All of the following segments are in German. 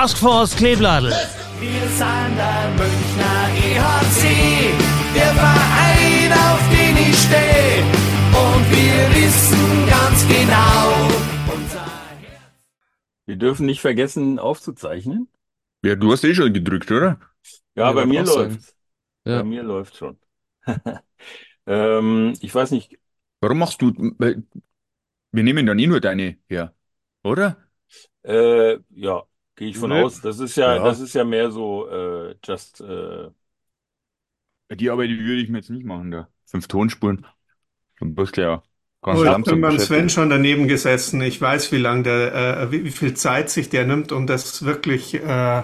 Taskforce Kleebladel. Wir sind der Münchner EHC, der Verein, auf den ich stehe. Und wir wissen ganz genau, unser Herz. Wir dürfen nicht vergessen, aufzuzeichnen. Ja, du hast eh schon gedrückt, oder? Ja, Ja, bei mir auch sagen. läuft's. Ja. Bei mir läuft schon. ähm, ich weiß nicht, Warum machst du, wir nehmen dann eh nur deine her, oder? äh, ja, gehe ich von Nee. aus. Das ist ja, Ja. das ist ja mehr so, äh, just, äh, Die Arbeit die würde ich mir jetzt nicht machen, da. Fünf Tonspuren. Du bist ja ganz Oh, ich langsam bin beim beschäftigt. Sven schon daneben gesessen. Ich weiß, wie lang der, äh, wie, wie viel Zeit sich der nimmt, um das wirklich äh,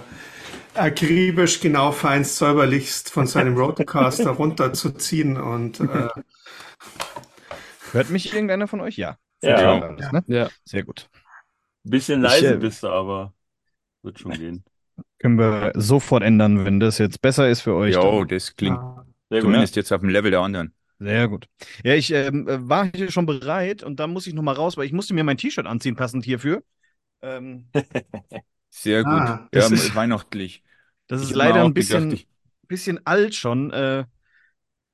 akribisch, genau, feinst, säuberlichst von seinem Roadcaster runterzuziehen. Und äh, Hört mich irgendeiner von euch? Ja. ja, Alles, ne? Ja. Sehr gut. bisschen Ich, leise äh, bist du, aber wird schon gehen. Können wir sofort ändern, wenn das jetzt besser ist für euch. Ja, dann. das klingt Sehr gut. zumindest jetzt auf dem Level der anderen. Sehr gut. Ja, ich ähm, äh, war hier schon bereit und dann muss ich noch mal raus, weil ich musste mir mein T-Shirt anziehen, passend hierfür. Ähm, Sehr gut. Ah, ja, das ist- weihnachtlich. das ist leider ein bisschen, gedacht, ich- bisschen alt schon. Äh,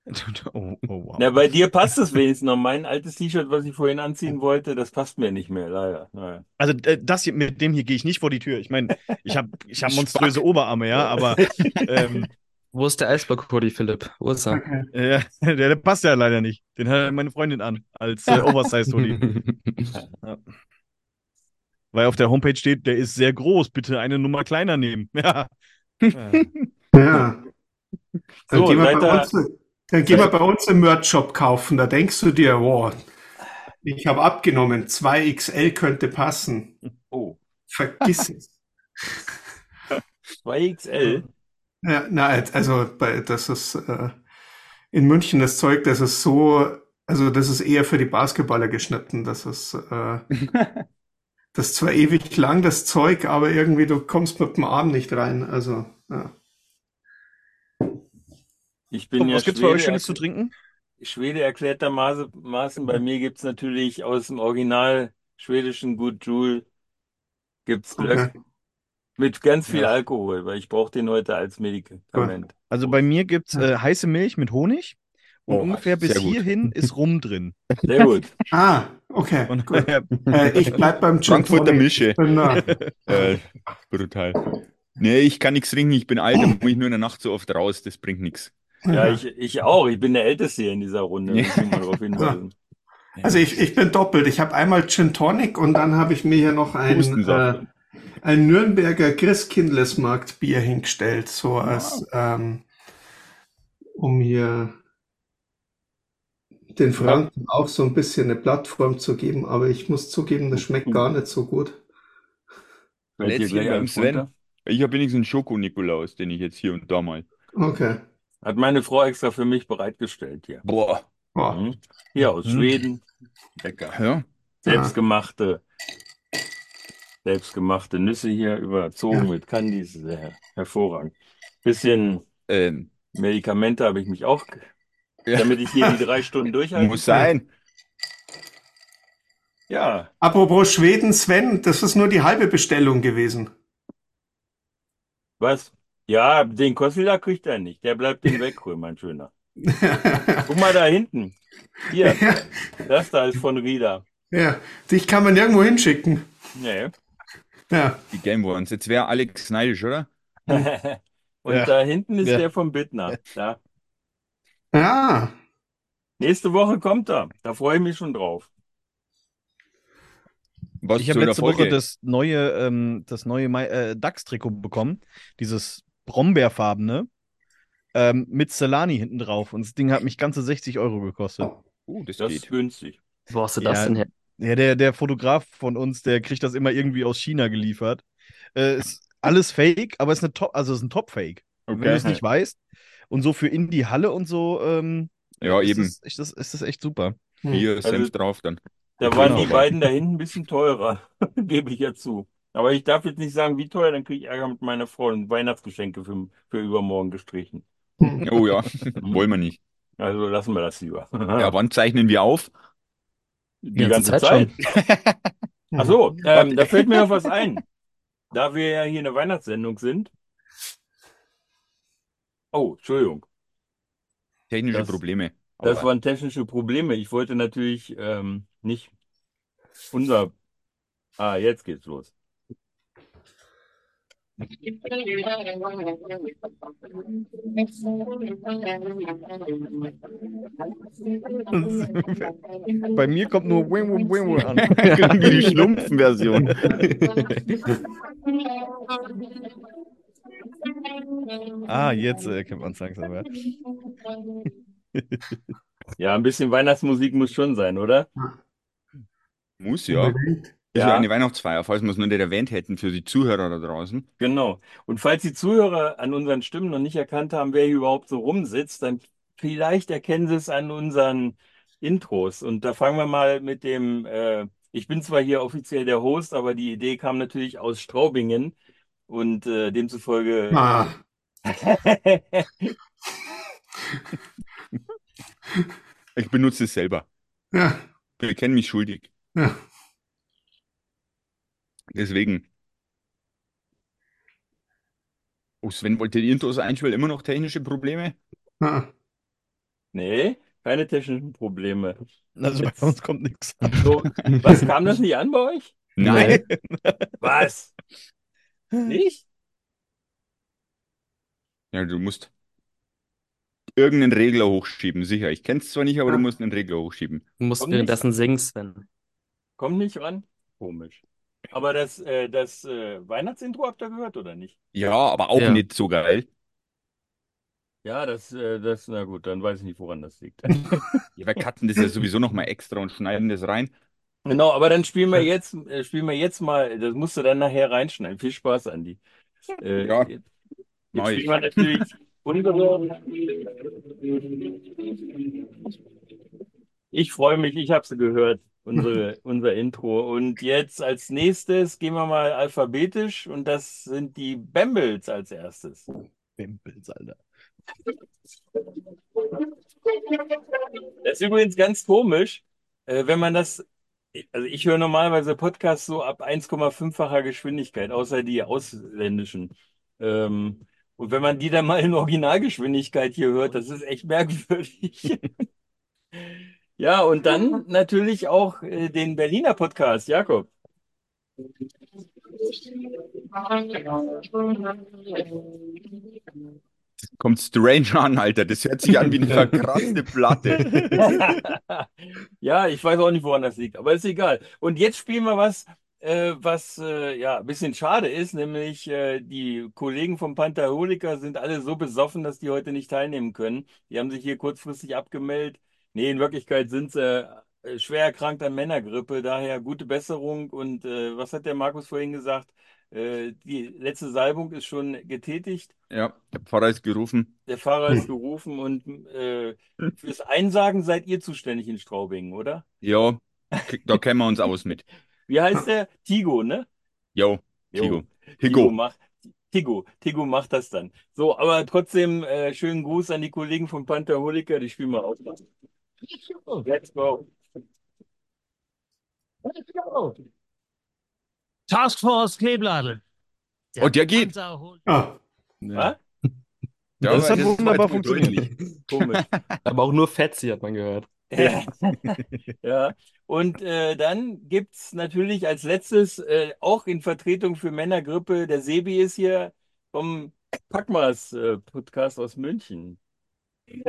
oh, oh, wow. Na, bei dir passt es wenigstens noch. Mein altes T-Shirt, was ich vorhin anziehen wollte, das passt mir nicht mehr, leider. Naja. Also äh, das hier, mit dem hier gehe ich nicht vor die Tür. Ich meine, ich habe ich hab monströse Oberarme, ja, aber ähm, Wo ist der Eisblock-Hoodie, Philipp? Wo ist er? äh, der, der passt ja leider nicht. Den hat meine Freundin an, als äh, Oversize-Hoodie. Weil auf der Homepage steht, der ist sehr groß, bitte eine Nummer kleiner nehmen. Ja. Ja. ja. So, gehen wir seid bei uns, dann gehen wir bei uns im Merch-Shop kaufen. Da denkst du dir, wow, ich habe abgenommen, 2XL könnte passen. Oh, Vergiss es. 2XL. Ja, na, also bei, das ist äh, in München das Zeug, das ist so, also das ist eher für die Basketballer geschnitten. Das ist, äh, das ist zwar ewig lang, das Zeug, aber irgendwie du kommst mit dem Arm nicht rein. Also, ja. Ich bin ja Was gibt's bei euch Schwede, Schönes zu trinken? Schwede erklärtermaßen bei mir gibt's natürlich aus dem Original schwedischen Good Joule gibt's Glögg Okay. mit ganz viel Ja. Alkohol, weil ich brauche den heute als Medikament. Also bei mir gibt's äh, heiße Milch mit Honig und Oh, ungefähr bis sehr gut. hierhin ist Rum drin. Sehr gut. Ah, okay. Und, Gut. äh, Äh, ich bleib beim Gin Frankfurter Tonic. Mische. Ich bin, äh, Äh, brutal. Nee, ich kann nichts trinken, ich bin alt, da muss ich nur in der Nacht so oft raus, das bringt nichts. Ja, ich, ich auch. Ich bin der Älteste hier in dieser Runde. Ich. Also ich, ich bin doppelt. Ich habe einmal Gin Tonic und dann habe ich mir hier noch ein, äh, ein Nürnberger Christkindlesmarkt-Bier hingestellt, so als ähm, um hier den Franken auch so ein bisschen eine Plattform zu geben, aber ich muss zugeben, das schmeckt gar nicht so gut. Beim eins Sven. Ich habe wenigstens einen Schoko-Nikolaus, den ich jetzt hier und da mal. Okay. Hat meine Frau extra für mich bereitgestellt hier. Boah. Boah. Mhm. Hier aus Mhm. Schweden. Lecker. Ja. Selbstgemachte, selbstgemachte Nüsse hier überzogen Ja. mit Candies. Sehr hervorragend. Bisschen Ähm, Medikamente habe ich mich auch, ja. damit ich hier die drei Stunden durchhalte. Muss sein. Ja, Apropos Schweden, Sven, das ist nur die halbe Bestellung gewesen. was? Ja, den Kostila kriegt er nicht. Der bleibt den wegholen, mein Schöner. Guck mal da hinten. Hier, ja, das da ist von Rida. ja, dich kann man nirgendwo hinschicken. Nee. Ja. Die Game Ones. Jetzt wäre Alex neidisch, oder? Und Ja. da hinten ist Ja. der von Bittner. Da. Ja. Nächste Woche kommt er. Da freue ich mich schon drauf. Was Ich habe letzte Woche Folge? das neue, ähm, das neue äh, DAX-Trikot bekommen. Dieses Brombeerfarbene. Ähm, mit Celani hinten drauf. Und das Ding hat mich ganze 60 Euro gekostet. Uh, das Das ist günstig. Wo hast du das Ja. denn her? Ja, der, der Fotograf von uns, der kriegt das immer irgendwie aus China geliefert. Äh, ist alles fake, aber ist eine Top, also ist ein Top-Fake. Wenn du es nicht weißt. Und so für in die Halle und so, ähm, Ja, ist, eben. Das, ist, das, ist das echt super. Bier, Also- Senf drauf dann. Da waren genau. die beiden da hinten ein bisschen teurer, gebe ich ja zu. Aber ich darf jetzt nicht sagen, wie teuer, dann kriege ich Ärger mit meiner Frau und Weihnachtsgeschenke für, für übermorgen gestrichen. Oh ja, wollen wir nicht. Also lassen wir das lieber. Ja, wann zeichnen wir auf? Die Die ganze ganze Zeit. Zeit Ach so, ähm, da fällt mir noch was ein. da wir ja hier eine Weihnachtssendung sind. Oh, Entschuldigung. Technische Das- Probleme. Das Aber waren technische Probleme. Ich wollte natürlich ähm, nicht unser. Ah, jetzt geht's los. Bei mir kommt nur Wing, Wing, Wing, an. irgendwie die Schlumpfen-Version. Ah, jetzt äh, kennt man es langsam. Ja. Ja, ein bisschen Weihnachtsmusik muss schon sein, oder? Muss ja. Unbedingt. Ist ja Ja. eine Weihnachtsfeier, falls wir es noch nicht erwähnt hätten für die Zuhörer da draußen. Genau. Und falls die Zuhörer an unseren Stimmen noch nicht erkannt haben, wer hier überhaupt so rumsitzt, dann vielleicht erkennen sie es an unseren Intros. Und da fangen wir mal mit dem, äh, ich bin zwar hier offiziell der Host, aber die Idee kam natürlich aus Straubingen und äh, demzufolge. Ah, Ich benutze es selber. ja, Ich kenne mich schuldig. ja. Deswegen. Oh, Sven wollte die Intros einspielen, immer noch technische Probleme? Ah. Nee, keine technischen Probleme. Also bei uns kommt nichts. So, was kam das nicht an bei euch? Nein. Was? Nicht? Ja, du musst irgendeinen Regler hochschieben, sicher. Ich kenne es zwar nicht, aber du Ja. musst einen Regler hochschieben. Du musst Komm nicht. währenddessen singen, Sven. Kommt nicht ran? Komisch. Aber das, äh, das äh, Weihnachtsintro habt ihr gehört, oder nicht? Ja, aber auch Ja. nicht so geil. Ja, das, äh, das, na gut, dann weiß ich nicht, woran das liegt. Ja, wir cutten das ja sowieso nochmal extra und schneiden das rein. Genau, aber dann spielen wir jetzt, äh, spielen wir jetzt mal, das musst du dann nachher reinschneiden. Viel Spaß, Andi. Äh, Ja, jetzt, mach jetzt ich. spielen wir natürlich unsere. Ich freue mich, ich habe sie gehört, unsere, unser Intro. Und jetzt als nächstes gehen wir mal alphabetisch und das sind die Bambles als erstes. Pimpels, Alter. Das ist übrigens ganz komisch, äh, wenn man das, also ich höre normalerweise Podcasts so ab 1,5-facher Geschwindigkeit, außer die ausländischen. Ähm, und wenn man die dann mal in Originalgeschwindigkeit hier hört, das ist echt merkwürdig. Ja, und dann natürlich auch äh, den Berliner Podcast, Jakob. Kommt strange an, Alter. Das hört sich an wie eine verkratzte Platte. Ja, ich weiß auch nicht, woran das liegt, aber ist egal. Und jetzt spielen wir was, äh, was äh, ja ein bisschen schade ist, nämlich äh, die Kollegen vom Pantherholiker sind alle so besoffen, dass die heute nicht teilnehmen können. Die haben sich hier kurzfristig abgemeldet. Nee, in Wirklichkeit sind sie äh, schwer erkrankt an Männergrippe, daher gute Besserung. Und äh, was hat der Markus vorhin gesagt? Äh, die letzte Salbung ist schon getätigt. Ja, der Pfarrer ist gerufen. Der Fahrer ist gerufen und äh, fürs Einsagen seid ihr zuständig in Straubingen, oder? Ja, da kennen wir uns aus mit. Wie heißt der? Tigo, ne? Jo, Tigo. Tigo macht, Tigo, Tigo macht das dann. So, aber trotzdem äh, schönen Gruß an die Kollegen von Pantherholiker, die spielen mal auf. Let's go. Let's go. Taskforce Kleebladel. Oh, der geht. Ah, Was? Ja, Das hat war wunderbar funktioniert. Komisch. Aber auch nur Fetzi hat man gehört. Ja. Ja, und äh, dann gibt's natürlich als letztes äh, auch in Vertretung für Männergrippe, der Sebi ist hier vom Packmas äh, Podcast aus München.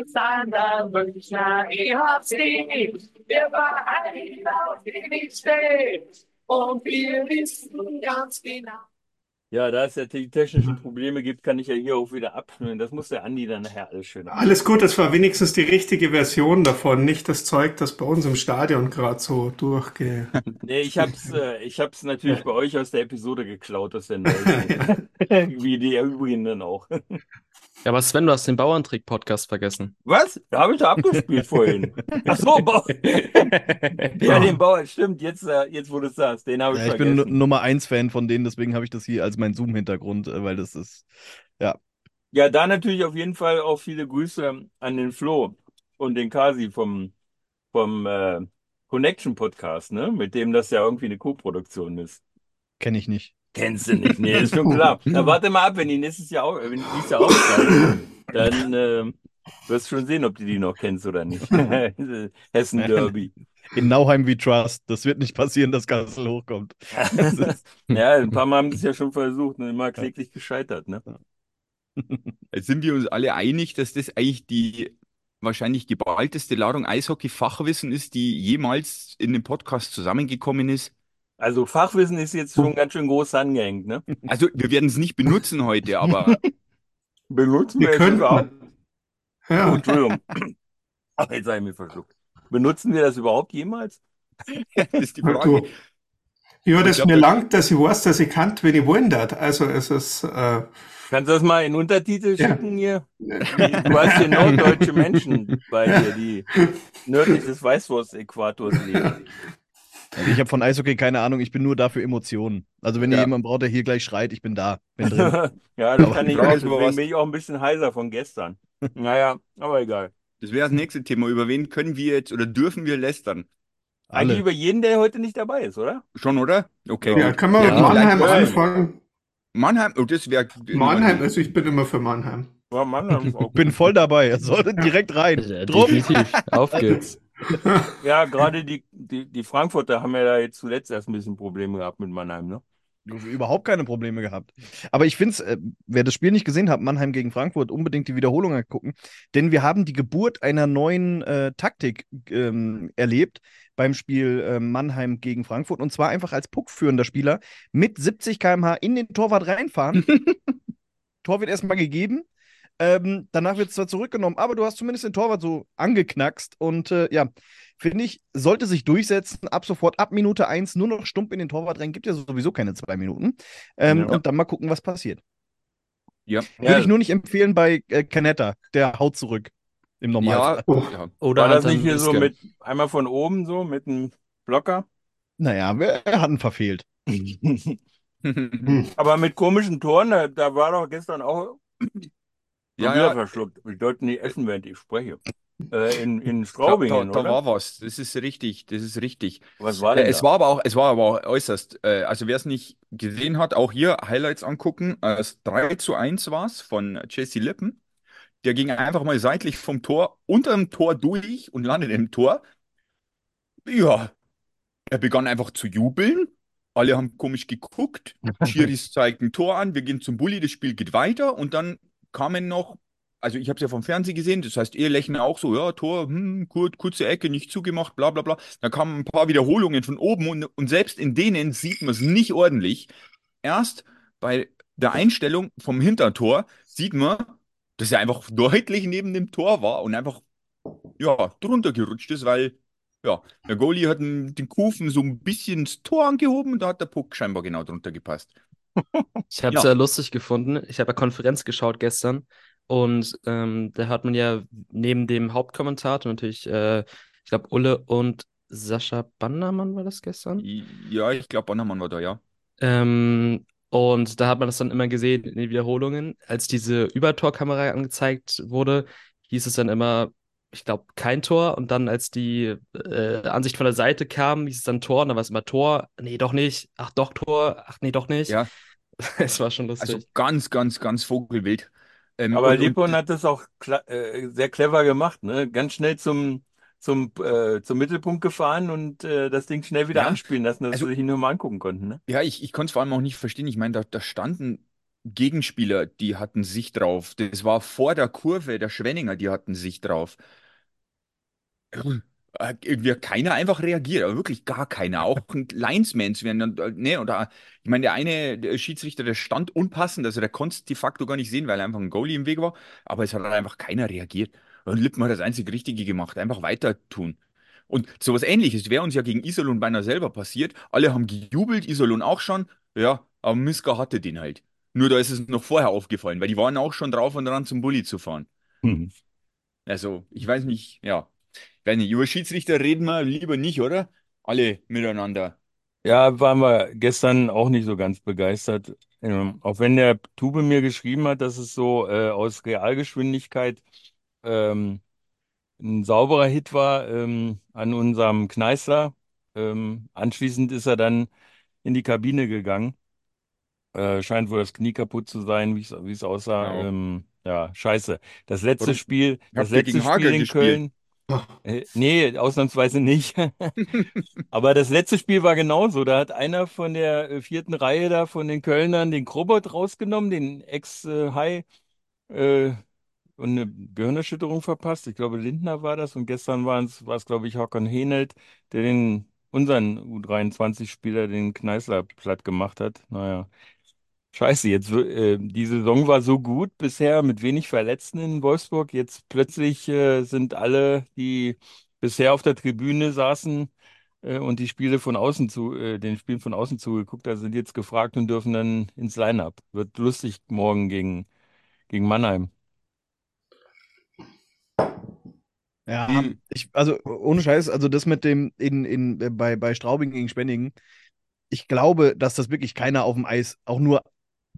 Sander Münchner EHC, der Verein, auf dem ich stehe. Und wir wissen ganz genau. Ja, da es ja die technischen Probleme gibt, kann ich ja hier auch wieder abschnüren. Das muss der Andi dann nachher alles schön alles gut, das war wenigstens die richtige Version davon, nicht das Zeug, das bei uns im Stadion gerade so durchge... Nee, ich hab's, äh, ich hab's natürlich bei euch aus der Episode geklaut, aus der neuesten. Wie die übrigen dann auch. Ja, aber Sven, du hast den Bauerntrick-Podcast vergessen. Was? Da habe ich da abgespielt vorhin. Ach so, Bau ja, den Bauer, stimmt, jetzt, äh, jetzt wo du es sagst, den habe ich Ja, ich bin vergessen. Nummer 1 Fan von denen, deswegen habe ich das hier als mein Zoom-Hintergrund, äh, weil das ist. Ja, da natürlich auf jeden Fall auch viele Grüße an den Flo und den Kasi vom, vom äh, Connection Podcast, ne? Mit dem das ja irgendwie eine Co-Produktion ist. Kenne ich nicht. Kennst du nicht? Nee, ist schon klar. Na, warte mal ab, wenn die nächstes Jahr auch, wenn die Jahr aufsteigen, dann ähm, wirst du schon sehen, ob du die noch kennst oder nicht. Hessen Derby. In Nauheim we trust. Das wird nicht passieren, dass Kassel hochkommt. Ja, ein paar Mal haben sie es ja schon versucht und immer kläglich gescheitert, ne? Jetzt sind wir uns alle einig, dass das eigentlich die wahrscheinlich geballteste Ladung Eishockey-Fachwissen ist, die jemals in dem Podcast zusammengekommen ist. Also Fachwissen ist jetzt schon ganz schön groß angehängt, ne? Also wir werden es nicht benutzen heute, aber Benutzen Wir wir es könnten. überhaupt? Oh, Ja, Entschuldigung. Ach, jetzt habe ich mich verschluckt. Benutzen wir das überhaupt jemals? das ist die Frage. ja, Ich das glaub, mir das- langt, dass ich weiß, dass ich kann, wenn ich wollen darf. Also es ist, äh, Kannst du das mal in Untertitel Ja. schicken hier? Du hast hier norddeutsche Menschen bei dir, die nördlich des Weißwurst-Äquators leben. Also ich habe von Eishockey keine Ahnung, ich bin nur da für Emotionen. Also wenn ihr Ja. jemanden braucht, der hier gleich schreit, ich bin da, bin drin. Ja, das Aber kann ich auch. Nur, Deswegen was- bin ich auch ein bisschen heiser von gestern. Naja, aber egal. Das wäre das nächste Thema. Über wen können wir jetzt oder dürfen wir lästern? Eigentlich Alle. über jeden, der heute nicht dabei ist, oder? Schon, oder? Okay. ja, können wir Ja, mit Mannheim vielleicht- anfangen? Mannheim, oh, das wäre. Mannheim, also ich bin immer für Mannheim. Ja, Mann, das ist auch Bin voll dabei, er sollte direkt rein. Ja, Drum. Auf geht's. Ja, gerade die, die, die Frankfurter haben ja da jetzt zuletzt erst ein bisschen Probleme gehabt mit Mannheim, ne? Überhaupt keine Probleme gehabt. Aber ich finde es, äh, wer das Spiel nicht gesehen hat, Mannheim gegen Frankfurt, unbedingt die Wiederholung angucken. Denn wir haben die Geburt einer neuen äh, Taktik ähm, erlebt beim Spiel äh, Mannheim gegen Frankfurt. Und zwar einfach als puckführender Spieler mit 70 km/h in den Torwart reinfahren. Tor wird erstmal gegeben. Ähm, danach wird es zwar zurückgenommen, aber du hast zumindest den Torwart so angeknackst. Und äh, ja, finde ich, sollte sich durchsetzen. Ab sofort, ab Minute 1 nur noch stumpf in den Torwart rein. Gibt ja sowieso keine zwei Minuten. Ähm, Ja. Und dann mal gucken, was passiert. Ja. Würde Ja, ich nur nicht empfehlen bei äh, Canetta. Der haut zurück. Im Normalfall. Ja, Oh. ja. Oder war das halt nicht hier so Iske. mit einmal von oben so mit einem Blocker? Naja, wer- er hat ihn verfehlt. Hm. Aber mit komischen Toren, da, da war doch gestern auch Ja, ja. verschluckt. Ich sollte nicht essen, während ich spreche. Äh, in, in Da, da, Straubingen, da oder? war was. Das ist richtig. Das ist richtig. Was war Äh, denn es da? war aber auch, es war aber auch äußerst, äh, also wer es nicht gesehen hat, auch hier Highlights angucken. Äh, es 3 zu 1 war es von Jesse Lippen. Der ging einfach mal seitlich vom Tor, unter dem Tor durch und landet im Tor. Ja, er begann einfach zu jubeln. Alle haben komisch geguckt. Schiris zeigten Tor an. Wir gehen zum Bulli, das Spiel geht weiter. Und dann kamen noch, also ich habe es ja vom Fernsehen gesehen, das heißt, ihr lächeln auch so, ja, Tor, hm, kur kurze Ecke, nicht zugemacht, bla bla bla. Da kamen ein paar Wiederholungen von oben und, und selbst in denen sieht man es nicht ordentlich. Erst bei der Einstellung vom Hintertor sieht man, dass er einfach deutlich neben dem Tor war und einfach, ja, drunter gerutscht ist, weil, ja, der Goalie hat den Kufen so ein bisschen das Tor angehoben und da hat der Puck scheinbar genau drunter gepasst. Ich habe Ja. es sehr lustig gefunden. Ich habe ja Konferenz geschaut gestern und ähm, da hört man ja neben dem Hauptkommentator natürlich, äh, ich glaube, Ulle und Sascha Bannermann war das gestern. Ja, ich glaube, Bannermann war da, ja. Ähm, und da hat man das dann immer gesehen in den Wiederholungen. Als diese Übertorkamera angezeigt wurde, hieß es dann immer, ich glaube, kein Tor. Und dann, als die äh, Ansicht von der Seite kam, hieß es dann Tor. Und dann war es immer Tor. Nee, doch nicht. Ach, doch Tor. Ach, nee, doch nicht. Ja, Es war schon lustig. also ganz, ganz, ganz vogelwild. Ähm, Aber und, Lepon und, hat das auch äh, sehr clever gemacht, ne? Ganz schnell zum, zum, äh, zum Mittelpunkt gefahren und äh, das Ding schnell wieder Ja, anspielen lassen, dass also- sie sich nur mal angucken konnten, ne? ja, ich, ich konnte es vor allem auch nicht verstehen. Ich meine, da, da standen Gegenspieler, die hatten Sicht drauf. Das war vor der Kurve der Schwenninger, die hatten Sicht drauf. Äh, Irgendwie keiner einfach reagiert, aber wirklich gar keiner. Auch ein Linesmans werden dann, äh, ne, oder ich meine, der eine der Schiedsrichter, der stand unpassend, also der konnte es de facto gar nicht sehen, weil einfach ein Goalie im Weg war, aber es hat halt einfach keiner reagiert. Und Lippen hat das einzig Richtige gemacht, einfach weiter tun. Und sowas ähnliches wäre uns ja gegen Iserlohn beinahe selber passiert. Alle haben gejubelt, Iserlohn auch schon, ja, aber Miska hatte den halt. Nur da ist es noch vorher aufgefallen, weil die waren auch schon drauf und dran zum Bulli zu fahren. Also, ich weiß nicht, ja. Weiß nicht, über Schiedsrichter reden wir lieber nicht, oder? Alle miteinander. Ja, waren wir gestern auch nicht so ganz begeistert. Ähm, auch wenn der Tube mir geschrieben hat, dass es so äh, aus Realgeschwindigkeit ähm, ein sauberer Hit war ähm, an unserem Kneißler. Ähm, anschließend ist er dann in die Kabine gegangen. Äh, scheint wohl das Knie kaputt zu sein, wie es aussah. Genau. Ja, scheiße. Das letzte? Spiel, das letzte Spiel in gespielt? Köln. Äh, nee, ausnahmsweise nicht. Aber das letzte Spiel war genauso. Da hat einer von der äh, vierten Reihe da von den Kölnern den Krobot rausgenommen, den Ex-High, äh, und eine Gehirnerschütterung verpasst. Ich glaube, Lindner war das. Und gestern war es, glaube ich, Håkon Henelt, der den, unseren U23-Spieler, den Kneißler, platt gemacht hat. Naja. Scheiße, jetzt, äh, die Saison war so gut bisher mit wenig Verletzten in Wolfsburg. Jetzt plötzlich äh, sind alle, die bisher auf der Tribüne saßen äh, und die Spiele von außen zu, äh, den Spielen von außen zugeguckt, da sind jetzt gefragt und dürfen dann ins Line-Up. Wird lustig morgen gegen, gegen Mannheim. Ja, Wie- ich, also ohne Scheiß, also das mit dem in, in, äh, bei, bei Straubing gegen Spenningen, ich glaube, dass das wirklich keiner auf dem Eis auch nur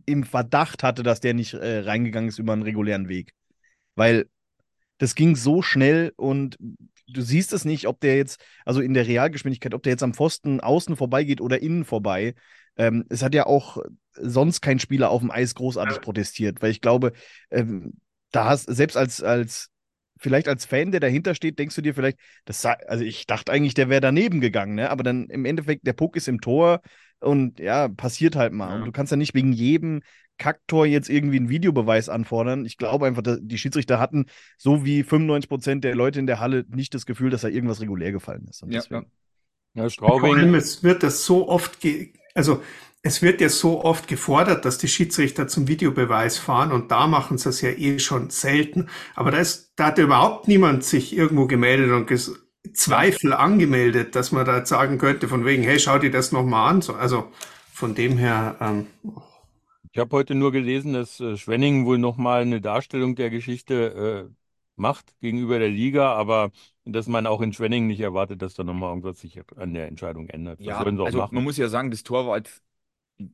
im Verdacht hatte, dass der nicht äh, reingegangen ist über einen regulären Weg. Weil das ging so schnell und du siehst es nicht, ob der jetzt, also in der Realgeschwindigkeit, ob der jetzt am Pfosten außen vorbeigeht oder innen vorbei. Ähm, es hat ja auch sonst kein Spieler auf dem Eis großartig protestiert, weil ich glaube, ähm, da hast, selbst als, als, vielleicht als Fan, der dahinter steht, denkst du dir vielleicht, das sei, also ich dachte eigentlich, der wäre daneben gegangen, ne? Aber dann im Endeffekt, der Puck ist im Tor und ja, passiert halt mal. Ja. Und du kannst ja nicht wegen jedem Kacktor jetzt irgendwie einen Videobeweis anfordern. Ich glaube einfach, dass die Schiedsrichter hatten, so wie 95 Prozent der Leute in der Halle, nicht das Gefühl, dass da irgendwas regulär gefallen ist. Und Ja, deswegen- Ja, Vor allem, Straubing, es wird das so oft, ge also es wird ja so oft gefordert, dass die Schiedsrichter zum Videobeweis fahren und da machen sie es ja eh schon selten. Aber da, ist, da hat überhaupt niemand sich irgendwo gemeldet und ges Zweifel angemeldet, dass man da jetzt sagen könnte, von wegen, hey, schau dir das nochmal an. So, also von dem her, ähm, ich habe heute nur gelesen, dass äh, Schwenningen wohl nochmal eine Darstellung der Geschichte äh, macht gegenüber der Liga, aber dass man auch in Schwenningen nicht erwartet, dass da nochmal irgendwas sich an der Entscheidung ändert. Das Ja, sollen sie auch also machen. man muss ja sagen, das Tor war jetzt,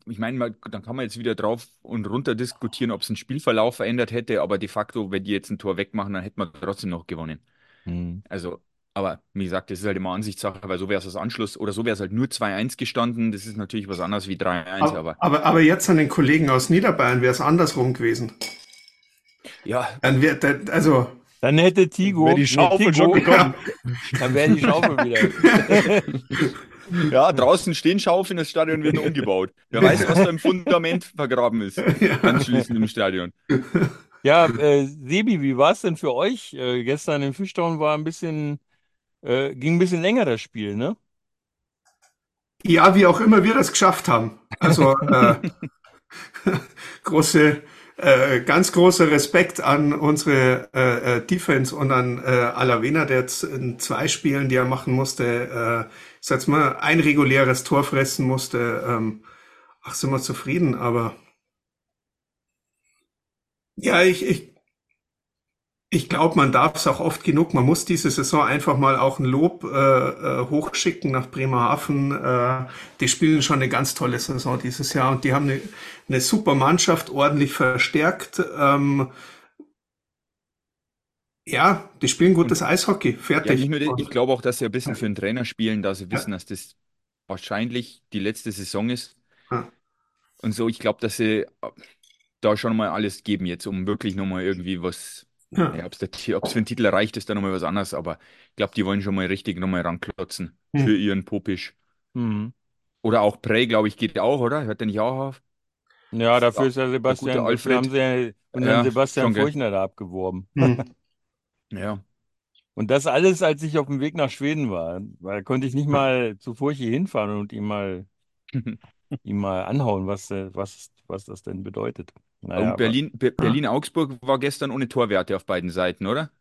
ich meine, mal, dann kann man jetzt wieder drauf und runter diskutieren, ob es einen Spielverlauf verändert hätte, aber de facto, wenn die jetzt ein Tor wegmachen, dann hätte man trotzdem noch gewonnen. Hm. Also, aber wie gesagt, das ist halt immer Ansichtssache, weil so wäre es als Anschluss oder so wäre es halt nur 2-1 gestanden. Das ist natürlich was anderes wie 3-1, aber, aber aber, aber jetzt an den Kollegen aus Niederbayern wäre es andersrum gewesen. ja, Dann wird, der- also, Dann hätte Tigo, Wäre die Schaufel schon gekommen. dann wäre die Schaufel wieder. ja, draußen stehen Schaufeln, das Stadion wird umgebaut. Wer weiß, was da im Fundament vergraben ist, anschließend im Stadion. Ja, äh, Sebi, wie war es denn für euch? Äh, gestern in Fischtown war ein bisschen, äh, ging ein bisschen länger das Spiel, ne? Ja, wie auch immer wir das geschafft haben. Also äh, große, äh, ganz großer Respekt an unsere äh, äh, Defense und an äh, Alavena, der jetzt in zwei Spielen, die er machen musste, äh, ich sag's mal, ein reguläres Tor fressen musste. Ähm, ach, sind wir zufrieden, aber ja, ich, ich, ich glaube, man darf es auch oft genug. Man muss diese Saison einfach mal auch ein Lob äh, äh, hochschicken nach Bremerhaven. Äh, die spielen schon eine ganz tolle Saison dieses Jahr und die haben eine, eine super Mannschaft, ordentlich verstärkt. Ähm, ja, die spielen gutes Eishockey. Ja, Fertig. das, ich Und- glaube auch, dass sie ein bisschen für einen Trainer spielen, da sie wissen, dass das wahrscheinlich die letzte Saison ist. Ja. Und so, ich glaube, dass sie äh, da schon mal alles geben jetzt, um wirklich nochmal irgendwie was, Ja. ja, ob es für den Titel reicht, ist dann nochmal was anderes, aber ich glaube, die wollen schon mal richtig nochmal ranklotzen Hm. für ihren Popisch. Hm. Oder auch Prey, glaube ich, geht auch, oder? Hört der nicht auch auf? Ja, dafür Ja, ist ja der Sebastian, Alfred. haben sie ja unseren Ja, Sebastian. Furchner da abgeworben. Hm. Ja. Und das alles, als ich auf dem Weg nach Schweden war. Weil da konnte ich nicht mal zu Furchi hinfahren und ihm mal, ihm mal anhauen, was, äh, was, was das denn bedeutet. Naja, Und aber- Berlin, Be- Berlin-Augsburg war gestern ohne Torwerte auf beiden Seiten, oder?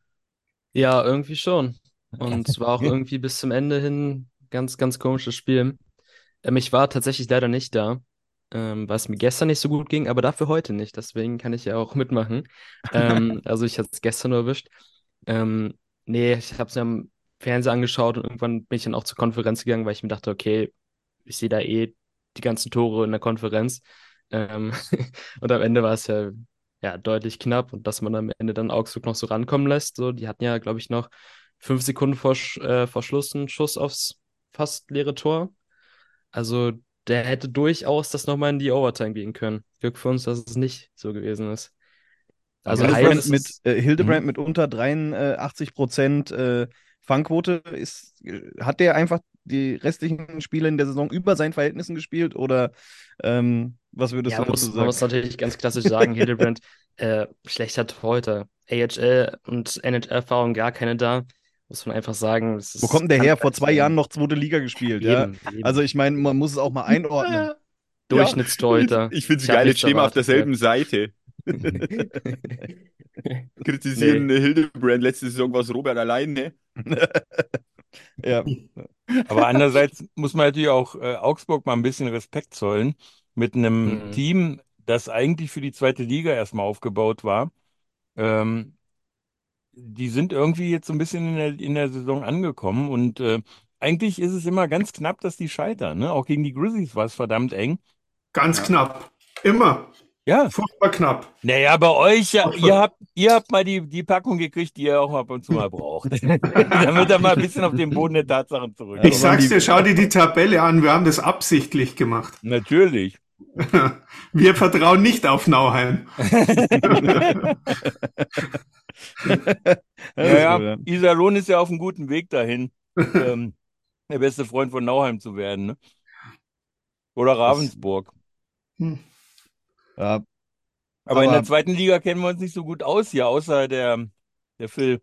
Ja, irgendwie schon. Und es war auch irgendwie bis zum Ende hin ganz, ganz komisches Spiel. Ähm, ich war tatsächlich leider nicht da, ähm, weil es mir gestern nicht so gut ging, aber dafür heute nicht. Deswegen kann ich ja auch mitmachen. Ähm, also ich hatte es gestern nur erwischt. Ähm, nee, ich habe es mir am Fernseher angeschaut und irgendwann bin ich dann auch zur Konferenz gegangen, weil ich mir dachte, okay, ich sehe da eh die ganzen Tore in der Konferenz. Ähm, und am Ende war es ja, ja deutlich knapp und dass man am Ende dann Augsburg noch so rankommen lässt. So, die hatten ja, glaube ich, noch fünf Sekunden vor, äh, vor Schluss einen Schuss aufs fast leere Tor. Also der hätte durchaus das nochmal in die Overtime gehen können. Glück für uns, dass es nicht so gewesen ist. Also Hildebrand mit, äh, Hildebrand mit unter 83 Prozent äh, Fangquote ist, äh, hat der einfach die restlichen Spiele in der Saison über seinen Verhältnissen gespielt oder ähm, was würdest ja, du man muss, dazu man sagen? muss natürlich ganz klassisch sagen, Hildebrand, äh, schlechter Torhüter. AHL und NHL-Erfahrung gar keine da. Muss man einfach sagen. Wo kommt der her? Vor zwei. Jahren noch zweite Liga gespielt, ja. Eben, eben. Also ich meine, man muss es auch mal einordnen. Durchschnittstorhüter. Ich finde es geil, jetzt stehen wir auf derselben Seite. Kritisieren Hildebrand. Letzte Saison war es Robert alleine. Ja. Aber andererseits muss man natürlich auch äh, Augsburg mal ein bisschen Respekt zollen mit einem Mhm. Team, das eigentlich für die zweite Liga erstmal aufgebaut war. Ähm, die sind irgendwie jetzt so ein bisschen in der, in der Saison angekommen und äh, eigentlich ist es immer ganz knapp, dass die scheitern. Ne? Auch gegen die Grizzlies war es verdammt eng. Ganz knapp. Immer. Ja, Furchtbar knapp. naja, bei euch, ja, ihr habt, ihr habt mal die, die Packung gekriegt, die ihr auch ab und zu mal braucht. Damit er mal ein bisschen auf den Boden der Tatsachen zurück. Ich sag's dir, schau dir die Tabelle an. Wir haben das absichtlich gemacht. Natürlich. Wir vertrauen nicht auf Nauheim. Ja, so, ja, Iserlohn ist ja auf einem guten Weg dahin, ähm, der beste Freund von Nauheim zu werden. Ne? Oder Ravensburg. Hm. Ja, Aber, in aber- der zweiten Liga kennen wir uns nicht so gut aus hier, außer der, der Phil.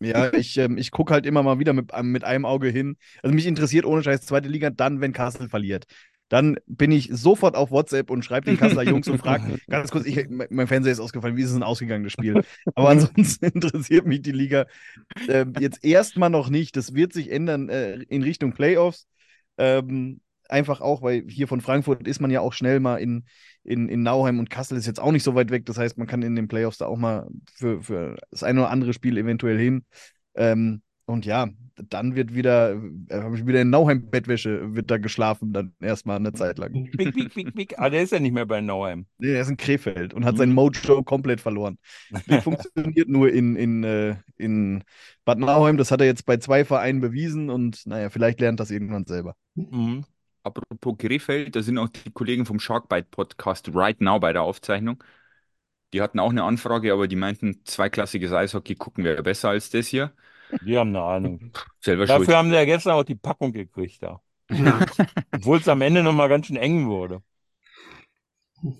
Ja, ich, ähm, ich gucke halt immer mal wieder mit, ähm, mit einem Auge hin. Also mich interessiert ohne Scheiß zweite Liga dann, wenn Kassel verliert. Dann bin ich sofort auf WhatsApp und schreibe den Kasseler Jungs und frage, ganz kurz, ich, mein Fernseher ist ausgefallen, wie ist es denn ausgegangen, das Spiel? Aber ansonsten interessiert mich die Liga ähm, jetzt erstmal noch nicht. Das wird sich ändern äh, in Richtung Playoffs. Ähm, einfach auch, weil hier von Frankfurt ist man ja auch schnell mal in, in, in Nauheim und Kassel ist jetzt auch nicht so weit weg. Das heißt, man kann in den Playoffs da auch mal für, für das eine oder andere Spiel eventuell hin. Ähm, und ja, dann wird wieder, äh, habe ich wieder in Nauheim-Bettwäsche, wird da geschlafen, dann erstmal eine Zeit lang. Big, big, big, big. Ah, der ist ja nicht mehr bei Nauheim. Nee, er ist in Krefeld und hat sein Mojo komplett verloren. Der funktioniert nur in, in, äh, in Bad Nauheim. Das hat er jetzt bei zwei Vereinen bewiesen und naja, vielleicht lernt das irgendwann selber. Mhm. Apropos Krefeld, da sind auch die Kollegen vom Sharkbite Podcast right now bei der Aufzeichnung. Die hatten auch eine Anfrage, aber die meinten, zweiklassiges Eishockey gucken wir besser als das hier. Die haben eine Ahnung. Selber Dafür schuld. haben sie ja gestern auch die Packung gekriegt da. Ja. Obwohl es am Ende nochmal ganz schön eng wurde.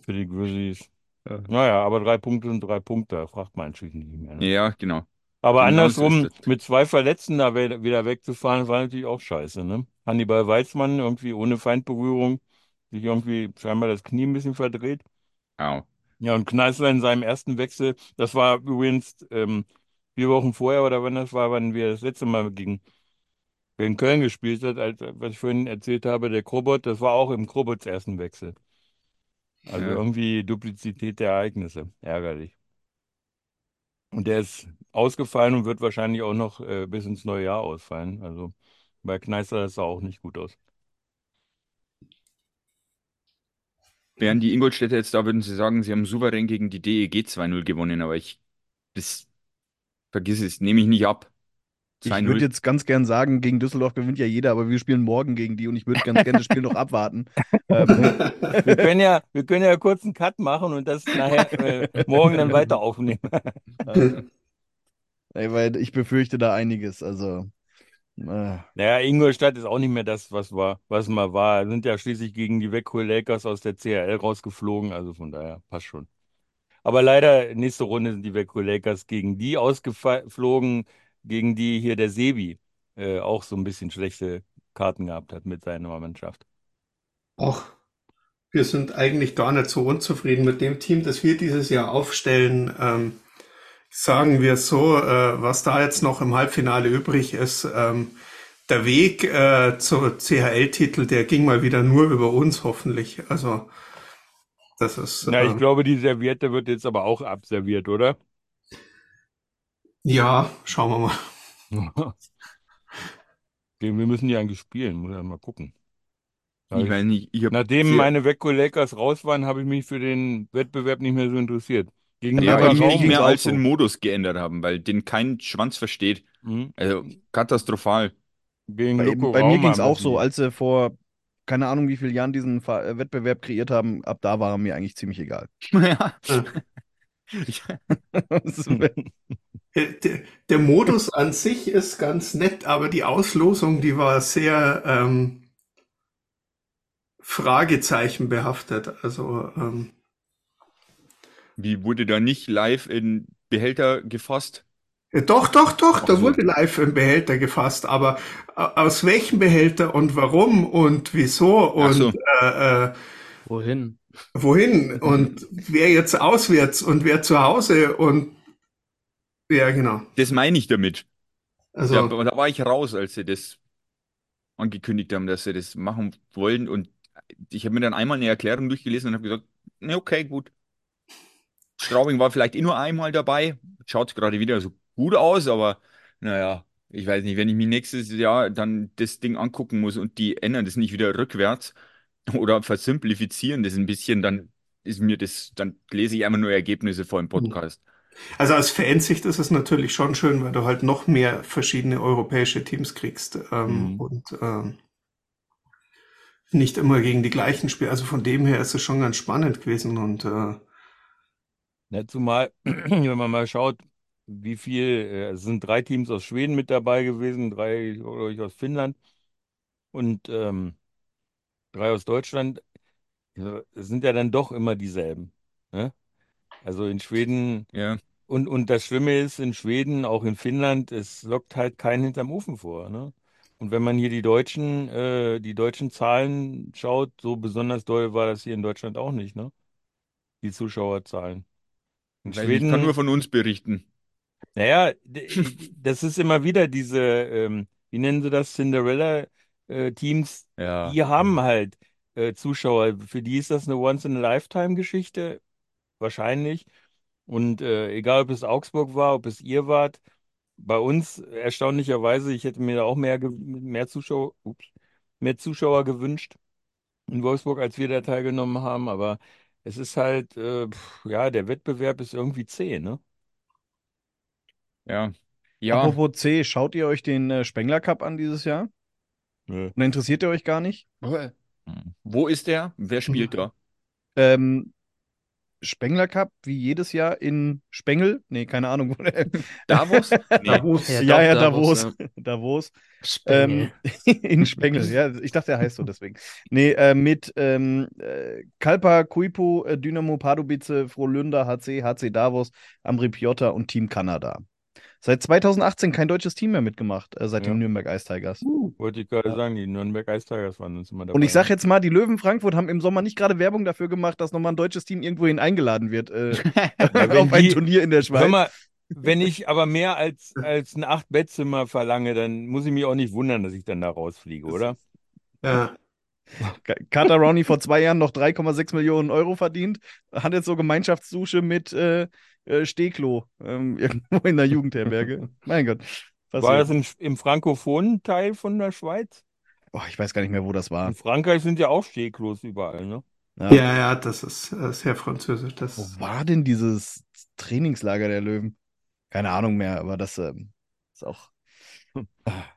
Für die Grizzlies. Ja. Naja, aber drei Punkte sind drei Punkte, da fragt man schließlich nicht mehr. Ne? Ja, genau. Aber andersrum, mit zwei Verletzten da we- wieder wegzufahren, war natürlich auch scheiße, ne? Hannibal Weizmann irgendwie ohne Feindberührung, sich irgendwie scheinbar das Knie ein bisschen verdreht. Au. Ja, und Kneißler in seinem ersten Wechsel, das war übrigens ähm, vier Wochen vorher oder wann das war, wann wir das letzte Mal gegen, gegen Köln gespielt hat, als, was ich vorhin erzählt habe, der Krobot, das war auch im Krobots ersten Wechsel. Also Ja. irgendwie Duplizität der Ereignisse. Ärgerlich. Und der ist ausgefallen und wird wahrscheinlich auch noch äh, bis ins neue Jahr ausfallen. Also bei Kneißler sah auch nicht gut aus. Wären die Ingolstädter jetzt da, würden sie sagen, sie haben souverän gegen die DEG 2-0 gewonnen, aber ich, das, vergiss es, nehme ich nicht ab. Ich 2-0. würde jetzt ganz gern sagen, gegen Düsseldorf gewinnt ja jeder, aber wir spielen morgen gegen die und ich würde ganz gerne das Spiel noch abwarten. Ähm, Wir können ja, wir können ja kurz einen Cut machen und das nachher äh, morgen dann weiter aufnehmen. ey, weil ich befürchte da einiges. Also, äh, Naja, Ingolstadt ist auch nicht mehr das, was war, was mal war. Sind ja schließlich gegen die Weckhol Lakers aus der CHL rausgeflogen, also von daher passt schon. Aber leider, nächste Runde sind die Weckhol Lakers gegen die ausgeflogen, gegen die hier der Sebi äh, auch so ein bisschen schlechte Karten gehabt hat mit seiner Mannschaft. Ach, wir sind eigentlich gar nicht so unzufrieden mit dem Team, das wir dieses Jahr aufstellen. Ähm, sagen wir so, äh, was da jetzt noch im Halbfinale übrig ist, ähm, der Weg äh, zur CHL-Titel, der ging mal wieder nur über uns, hoffentlich. Also, das ist, Na, ich äh, glaube, die Serviette wird jetzt aber auch abserviert, oder? Ja, schauen wir mal. Wir müssen die eigentlich spielen, muss ja mal gucken. Ja, Ich ich- nicht, ich hab Nachdem sehr- meine Wecko Lakers raus waren, habe ich mich für den Wettbewerb nicht mehr so interessiert. Gegen Ja, aber ich nicht mehr als so. den Modus geändert haben, weil den kein Schwanz versteht. Mhm. Also katastrophal. Gegen bei, bei mir ging es auch so, als sie vor, keine Ahnung, wie viele Jahren diesen äh, Wettbewerb kreiert haben, ab da war er mir eigentlich ziemlich egal. Ja. Der, der Modus an sich ist ganz nett, aber die Auslosung, die war sehr ähm, Fragezeichen behaftet. Also ähm, Wie wurde da nicht live in Behälter gefasst? äh, doch, doch, doch, da Ach so. wurde live im Behälter gefasst, aber äh, aus welchem Behälter und warum und wieso Ach so. und äh, äh, Wohin? Wohin und wer jetzt auswärts und wer zu Hause und ja, genau. Das meine ich damit. Also Da, da war ich raus, als sie das angekündigt haben, dass sie das machen wollen. Und ich habe mir dann einmal eine Erklärung durchgelesen und habe gesagt, ne, okay, gut. Straubing war vielleicht eh nur einmal dabei. Schaut gerade wieder so gut aus, aber naja, ich weiß nicht, wenn ich mich nächstes Jahr dann das Ding angucken muss und die ändern das nicht wieder rückwärts oder versimplifizieren das ein bisschen, dann ist mir das, dann lese ich einfach nur Ergebnisse vor dem Podcast. Also aus Fansicht ist es natürlich schon schön, weil du halt noch mehr verschiedene europäische Teams kriegst ähm, Mhm. und ähm, nicht immer gegen die gleichen spielen. Also von dem her ist es schon ganz spannend gewesen und äh, Ja, zumal, wenn man mal schaut, wie viel, äh, es sind drei Teams aus Schweden mit dabei gewesen, drei, ich, aus Finnland und ähm, drei aus Deutschland. Es sind ja dann doch immer dieselben. Ne? Also in Schweden, Ja, und, und das Schlimme ist, in Schweden, auch in Finnland, es lockt halt keinen hinterm Ofen vor. Ne? Und wenn man hier die deutschen, äh, die deutschen Zahlen schaut, so besonders doll war das hier in Deutschland auch nicht, ne? Die Zuschauerzahlen. In weil ich kann Schweden. nur von uns berichten. Naja, das ist immer wieder diese, ähm, wie nennen sie das, Cinderella-Teams, Ja. die haben halt äh, Zuschauer. Für die ist das eine Once-in-a-Lifetime-Geschichte, wahrscheinlich. Und äh, egal, ob es Augsburg war, ob es ihr wart, bei uns erstaunlicherweise, ich hätte mir da auch mehr, ge- mehr Zuschauer, ups, mehr Zuschauer gewünscht in Wolfsburg, als wir da teilgenommen haben. Aber es ist halt, äh, pf, ja, der Wettbewerb ist irgendwie zäh, ne? Ja. Ja, Apropos C, schaut ihr euch den äh, Spengler Cup an dieses Jahr? Nö. Und interessiert ihr euch gar nicht? wo ist der? Wer spielt da? Ähm, Spengler Cup, wie jedes Jahr in Spengel? Nee, keine Ahnung. wo der- Davos? Nee. Davos. Ja, ja, ja, Davos, Davos. Davos. Spengel. Ähm, in Spengel, ja. Ich dachte, er heißt so deswegen. Nee, äh, mit ähm, äh, Kalpa, Kuipu, äh, Dynamo Pardubice, Frohlünder, HC, HC Davos, Ambri Piotta und Team Kanada. Seit 2018 kein deutsches Team mehr mitgemacht, äh, seit Ja. den Nürnberg Ice Tigers. Wollte ich gerade sagen, die Nürnberg Ice Tigers waren uns immer dabei. Und ich sag jetzt mal, die Löwen Frankfurt haben im Sommer nicht gerade Werbung dafür gemacht, dass nochmal ein deutsches Team irgendwohin eingeladen wird äh, wenn auf ein die- Turnier in der Hör Schweiz. mal, wenn ich aber mehr als, als ein Acht-Bettzimmer verlange, dann muss ich mich auch nicht wundern, dass ich dann da rausfliege, oder? Ja. Carter Rowney vor zwei Jahren noch 3,6 Millionen Euro verdient, hat jetzt so Gemeinschaftsdusche mit äh, äh, Stehklo ähm, irgendwo in der Jugendherberge. mein Gott. War passiert. das im, im frankophonen Teil von der Schweiz? Oh, ich weiß gar nicht mehr, wo das war. In Frankreich sind ja auch Stehklos überall, ne? Ja. ja, ja, das ist äh, sehr französisch. Das, Wo war denn dieses Trainingslager der Löwen? Keine Ahnung mehr, aber das ähm, ist auch.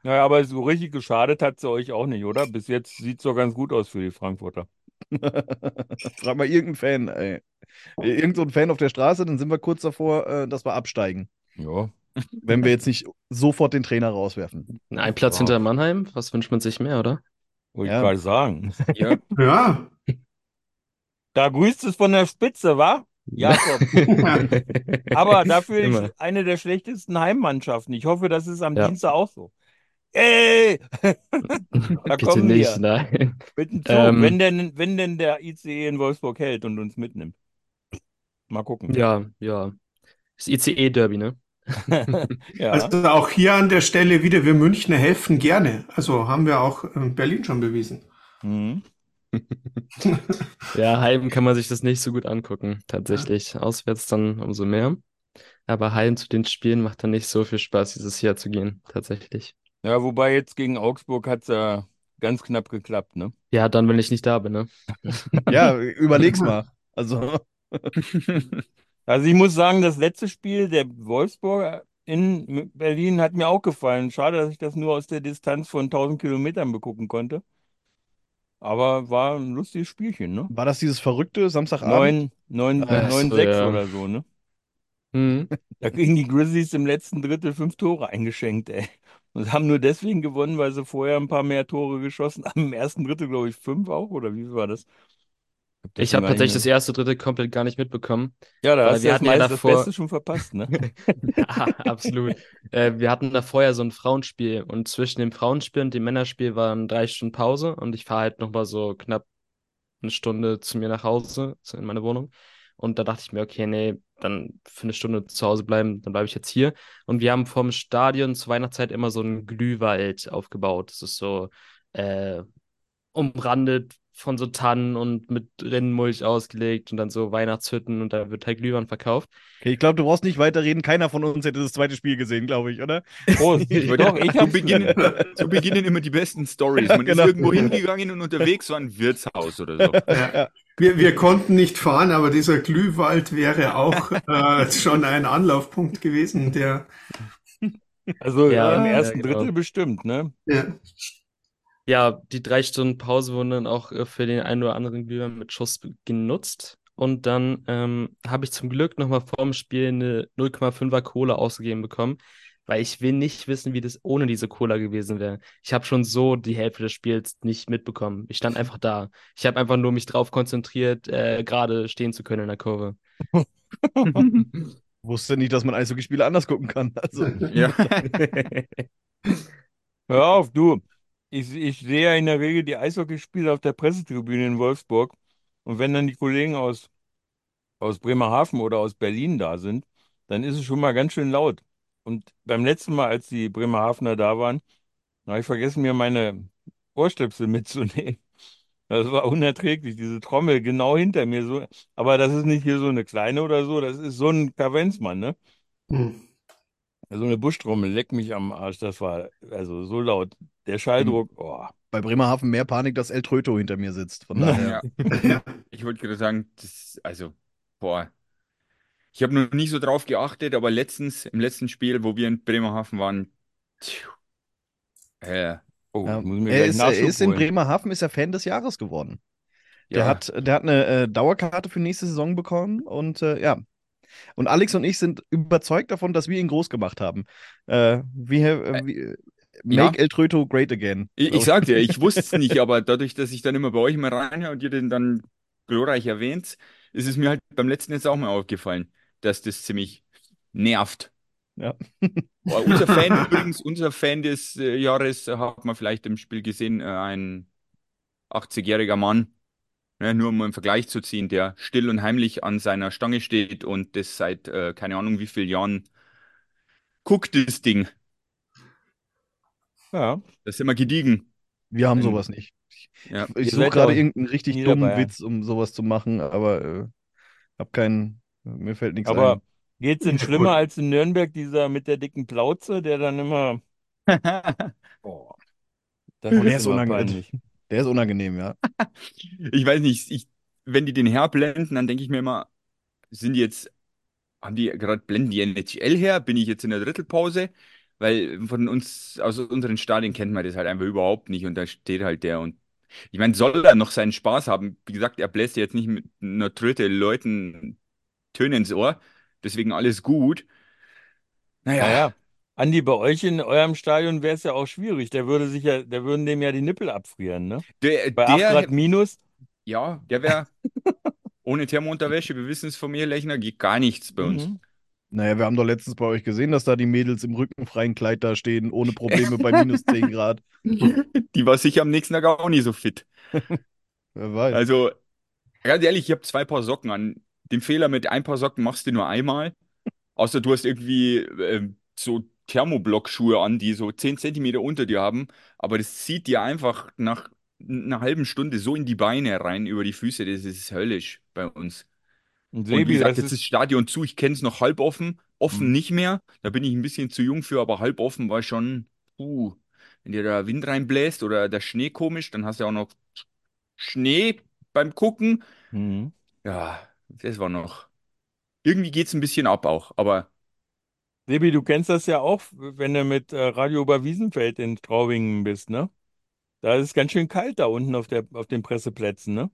Naja, aber so richtig geschadet hat sie euch auch nicht, oder? Bis jetzt sieht es doch ganz gut aus für die Frankfurter. Frag mal irgendeinen Fan, ey. Irgend so ein Fan auf der Straße, dann sind wir kurz davor, äh, dass wir absteigen. Ja. Wenn wir jetzt nicht sofort den Trainer rauswerfen. Ein Platz Ja. hinter Mannheim, was wünscht man sich mehr, oder? Wollte Ja. ich gerade sagen. Ja, ja. Da grüßt es von der Spitze, wa? Jakob. Aber dafür Immer. ist eine der schlechtesten Heimmannschaften. Ich hoffe, das ist am Ja. Dienstag auch so. Ey! da Bitte kommen nicht, wir. nein. Mit dem Zug, Ähm, wenn denn, wenn denn der ICE in Wolfsburg hält und uns mitnimmt. Mal gucken. Ja, ja. Das ICE-Derby, ne? Ja. Also auch hier an der Stelle wieder, wir Münchner helfen gerne. Also haben wir auch in Berlin schon bewiesen. Mhm. Ja, Heim kann man sich das nicht so gut angucken, tatsächlich. Auswärts dann umso mehr. Aber Heim zu den Spielen macht dann nicht so viel Spaß, dieses Jahr zu gehen, tatsächlich. Ja, wobei jetzt gegen Augsburg hat es ja ganz knapp geklappt, ne? Ja, dann, wenn ich nicht da bin, ne? Ja, überleg's mal. Also, Also ich muss sagen, das letzte Spiel der Wolfsburger in Berlin hat mir auch gefallen. Schade, dass ich das nur aus der Distanz von 1000 Kilometern begucken konnte. Aber war ein lustiges Spielchen, ne? War das dieses verrückte Samstagabend? 9, 9, Ach 9, so, 6 ja. oder so, ne? Mhm. Da kriegen die Grizzlies im letzten Drittel fünf Tore eingeschenkt, ey. Und haben nur deswegen gewonnen, weil sie vorher ein paar mehr Tore geschossen haben. Im ersten Drittel, glaube ich, fünf auch, oder wie war das? Ich habe tatsächlich das erste, dritte komplett gar nicht mitbekommen. Ja, da hast du wir das, hatten ja meiste, das davor- Beste schon verpasst, ne? Ja, absolut. Äh, wir hatten da vorher so ein Frauenspiel und zwischen dem Frauenspiel und dem Männerspiel waren drei Stunden Pause und ich fahre halt nochmal so knapp eine Stunde zu mir nach Hause, in meine Wohnung. Und da dachte ich mir, okay, nee, dann für eine Stunde zu Hause bleiben, dann bleibe ich jetzt hier. Und wir haben vom Stadion zur Weihnachtszeit immer so einen Glühwald aufgebaut. Das ist so äh, umrandet von so Tannen und mit Rinnenmulch ausgelegt und dann so Weihnachtshütten und da wird halt Glühwein verkauft. Okay, ich glaube, du brauchst nicht weiterreden. Keiner von uns hätte das zweite Spiel gesehen, glaube ich, oder? Prost. Ich Doch, ich so, hab's beginnen, so beginnen immer die besten Stories. Man Genau. ist irgendwo hingegangen und unterwegs war ein Wirtshaus oder so. Ja. Wir, wir konnten nicht fahren, aber dieser Glühwald wäre auch äh, schon ein Anlaufpunkt gewesen, der Also Ja, im ja, ersten genau. Drittel bestimmt, ne? ja, Ja, die drei Stunden Pause wurden dann auch äh, für den einen oder anderen Glühwein mit Schuss genutzt. Und dann ähm, habe ich zum Glück nochmal vorm Spiel eine 0,5er Cola ausgegeben bekommen, weil ich will nicht wissen, wie das ohne diese Cola gewesen wäre. Ich habe schon so die Hälfte des Spiels nicht mitbekommen. Ich stand einfach da. Ich habe einfach nur mich drauf konzentriert, äh, gerade stehen zu können in der Kurve. Wusste nicht, dass man Eishockeyspiele anders gucken kann. Also, Ja. Hör auf, du. Ich, ich sehe ja in der Regel die Eishockeyspiele auf der Pressetribüne in Wolfsburg. Und wenn dann die Kollegen aus, aus Bremerhaven oder aus Berlin da sind, dann ist es schon mal ganz schön laut. Und beim letzten Mal, als die Bremerhavener da waren, habe ich vergessen, mir meine Ohrstöpsel mitzunehmen. Das war unerträglich, diese Trommel genau hinter mir. So. Aber das ist nicht hier so eine kleine oder so, das ist so ein Kavenzmann, ne? hm. So eine Buschtrommel, leck mich am Arsch, das war also so laut. Der Schalldruck, oh. bei Bremerhaven mehr Panik, dass El Tröto hinter mir sitzt. Von daher. Ja. ja. Ich wollte gerade sagen, das, also, boah. Ich habe noch nie so drauf geachtet, aber letztens, im letzten Spiel, wo wir in Bremerhaven waren, tschiu, äh, Oh, Ja. ich muss mir Er ist, er ist in. Bremerhaven ist er Fan des Jahres geworden. Der ja, hat, der hat eine äh, Dauerkarte für nächste Saison bekommen und äh, ja. Und Alex und ich sind überzeugt davon, dass wir ihn groß gemacht haben. Äh, wie, äh, wie, äh, ja. Make El Tröto great again. ich, ich sag dir, ich wusste es nicht, aber dadurch, dass ich dann immer bei euch mal reinhöre und ihr den dann glorreich erwähnt, ist es mir halt beim letzten jetzt auch mal aufgefallen, dass das ziemlich nervt. Ja. Oh, unser Fan übrigens, unser Fan des äh, Jahres hat man vielleicht im Spiel gesehen, äh, ein 80-jähriger Mann, ne, nur um einen Vergleich zu ziehen, der still und heimlich an seiner Stange steht und das seit äh, keine Ahnung wie vielen Jahren guckt, das Ding. Ja, Das ist immer gediegen. Wir haben Ähm, sowas nicht. Ja. Ich Ihr suche gerade irgendeinen richtig dummen Niederbayern. Witz, um sowas zu machen, aber äh, hab keinen, mir fällt nichts aber ein. geht's denn schlimmer als in Nürnberg, dieser mit der dicken Plauze, der dann immer. Das Der ist unangenehm. Der ist unangenehm, ja. Ich weiß nicht, ich, wenn die den herblenden, dann denke ich mir immer, sind die jetzt, haben die gerade blenden die NHL her? Bin ich jetzt in der Drittelpause? Weil von uns, aus unseren Stadien kennt man das halt einfach überhaupt nicht und da steht halt der und ich meine, soll er noch seinen Spaß haben? Wie gesagt, er bläst jetzt nicht mit einer Tröte Leuten Töne ins Ohr, deswegen alles gut. Naja, Naja, Andi, bei euch in eurem Stadion wäre es ja auch schwierig. Der würde sich ja, der würden dem ja die Nippel abfrieren, ne? der, Bei 8 der, Grad minus. ja, der wäre ohne Thermounterwäsche, wir wissen es von mir, Lechner, geht gar nichts bei uns. Mhm. Naja, wir haben doch letztens bei euch gesehen, dass da die Mädels im rückenfreien Kleid da stehen, ohne Probleme bei minus 10 Grad. Die war sicher am nächsten Tag auch nicht so fit. Wer weiß. Also, ganz ehrlich, ich habe zwei Paar Socken an. Den Fehler mit ein paar Socken machst du nur einmal. Außer du hast irgendwie ähm, so Thermoblockschuhe an, die so 10 Zentimeter unter dir haben. Aber das zieht dir einfach nach einer halben Stunde so in die Beine rein über die Füße. Das ist höllisch bei uns. Und wie gesagt, jetzt ist das Stadion zu. Ich kenne es noch halb offen. Offen Mhm. nicht mehr. Da bin ich ein bisschen zu jung für, aber halb offen war schon, uh, wenn dir der Wind reinbläst oder der Schnee komisch, dann hast du auch noch Schnee beim Gucken. Mhm. Ja, das war noch. Irgendwie geht es ein bisschen ab auch, aber Sebi, du kennst das ja auch, wenn du mit äh, Radio Oberwiesenfeld in Straubingen bist, ne? Da ist es ganz schön kalt da unten auf der, auf den Presseplätzen, ne?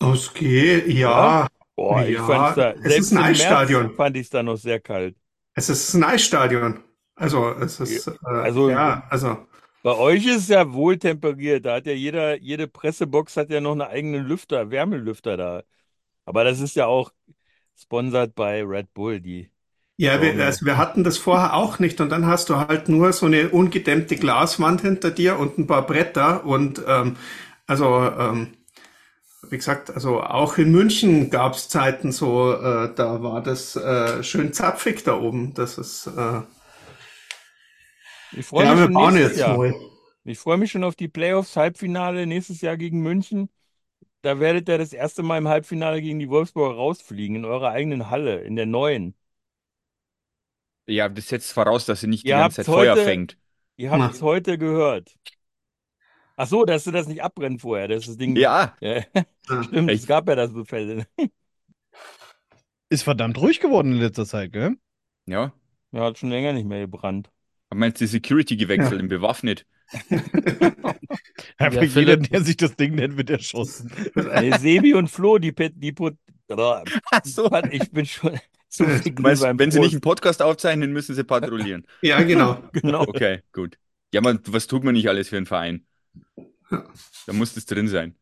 Okay, ja. Boah, ich fand's da, es ist ein im März Eisstadion. fand ich es da noch sehr kalt. Es ist ein Eisstadion. Also, es ist, äh, Also- ja, also, Bei euch ist es ja wohltemperiert. Da hat ja jeder, jede Pressebox hat ja noch einen eigenen Lüfter, Wärmelüfter da. Aber das ist ja auch sponsert bei Red Bull, die. ja, wir, also wir hatten das vorher auch nicht und dann hast du halt nur so eine ungedämmte Glaswand hinter dir und ein paar Bretter und ähm, also ähm, wie gesagt, also auch in München gab es Zeiten so, äh, da war das äh, schön zapfig da oben. Das ist äh, Ich freue ja, mich wir schon jetzt Jahr. Ich freue mich schon auf die Playoffs, Halbfinale nächstes Jahr gegen München. Da werdet ihr das erste Mal im Halbfinale gegen die Wolfsburger rausfliegen, in eurer eigenen Halle, in der neuen. Ja, das setzt voraus, dass sie nicht die Ihr ganze Zeit Feuer heute- fängt. Ihr habt es heute gehört. Ach so, dass du das nicht abbrennt vorher, das ist das Ding. Ja, Ja, Ja. stimmt, Echt? es gab ja das so Fälle. Ist verdammt ruhig geworden in letzter Zeit, gell? ja. Ja, hat schon länger nicht mehr gebrannt. Hab meinst die Security gewechselt und bewaffnet? Einfach Ja, jeder, Philipp- der sich das Ding nennt, wird erschossen. Nee, Sebi und Flo, die, Pet- die, Put- so. Ich bin schon Du meinst, wenn sie nicht einen. Podcast aufzeichnen, müssen sie patrouillieren. Ja, genau. Genau. Okay, gut. Ja, man, was tut man nicht alles für einen Verein? Ja. Da muss das drin sein.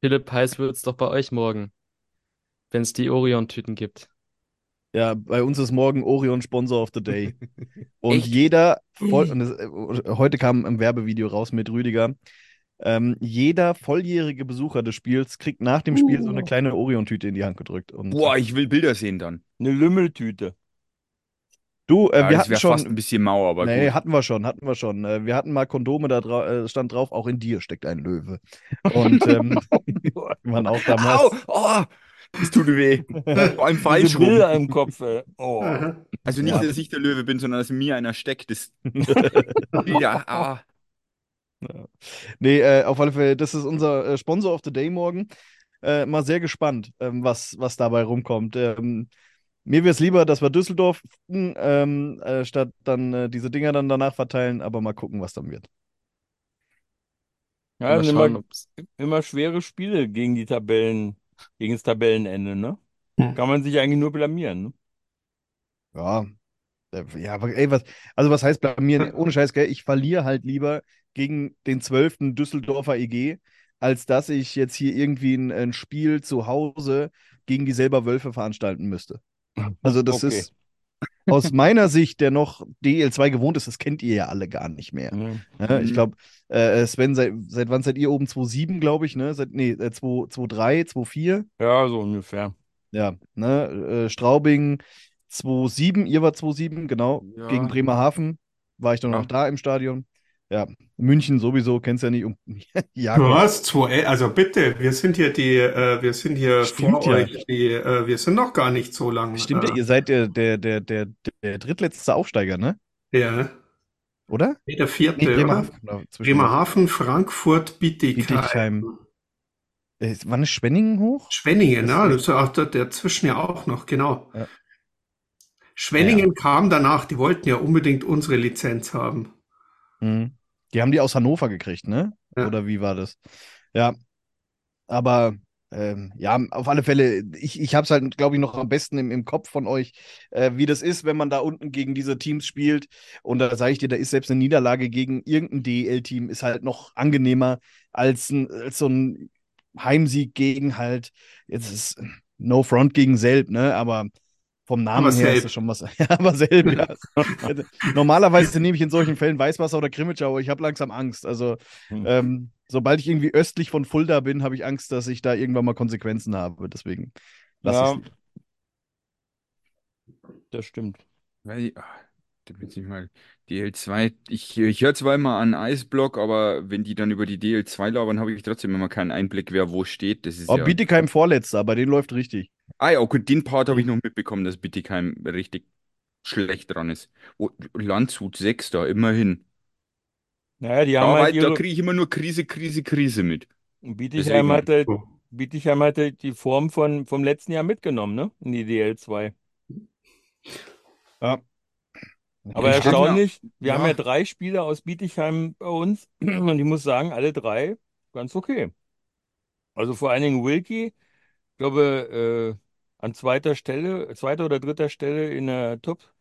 Philipp, heiß wird's doch bei euch morgen, wenn es die Orion-Tüten gibt. Ja, bei uns ist morgen Orion Sponsor of the Day. Und Echt? jeder, voll, und das, äh, heute kam ein Werbevideo raus mit Rüdiger. Ähm, jeder volljährige Besucher des Spiels kriegt nach dem Spiel so eine kleine Orion-Tüte in die Hand gedrückt. Und Boah, ich will Bilder sehen dann. Eine Lümmeltüte. Du, äh, Ja, wir das hatten wäre schon. fast ein bisschen mau, aber nee, gut. hatten wir schon, hatten wir schon. Äh, wir hatten mal Kondome, da dra äh, stand drauf, auch in dir steckt ein Löwe. Und ähm, waren auch damals. Au! Oh, das tut weh. Vor allem falsch rum. Bilder im Kopf. ey. Oh. Also nicht, Ja. dass ich der Löwe bin, sondern dass in mir einer steckt. Das, ja, ah. Nee, äh, auf alle Fälle, das ist unser äh, Sponsor of the Day morgen. Äh, mal sehr gespannt, ähm, was, was dabei rumkommt. Ähm, mir wäre es lieber, dass wir Düsseldorf ähm, äh, statt dann äh, diese Dinger dann danach verteilen, aber mal gucken, was dann wird. Ja, schauen, immer, immer schwere Spiele gegen die Tabellen, gegen das Tabellenende, ne? Hm. Kann man sich eigentlich nur blamieren, ne? Ja, äh, ja, aber ey, was, also was heißt blamieren? Ohne Scheiß, gell? Ich verliere halt lieber gegen den 12. Düsseldorfer EG, als dass ich jetzt hier irgendwie ein, ein Spiel zu Hause gegen die selber Wölfe veranstalten müsste. Also das Okay. ist aus meiner Sicht, der noch DL2 gewohnt ist, das kennt ihr ja alle gar nicht mehr. Ja. Ja, ich Mhm. glaube, äh, Sven, seit, seit wann seid ihr oben? 2.7, glaube ich, ne? Seit, nee, äh, 2 2.3, 2.4? Ja, so ungefähr. Ja, ne? Äh, Straubing 2-7, ihr war 2-7, genau. Ja. Gegen Bremerhaven war ich dann noch da im Stadion. Ja, München sowieso, kennst ja nicht. Um, ja, gut. Was? 2 Also bitte, wir sind hier die, äh, wir sind hier Stimmt vor ja. euch, die, äh, wir sind noch gar nicht so lang. Stimmt, ja, äh, ihr seid der, der, der, der, der drittletzte Aufsteiger, ne? ja. Oder? Nee, der vierte, Nee, oder? Bremerhaven. genau, zwischen- Bremerhaven, Frankfurt, Bietigheim. Bietigheim. Äh, Wann ist Schwenningen hoch? Schwenningen, ja, das ist auch der, dazwischen ja auch noch, genau. Ja. Schwenningen kam danach, die wollten ja unbedingt unsere Lizenz haben. Mhm. Die haben die aus Hannover gekriegt, ne? Ja. Oder wie war das? Ja, aber ähm, ja, auf alle Fälle, ich, ich habe es halt, glaube ich, noch am besten im, im Kopf von euch, äh, wie das ist, wenn man da unten gegen diese Teams spielt. Und da sage ich dir, da ist selbst eine Niederlage gegen irgendein DEL-Team ist halt noch angenehmer als, ein, als so ein Heimsieg gegen halt, jetzt ist No Front gegen Selb, ne? Aber vom Namen Aber her Selb. ist das schon was. Ja, aber Selb, ja. Normalerweise nehme ich in solchen Fällen Weißwasser oder Krimitschau, aber ich habe langsam Angst. Also, Hm. ähm, sobald ich irgendwie östlich von Fulda bin, habe ich Angst, dass ich da irgendwann mal Konsequenzen habe. Deswegen lasse Ja, ich es. das stimmt. Weil ich, ach, da wird's nicht mal. DL2, ich, ich höre zwar immer an Eisblock, aber wenn die dann über die DL2 labern, habe ich trotzdem immer keinen Einblick, wer wo steht. Das ist Oh, ja. Bietigheim Vorletzter, aber den läuft richtig. Ah ja, okay, den Part habe ich noch mitbekommen, dass Bittigheim richtig schlecht dran ist. Oh, Landshut Sechster, immerhin. Naja, die haben Aber halt da ihre. kriege ich immer nur Krise, Krise, Krise mit. Bietigheim Deswegen- hat halt. Bietigheim hat halt die Form von, vom letzten Jahr mitgenommen, ne? In die DL2. Ja. Aber Ich mir- erstaunlich, wir haben ja. ja drei Spieler aus Bietigheim bei uns und ich muss sagen, alle drei ganz okay. Also vor allen Dingen Wilkie, ich glaube, äh, an zweiter Stelle, zweiter oder dritter Stelle in der Top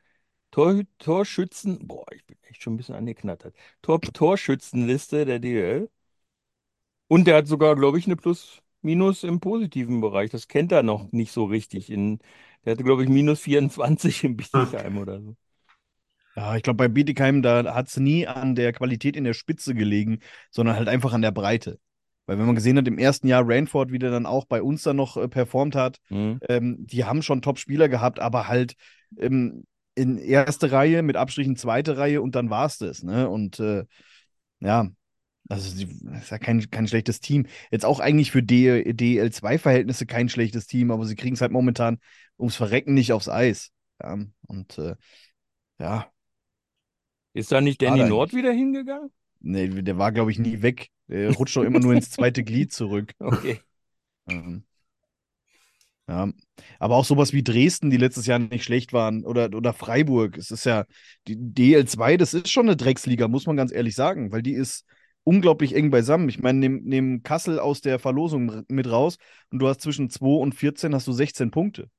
Tor, Torschützen, boah, ich bin echt schon ein bisschen angeknattert. Top Torschützenliste der DL. Und der hat sogar, glaube ich, eine Plus-Minus im positiven Bereich. Das kennt er noch nicht so richtig. In, der hatte, glaube ich, minus 24 in Bietigheim oder so. Ja, ich glaube, bei Bietigheim, da hat es nie an der Qualität in der Spitze gelegen, sondern halt einfach an der Breite. Weil wenn man gesehen hat, im ersten Jahr Ranford, wie der dann auch bei uns dann noch äh, performt hat, Hm. ähm, die haben schon Top-Spieler gehabt, aber halt ähm, in erste Reihe, mit Abstrichen zweite Reihe und dann war es das. Ne? Und äh, ja, also sie, das ist ja kein, kein schlechtes Team. Jetzt auch eigentlich für DL2-Verhältnisse kein schlechtes Team, aber sie kriegen es halt momentan ums Verrecken nicht aufs Eis. Ja, und äh, ja, Ist da nicht Danny Nord wieder hingegangen? nee, der war, glaube ich, nie weg. Der rutscht doch immer nur ins zweite Glied zurück. Okay. Ähm, Ja, aber auch sowas wie Dresden, die letztes Jahr nicht schlecht waren, oder, oder Freiburg. Es ist ja, die DL2, das ist schon eine Drecksliga, muss man ganz ehrlich sagen, weil die ist unglaublich eng beisammen. Ich meine, nehm, nehm Kassel aus der Verlosung mit raus und du hast zwischen 2 und 14 hast du 16 Punkte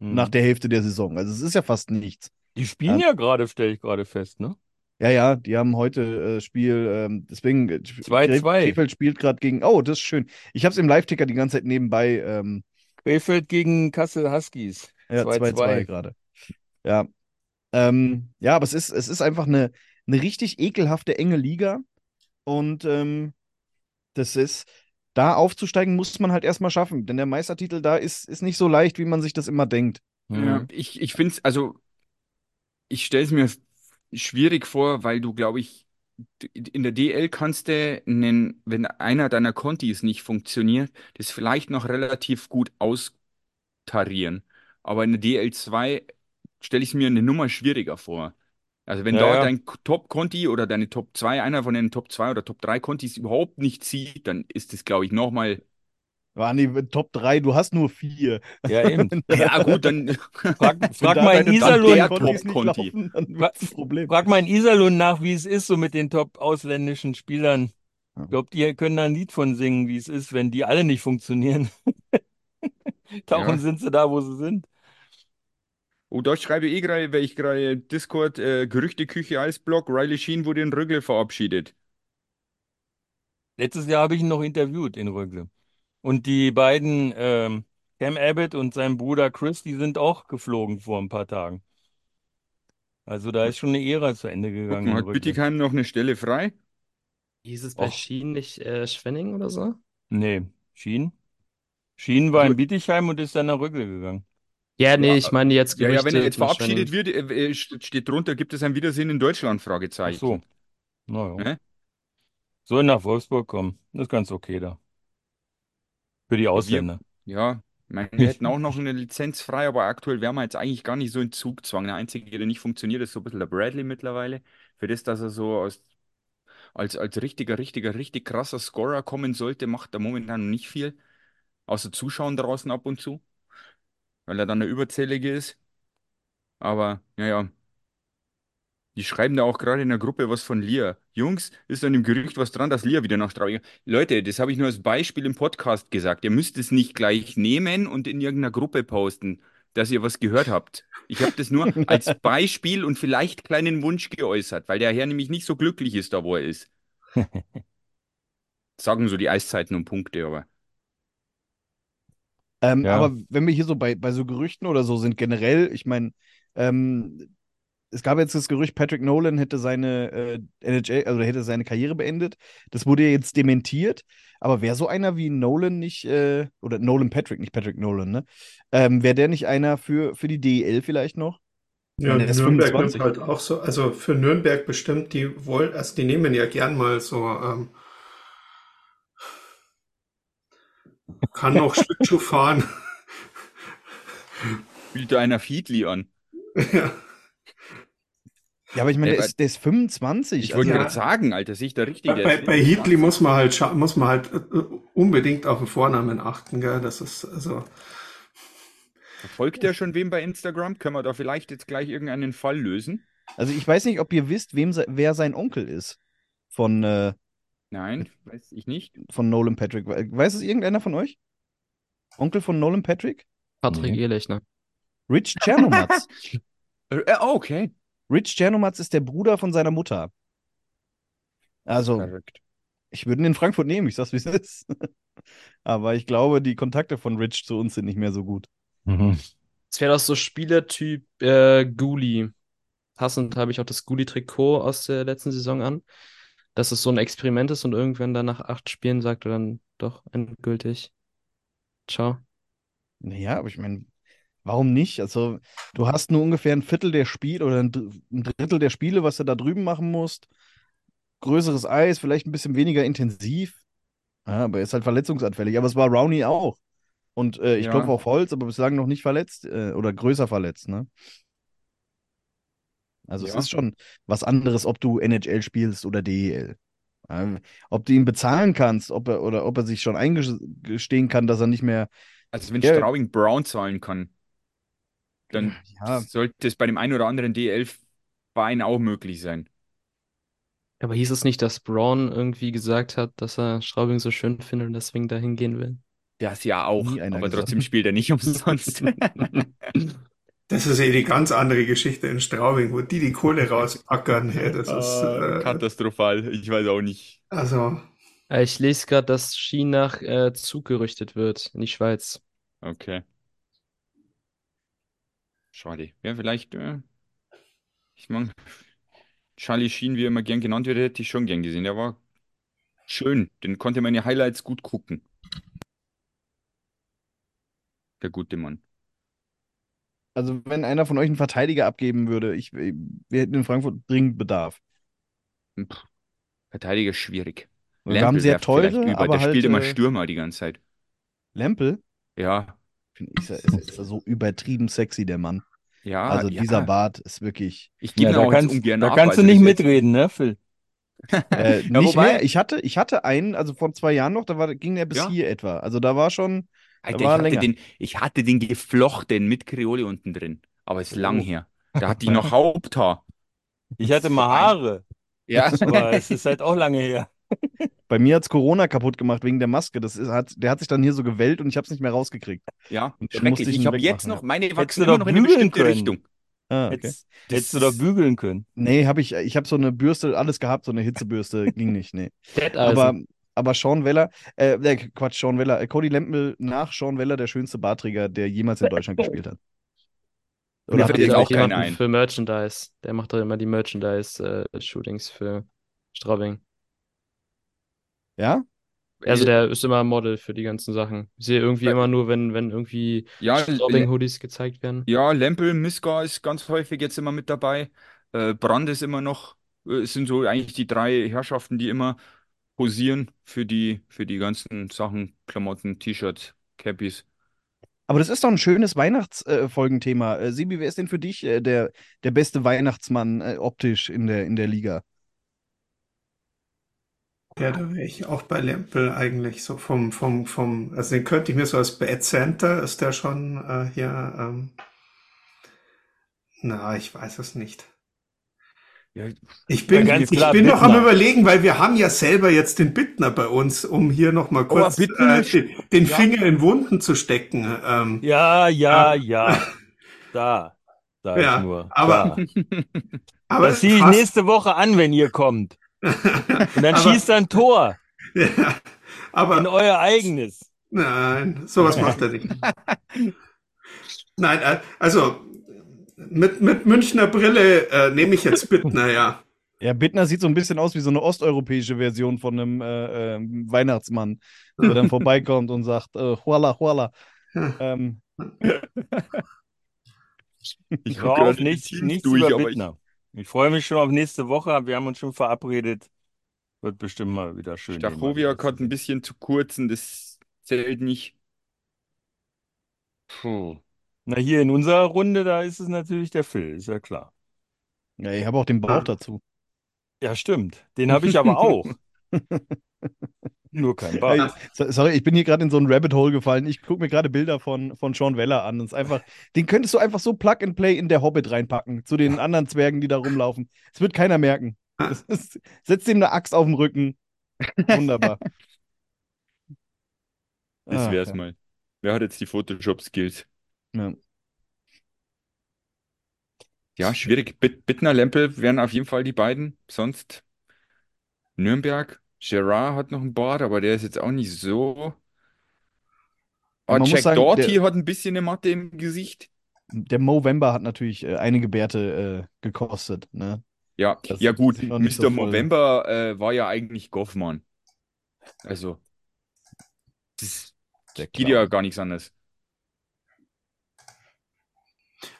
Hm. nach der Hälfte der Saison. Also es ist ja fast nichts. Die spielen Ja. ja gerade, stelle ich gerade fest, ne? Ja, ja, die haben heute äh, Spiel, ähm, deswegen, äh, 2-2. Krefeld spielt gerade gegen, oh, das ist schön. Ich habe es im Live-Ticker die ganze Zeit nebenbei ähm, Krefeld gegen Kassel Huskies. Ja, 2-2 gerade. Ja. Ähm, ja, aber es ist, es ist einfach eine, eine richtig ekelhafte, enge Liga. Und ähm, das ist, da aufzusteigen, muss man halt erstmal schaffen. Denn der Meistertitel da ist, ist nicht so leicht, wie man sich das immer denkt. Ja, Hm. ich, ich finde es, also, ich stelle es mir schwierig vor, weil du, glaube ich, in der DL kannst du, einen, wenn einer deiner Kontis nicht funktioniert, das vielleicht noch relativ gut austarieren. Aber in der DL2 stelle ich es mir eine Nummer schwieriger vor. Also wenn Ja, da ja. dein Top-Konti oder deine Top 2, einer von den Top 2 oder Top 3 Kontis überhaupt nicht zieht, dann ist das, glaube ich, nochmal. Waren die Top 3, du hast nur vier. Ja, eben. Ja, gut, dann. Frag, frag mal in Iserlohn, ein Problem. frag mal in Iserlohn nach, wie es ist so mit den top ausländischen Spielern. Ja. Ich glaube, die können da ein Lied von singen, wie es ist, wenn die alle nicht funktionieren. Darum Ja. sind sie da, wo sie sind. Oh, da schreibe ich eh gerade, weil ich gerade Discord, äh, Gerüchteküche als Blog, Riley Sheen wurde in Rügel verabschiedet. Letztes Jahr habe ich ihn noch interviewt in Rögle. Und die beiden, ähm, Cam Abbott und sein Bruder Chris, die sind auch geflogen vor ein paar Tagen. Also da ist schon eine Ära zu Ende gegangen mal, in hat Rögle. Bietigheim noch eine Stelle frei? Hieß es bei Och. Schien nicht äh, Schwenning oder so? Nee, Schien. Schien war in Bietigheim und ist dann nach Rögle gegangen. Ja, nee, Ja, ich meine jetzt Ja, ja, wenn er jetzt verabschiedet wird, äh, äh, st- steht drunter, gibt es ein Wiedersehen in Deutschland? Ach Fragezeichen. so. Naja. Ne? Soll nach Wolfsburg kommen. Das ist ganz okay da. Für die Ausländer. Ja, ich meine, wir hätten auch noch eine Lizenz frei, aber aktuell wären wir jetzt eigentlich gar nicht so in Zugzwang. Der einzige, der nicht funktioniert, ist so ein bisschen der Bradley mittlerweile. Für das, dass er so aus, als, als richtiger, richtiger, richtig krasser Scorer kommen sollte, macht er momentan noch nicht viel. Außer Zuschauen draußen ab und zu. Weil er dann der Überzählige ist. Aber, ja, ja. Die schreiben da auch gerade in der Gruppe was von Lia. Jungs, ist an dem Gerücht was dran, dass Lia wieder nach Straubing. Leute, das habe ich nur als Beispiel im Podcast gesagt. Ihr müsst es nicht gleich nehmen und in irgendeiner Gruppe posten, dass ihr was gehört habt. Ich habe das nur als Beispiel und vielleicht kleinen Wunsch geäußert, weil der Herr nämlich nicht so glücklich ist, da wo er ist. Sagen so die Eiszeiten und Punkte, aber. Ähm, Ja. Aber wenn wir hier so bei, bei so Gerüchten oder so sind, generell, ich meine, ähm, es gab jetzt das Gerücht, Patrick Nolan hätte seine äh, NHL, also hätte seine Karriere beendet. Das wurde ja jetzt dementiert. Aber wäre so einer wie Nolan nicht, äh, oder Nolan Patrick, nicht Patrick Nolan, ne? Ähm, wäre der nicht einer für, für die DEL vielleicht noch? Ja, Nürnberg 25. nimmt halt auch so, also für Nürnberg bestimmt, die wollen, also die nehmen ja gern mal so, ähm, kann auch Schlittschuh fahren. Spielt da einer Fiedli an? ja. Ja, aber ich meine, der, ist, der ist 25. Ich wollte ja. gerade sagen, Alter, sehe ich da richtig. Bei, der bei, ist- bei Heatley muss man halt, muss man halt äh, unbedingt auf den Vornamen achten, gell? Das ist, also, Verfolgt der schon wem bei Instagram? Können wir da vielleicht jetzt gleich irgendeinen Fall lösen? Also ich weiß nicht, ob ihr wisst, wem se wer sein Onkel ist. Von, äh, Nein, weiß ich nicht. von Nolan Patrick. We- Weiß es irgendeiner von euch? Onkel von Nolan Patrick? Patrick Nee. Ehrlechner. Rich Chernomatz. Äh, äh, oh, okay. Rich Chernomatz ist der Bruder von seiner Mutter. Also, Verrückt. ich würde ihn in Frankfurt nehmen, ich sag's wie es ist. Aber ich glaube, die Kontakte von Rich zu uns sind nicht mehr so gut. Es wäre doch so Spielertyp äh, Ghoulie. Passend habe ich auch das Ghoulie-Trikot aus der letzten Saison an. Dass es so ein Experiment ist und irgendwann dann nach acht Spielen sagt er dann doch endgültig. Ciao. Naja, aber ich meine, warum nicht? Also, du hast nur ungefähr ein Viertel der Spiele oder ein Dr- ein Drittel der Spiele, was du da drüben machen musst. Größeres Eis, vielleicht ein bisschen weniger intensiv. Ja, aber er ist halt verletzungsanfällig. Aber es war Rowney auch. Und äh, ich Ja. klopfe auf Holz, aber bislang noch nicht verletzt äh, oder größer verletzt, ne? Also es Ja. ist schon was anderes, ob du NHL spielst oder DEL. Ähm, ob du ihn bezahlen kannst, ob er oder ob er sich schon eingestehen kann, dass er nicht mehr. Also wenn. Straubing Brown zahlen kann, dann Ja, sollte es bei dem einen oder anderen DL-Verein auch möglich sein. Aber hieß es nicht, dass Braun irgendwie gesagt hat, dass er Straubing so schön findet und deswegen dahin gehen will? Das ja auch, aber gesagt. trotzdem spielt er nicht umsonst. Das ist eh die ganz andere Geschichte in Straubing, wo die die Kohle rauspackern. Hey, das ist, Ah, äh, Katastrophal, ich weiß auch nicht. also, Äh, Ich lese gerade, dass Ski nach äh, Zug gerüchtet wird in die Schweiz. Okay. Schade. Ja, vielleicht, äh, ich meine, Charlie Sheen, wie er immer gern genannt wird, hätte ich schon gern gesehen. Der war schön. Den konnte man in den Highlights gut gucken. Der gute Mann. also wenn einer von euch einen Verteidiger abgeben würde, ich, wir hätten in Frankfurt dringend Bedarf. Puh, Verteidiger ist schwierig. Wir haben sehr teure, aber Der halt, spielt immer äh, Stürmer die ganze Zeit. Lempel, Ja, finde ich, ist, er- ist so übertrieben sexy, der Mann. ja, Also ja. dieser Bart ist wirklich. Ich gebe Ja, ihn da auch jetzt kannst, ungern da ab, kannst du nicht mitreden, ne, Phil? Äh, Ja, nicht wobei- mehr. Ich hatte, ich hatte einen, also vor zwei Jahren noch, da war, ging der bis Ja. hier etwa. Also da war schon. Alter, war ich hatte länger. den, ich hatte den geflochten mit Kreole unten drin. Aber ist lang Oh. her. Da hatte ich noch Haupthaar. Ich hatte mal Haare, Ja. aber es ist halt auch lange her. Bei mir hat's Corona kaputt gemacht wegen der Maske. Das ist, hat, der hat sich dann hier so gewellt und ich habe es nicht mehr rausgekriegt. Ja, Und schrecklich. ich Ich habe jetzt noch, meine wachsen du immer noch in eine bügeln bestimmte können. Richtung. Ah, okay. Hättest, hättest du doch bügeln können. Nee, habe ich, ich habe so eine Bürste, alles gehabt, so eine Hitzebürste, ging nicht, nee. Aber, aber Sean Weller, äh, äh, Quatsch, Sean Weller, äh, Cody Lempel nach Sean Weller der schönste Barträger, der jemals in Deutschland gespielt hat. Oder fällt habt ihr da auch jemanden keiner ein. für Merchandise? Der macht doch immer die Merchandise-Shootings für Straubing. Ja? Also der ist immer Model für die ganzen Sachen. Ich sehe irgendwie Bei- immer nur, wenn, wenn irgendwie Ja, Straubing-Hoodies gezeigt werden. Ja, Lempel, Miska ist ganz häufig jetzt immer mit dabei. Äh, Brand ist immer noch, äh, es sind so eigentlich die drei Herrschaften, die immer posieren für die, für die ganzen Sachen, Klamotten, T-Shirts, Cappies. Aber das ist doch ein schönes Weihnachtsfolgenthema. Äh, Sibi, wer ist denn für dich äh, der, der beste Weihnachtsmann äh, optisch in der, in der Liga? Ja, da wäre ich auch bei Lempel eigentlich so vom, vom, vom, also den könnte ich mir so als Bad Center, ist der schon äh, hier, ähm, na, ich weiß es nicht. Ja, Ich bin, Ja, ich klar, bin noch am überlegen, weil wir haben ja selber jetzt den Bittner bei uns, um hier noch mal kurz Bittner äh, ist- den, den ja. Finger in Wunden zu stecken. Ähm, Ja, ja, Ja. Da, sag Ja, ich nur. aber- Da. aber Das ziehe ich nächste Woche an, wenn ihr kommt. Und dann aber, schießt er ein Tor ja, aber in euer eigenes. Nein, sowas macht er nicht. Nein, äh, also mit, mit Münchner Brille äh, nehme ich jetzt Bittner, ja. Ja, Bittner sieht so ein bisschen aus wie so eine osteuropäische Version von einem äh, ähm, Weihnachtsmann, der dann vorbeikommt und sagt, äh, Huala, Huala. Ähm, Ich Ich guck auf nichts, nichts durch, über Bittner. Ich freue mich schon auf nächste Woche. Wir haben uns schon verabredet. Wird bestimmt mal wieder schön. Stachowiak wieder hat ein bisschen zu kurzen, das zählt nicht. Puh. Na, hier in unserer Runde, da ist es natürlich der Phil, ist ja klar. ja, ich habe auch den Bauch dazu. Ja, stimmt. Den habe ich aber auch. Nur kein Bart. Ey, so- sorry, ich bin hier gerade in so ein Rabbit Hole gefallen. Ich gucke mir gerade Bilder von, von Sean Weller an. Ist einfach, den könntest du einfach so Plug and Play in der Hobbit reinpacken, zu den anderen Zwergen, die da rumlaufen. Es wird keiner merken. Das ist, setzt ihm eine Axt auf den Rücken. Wunderbar. Das Ah, wär's ja. mal. Wer hat jetzt die Photoshop-Skills? Ja. Ja, schwierig. Bitt- Bittner, Lempel wären auf jeden Fall die beiden. Sonst Nürnberg. Gerard hat noch einen Bart, aber der ist jetzt auch nicht so. Man muss Jack sagen, Doherty der- hat ein bisschen eine Matte im Gesicht. Der Movember hat natürlich äh, einige Bärte äh, gekostet. Ne? Ja, Das ja gut. sind noch nicht Mr. so voll. Movember äh, war ja eigentlich Goffmann. Also, das Der geht Clown. ja gar nichts anderes.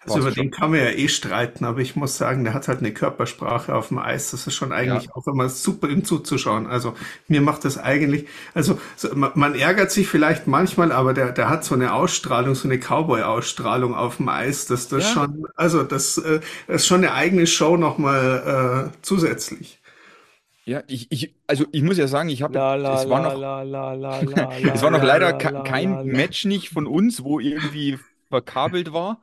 Also über den kann man ja eh streiten, aber ich muss sagen, der hat halt eine Körpersprache auf dem Eis. Das ist schon eigentlich auch immer super, ihm zuzuschauen. Also mir macht das eigentlich, also so, man, man ärgert sich vielleicht manchmal, aber der, der hat so eine Ausstrahlung, so eine Cowboy-Ausstrahlung auf dem Eis. dass das Ja. schon, also das, äh, das ist schon eine eigene Show nochmal äh, zusätzlich. Ja, ich, ich, also ich muss ja sagen, ich habe, es war noch, la, la, la, la, es war noch la, leider la, ke- la, kein la, la. Match nicht von uns, wo irgendwie verkabelt war.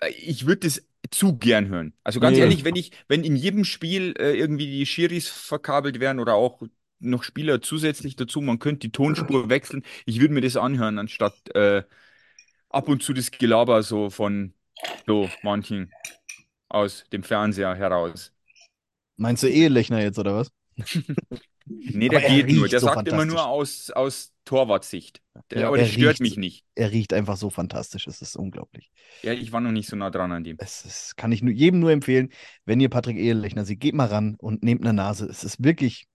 Äh, Ich würde das zu gern hören. Also ganz Nee. ehrlich, wenn ich, wenn in jedem Spiel äh, irgendwie die Schiris verkabelt wären oder auch noch Spieler zusätzlich dazu, man könnte die Tonspur wechseln, ich würde mir das anhören, anstatt äh, ab und zu das Gelaber so von so manchen aus dem Fernseher heraus. Meinst du Ehelechner jetzt, oder was? Nee, der Aber er geht nur. Der so sagt immer nur aus, aus Torwartsicht. Der, Ja, aber er das stört riecht- mich nicht. Er riecht einfach so fantastisch. Es ist unglaublich. Ja, ich war noch nicht so nah dran an dem. Es ist, kann ich nur, jedem nur empfehlen, wenn ihr Patrick Ehelechner seht, geht mal ran und nehmt eine Nase. Es ist wirklich,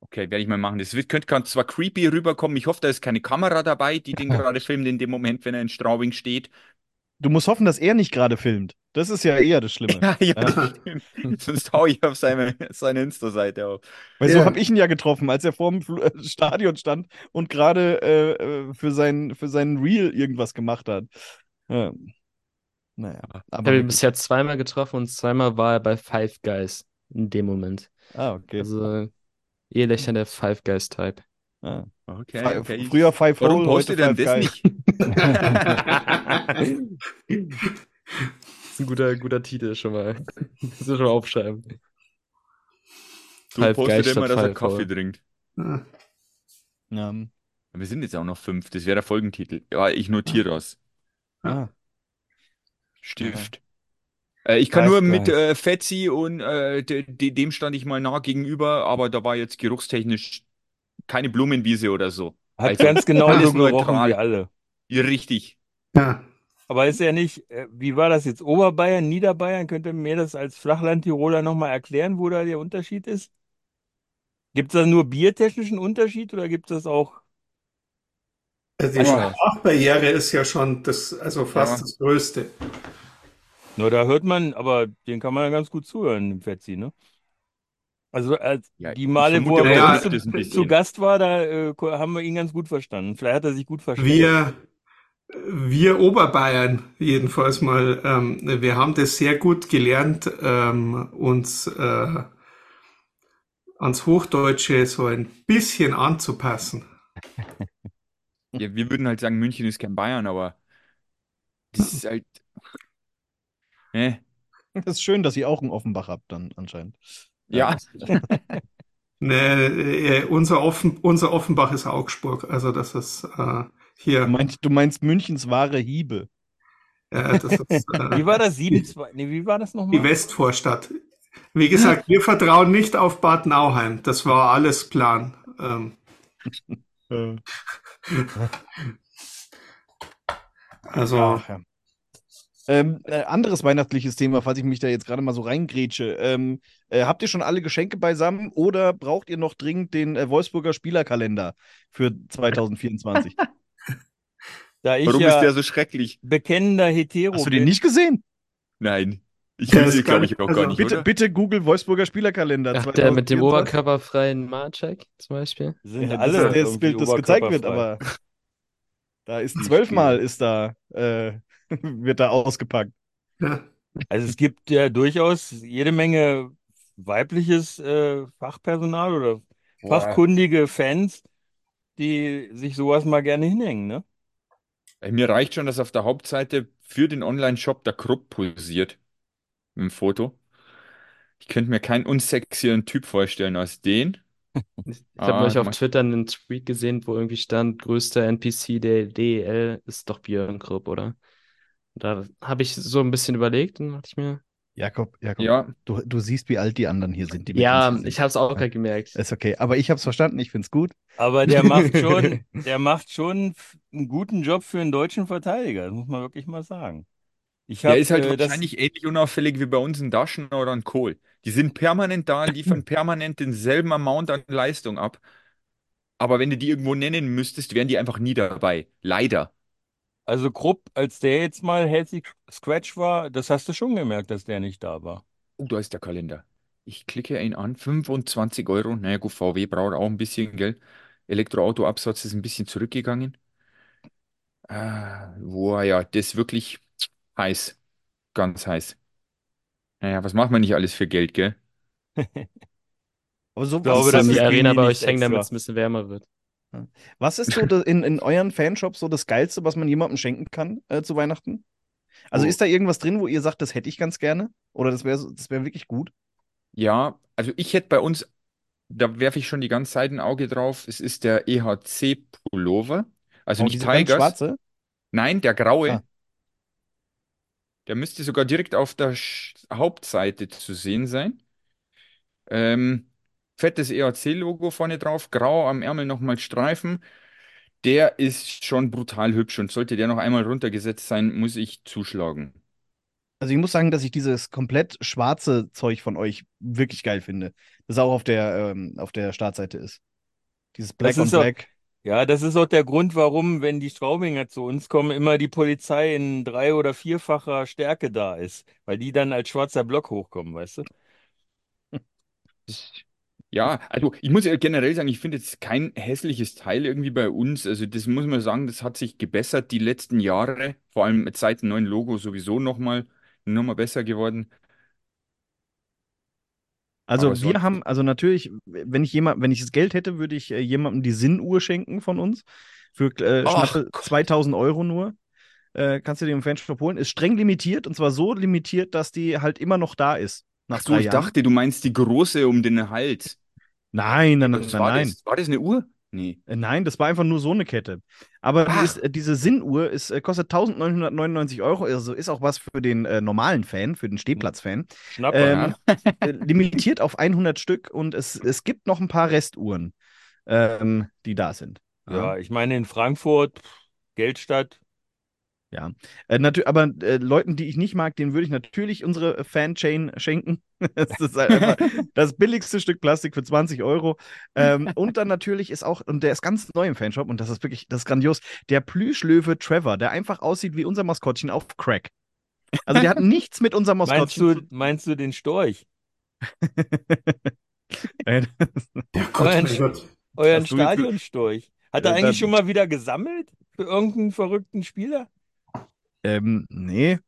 Okay, werde ich mal machen. Das wird, könnte kann zwar creepy rüberkommen. Ich hoffe, da ist keine Kamera dabei, die den gerade filmt in dem Moment, wenn er in Straubing steht. Du musst hoffen, dass er nicht gerade filmt. Das ist ja eher das Schlimme. Ja, ja, Ja. Sonst hau ich auf seine, seine Insta-Seite auf. Weil so Ja. habe ich ihn ja getroffen, als er vor dem äh, Stadion stand und gerade äh, äh, für sein, für seinen Reel irgendwas gemacht hat. Ja. Naja, Ich aber habe ihn bisher zweimal getroffen und zweimal war er bei Five Guys in dem Moment. Ah, okay. Also Ehelächter der Five Guys Type. Ah. Okay, okay. Früher Five Warum Hole, heute er Five denn das Guys. nicht? Das ist ein guter, guter Titel schon mal. Das ist schon mal aufschreiben. Du Five postet Guys immer, dass er Five Kaffee Hole. trinkt. Ja. Ja. Wir sind jetzt auch noch fünf. Das wäre der Folgentitel. Ja, ich notiere das. Ah. Stift. Äh, ich kann Five nur mit äh, Fetzi und äh, de, de, dem stand ich mal nah gegenüber, aber da war jetzt geruchstechnisch keine Blumenwiese oder so. Hat Also, ganz genau so gerochen neutral. wie alle. Ja, Richtig. Ja. Aber ist ja nicht, äh, wie war das jetzt? Oberbayern, Niederbayern? Könnt ihr mir das als Flachland-Tiroler nochmal erklären, wo da der Unterschied ist? Gibt es da nur biertechnischen Unterschied oder gibt es das auch? Also die Ja. Sprachbarriere ist ja schon das, also fast Ja. das Größte. Nur da hört man, aber den kann man ja ganz gut zuhören, dem Fetzi, ne? Also als Ja, die Male, wo er ein zu, zu Gast war, da äh, haben wir ihn ganz gut verstanden. Vielleicht hat er sich gut verstanden. Wir, wir Oberbayern jedenfalls mal, ähm, wir haben das sehr gut gelernt, ähm, uns äh, ans Hochdeutsche so ein bisschen anzupassen. Ja, wir würden halt sagen, München ist kein Bayern, aber das ist halt. Ne? Das ist schön, dass ihr auch einen Offenbach habt, dann anscheinend. Ja, Ne, äh, unser, Offen, unser Offenbach ist Augsburg, also das ist äh, Du hier, meinst, du meinst Münchens wahre Hiebe. das ist äh, Wie war das? 7-2? Nee, wie war das die nochmal? Westvorstadt. Wie gesagt, wir vertrauen nicht auf Bad Nauheim. Das war alles Plan. Ähm, also, Ach, ja. Ähm, äh, anderes weihnachtliches Thema, falls ich mich da jetzt gerade mal so reingrätsche. Ähm, äh, habt ihr schon alle Geschenke beisammen oder braucht ihr noch dringend den äh, Wolfsburger Spielerkalender für 2024? Da ich warum ja ist der so schrecklich? bekennender Hetero Hast du bin, den nicht gesehen? Nein. Ich das sie, kann- glaube ich, auch also gar nicht, Bitte, oder? bitte Google Wolfsburger Spielerkalender. Ach, der mit dem 2024. oberkörperfreien Marcheck zum Beispiel. sind Ja, alle das Bild, das gezeigt wird, aber da ist zwölfmal ist da, äh, wird da ausgepackt. ja, Also es gibt ja durchaus jede Menge weibliches äh, Fachpersonal oder fachkundige Fans, die sich sowas mal gerne hinhängen, ne? Mir reicht schon, dass auf der Hauptseite für den Online-Shop der Krupp pulsiert. Im Foto. Ich könnte mir keinen unsexieren Typ vorstellen als den. Ich habe Ah, neulich auf Twitter einen Tweet gesehen, wo irgendwie stand, größter NPC der DEL ist doch Björn Krupp, oder? Da habe ich so ein bisschen überlegt und dachte ich mir, Jakob, Jakob, Ja, du, du siehst, wie alt die anderen hier sind. Ja, hier ich sind. habe es auch gerade gemerkt. Ist okay, aber ich habe es verstanden, ich finde es gut. Aber der macht schon, der macht schon einen guten Job für einen deutschen Verteidiger, das muss man wirklich mal sagen. Ich der habe ist halt äh, das, wahrscheinlich ähnlich unauffällig wie bei uns ein Daschen oder ein Kohl. Die sind permanent da, liefern permanent denselben Amount an Leistung ab. Aber wenn du die irgendwo nennen müsstest, wären die einfach nie dabei. Leider. Also Krupp, als der jetzt mal Healthy Scratch war, das hast du schon gemerkt, dass der nicht da war. Oh, da ist der Kalender. Ich klicke ihn an. 25 Euro. Naja, gut, VW braucht auch ein bisschen Geld. Elektroautoabsatz ist ein bisschen zurückgegangen. Ah, boah, ja, das ist wirklich heiß. Ganz heiß. Naja, was macht man nicht alles für Geld, gell? Aber so, glaube, was, das ist die Arena bei euch hängen, damit es ein bisschen wärmer wird. Was ist so in, in euren Fanshops so das Geilste, was man jemandem schenken kann äh, zu Weihnachten? Also Oh. ist da irgendwas drin, wo ihr sagt, das hätte ich ganz gerne? Oder das wäre das wär wirklich gut? Ja, also ich hätte bei uns, da werfe ich schon die ganze Zeit ein Auge drauf. Es ist der EHC-Pullover. Also Oh, nicht Tigers. schwarze? Nein, der graue. Ah. Der müsste sogar direkt auf der Sch Hauptseite zu sehen sein. Ähm, fettes EAC-Logo vorne drauf, grau am Ärmel nochmal Streifen. Der ist schon brutal hübsch und sollte der noch einmal runtergesetzt sein, muss ich zuschlagen. Also ich muss sagen, dass ich dieses komplett schwarze Zeug von euch wirklich geil finde. Das auch auf der, ähm, auf der Startseite ist. Dieses Black on ist auch- Black. Ja, das ist auch der Grund, warum, wenn die Straubinger zu uns kommen, immer die Polizei in drei- oder vierfacher Stärke da ist, weil die dann als schwarzer Block hochkommen, weißt du? Ja, also ich muss ja generell sagen, ich finde jetzt kein hässliches Teil irgendwie bei uns. Also das muss man sagen, das hat sich gebessert die letzten Jahre. Vor allem seit dem neuen Logo sowieso nochmal noch mal besser geworden. Also Aber wir haben, also natürlich, wenn ich jemand, wenn ich das Geld hätte, würde ich äh, jemandem die Sinnuhr schenken von uns. Für äh, Ach schnappe Gott. 2000 Euro nur. Äh, kannst du dir im Fanshop holen. Ist streng limitiert und zwar so limitiert, dass die halt immer noch da ist. Nach Ach so, drei ich Jahren. dachte, du meinst die große um den Hals. Nein, nein, nein, war nein. das? War das eine Uhr? Nee. Äh, Nein, das war einfach nur so eine Kette. Aber Ach. ist, äh, diese Sinnuhr ist, äh, kostet 1999 Euro, also ist auch was für den äh, normalen Fan, für den Stehplatz-Fan. Schnapper. Ähm, äh, limitiert auf 100 Stück und es, es gibt noch ein paar Restuhren, ähm, die da sind. Ja, ich meine in Frankfurt, pff, Geldstadt, Äh, aber äh, Leuten, die ich nicht mag, denen würde ich natürlich unsere Fan-Chain schenken. das ist halt einfach das billigste Stück Plastik für 20 Euro. Ähm, und dann natürlich ist auch, und der ist ganz neu im Fanshop und das ist wirklich, das ist grandios, der Plüschlöwe Trevor, der einfach aussieht wie unser Maskottchen auf Crack. Also der hat nichts mit unserem meinst Maskottchen du, meinst du den Storch? Äh, Ja, Nein. Euren jetzt- Stadionstorch? Hat Äh, er eigentlich dann- schon mal wieder gesammelt für irgendeinen verrückten Spieler? Ähm, nee.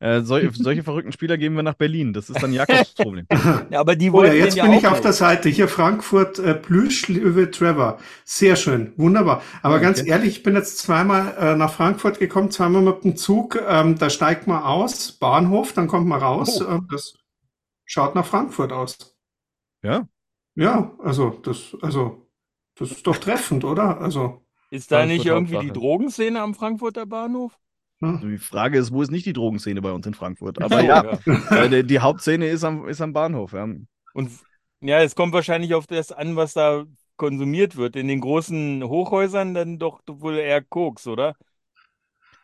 Äh, sol solche verrückten Spieler geben wir nach Berlin. Das ist dann Jakobs Problem. Ja, aber die Oh ja, jetzt den ja bin ich auf der nicht. Seite. Hier Frankfurt äh, Plüschlöwe Trevor. Sehr schön, wunderbar. Aber Ja, ganz okay. ehrlich, ich bin jetzt zweimal äh, nach Frankfurt gekommen, zweimal mit dem Zug. Ähm, da steigt man aus, Bahnhof, dann kommt man raus. Oh. Ähm, das schaut nach Frankfurt aus. Ja. Ja, also das, also das ist doch treffend, oder? Also Ist da nicht Frankfurt irgendwie die. Drogenszene am Frankfurter Bahnhof? Hm. Also die Frage ist, wo ist nicht die Drogenszene bei uns in Frankfurt? Aber ja, äh, die, die Hauptszene ist am, ist am Bahnhof. Ja. Und ja, es kommt wahrscheinlich auf das an, was da konsumiert wird. In den großen Hochhäusern dann doch wohl eher Koks, oder?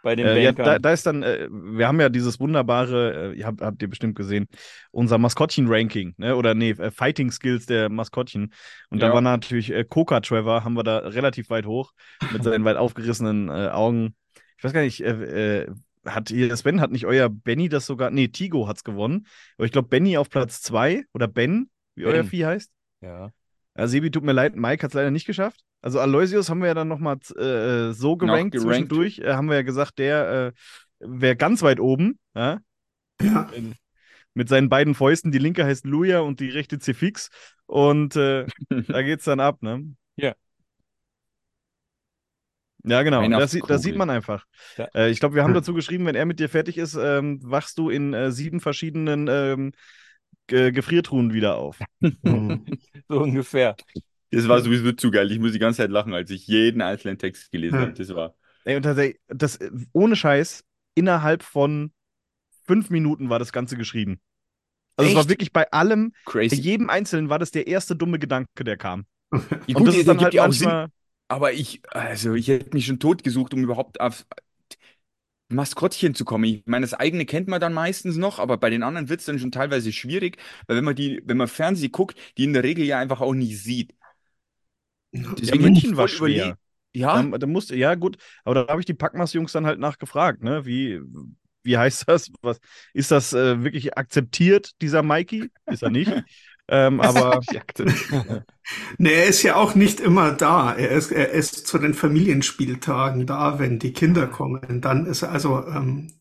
Bei den Äh, ja, Bankern. da, da ist dann, äh, wir haben ja dieses wunderbare, äh, ihr habt, habt ihr bestimmt gesehen, unser Maskottchen-Ranking, ne? Oder nee, äh, Fighting Skills der Maskottchen. Und da Ja. war natürlich äh, Coca Trevor, haben wir da relativ weit hoch mit seinen weit aufgerissenen äh, Augen. Ich weiß gar nicht, äh, äh, hat hier Sven, hat nicht euer Benny das sogar, nee, Tigo hat's gewonnen. Aber ich glaube, Benny auf Platz zwei oder Ben, wie euer Ben. Vieh heißt. ja. Ja, Sebi, tut mir leid, Mike hat es leider nicht geschafft. Also Aloysius haben wir ja dann nochmal äh, so gerankt gerankt. zwischendurch. Äh, haben wir ja gesagt, der äh, wäre ganz weit oben. Ja? ja. mit seinen beiden Fäusten. Die linke heißt Luja und die rechte Cefix. Und äh, da geht's dann ab, ne? Ja. Ja, genau. Das, das sieht man einfach. Ja. Äh, ich glaube, wir haben Hm. dazu geschrieben, wenn er mit dir fertig ist, ähm, wachst du in äh, sieben verschiedenen ähm, Ge Gefriertruhen wieder auf. So ungefähr. Das war sowieso zu geil. Ich muss die ganze Zeit lachen, als ich jeden einzelnen Text gelesen Ja. habe. Das war. Ey, und tatsächlich, das, äh, ohne Scheiß, innerhalb von fünf Minuten war das Ganze geschrieben. Also es war Echt? wirklich bei allem, bei Crazy. jedem Einzelnen war das der erste dumme Gedanke, der kam. Ja, Und gut, das der ist dann gibt halt manchmal. Aber ich, also ich hätte mich schon tot gesucht, um überhaupt auf Maskottchen zu kommen. Ich meine, das eigene kennt man dann meistens noch, aber bei den anderen wird es dann schon teilweise schwierig, weil wenn man die, wenn man Fernsehen guckt, die in der Regel ja einfach auch nicht sieht. Ja, Deswegen München ich war schwer. überlegt- Ja, Da, da musste, ja, gut, aber da habe ich die Packmas-Jungs dann halt nachgefragt, ne? Wie, wie heißt das? Was, ist das äh, wirklich akzeptiert, dieser Mikey? Ist er nicht. Ähm, aber Nee, er ist ja auch nicht immer da. Er ist, er ist zu den Familienspieltagen da, wenn die Kinder kommen. Dann ist er also, ähm,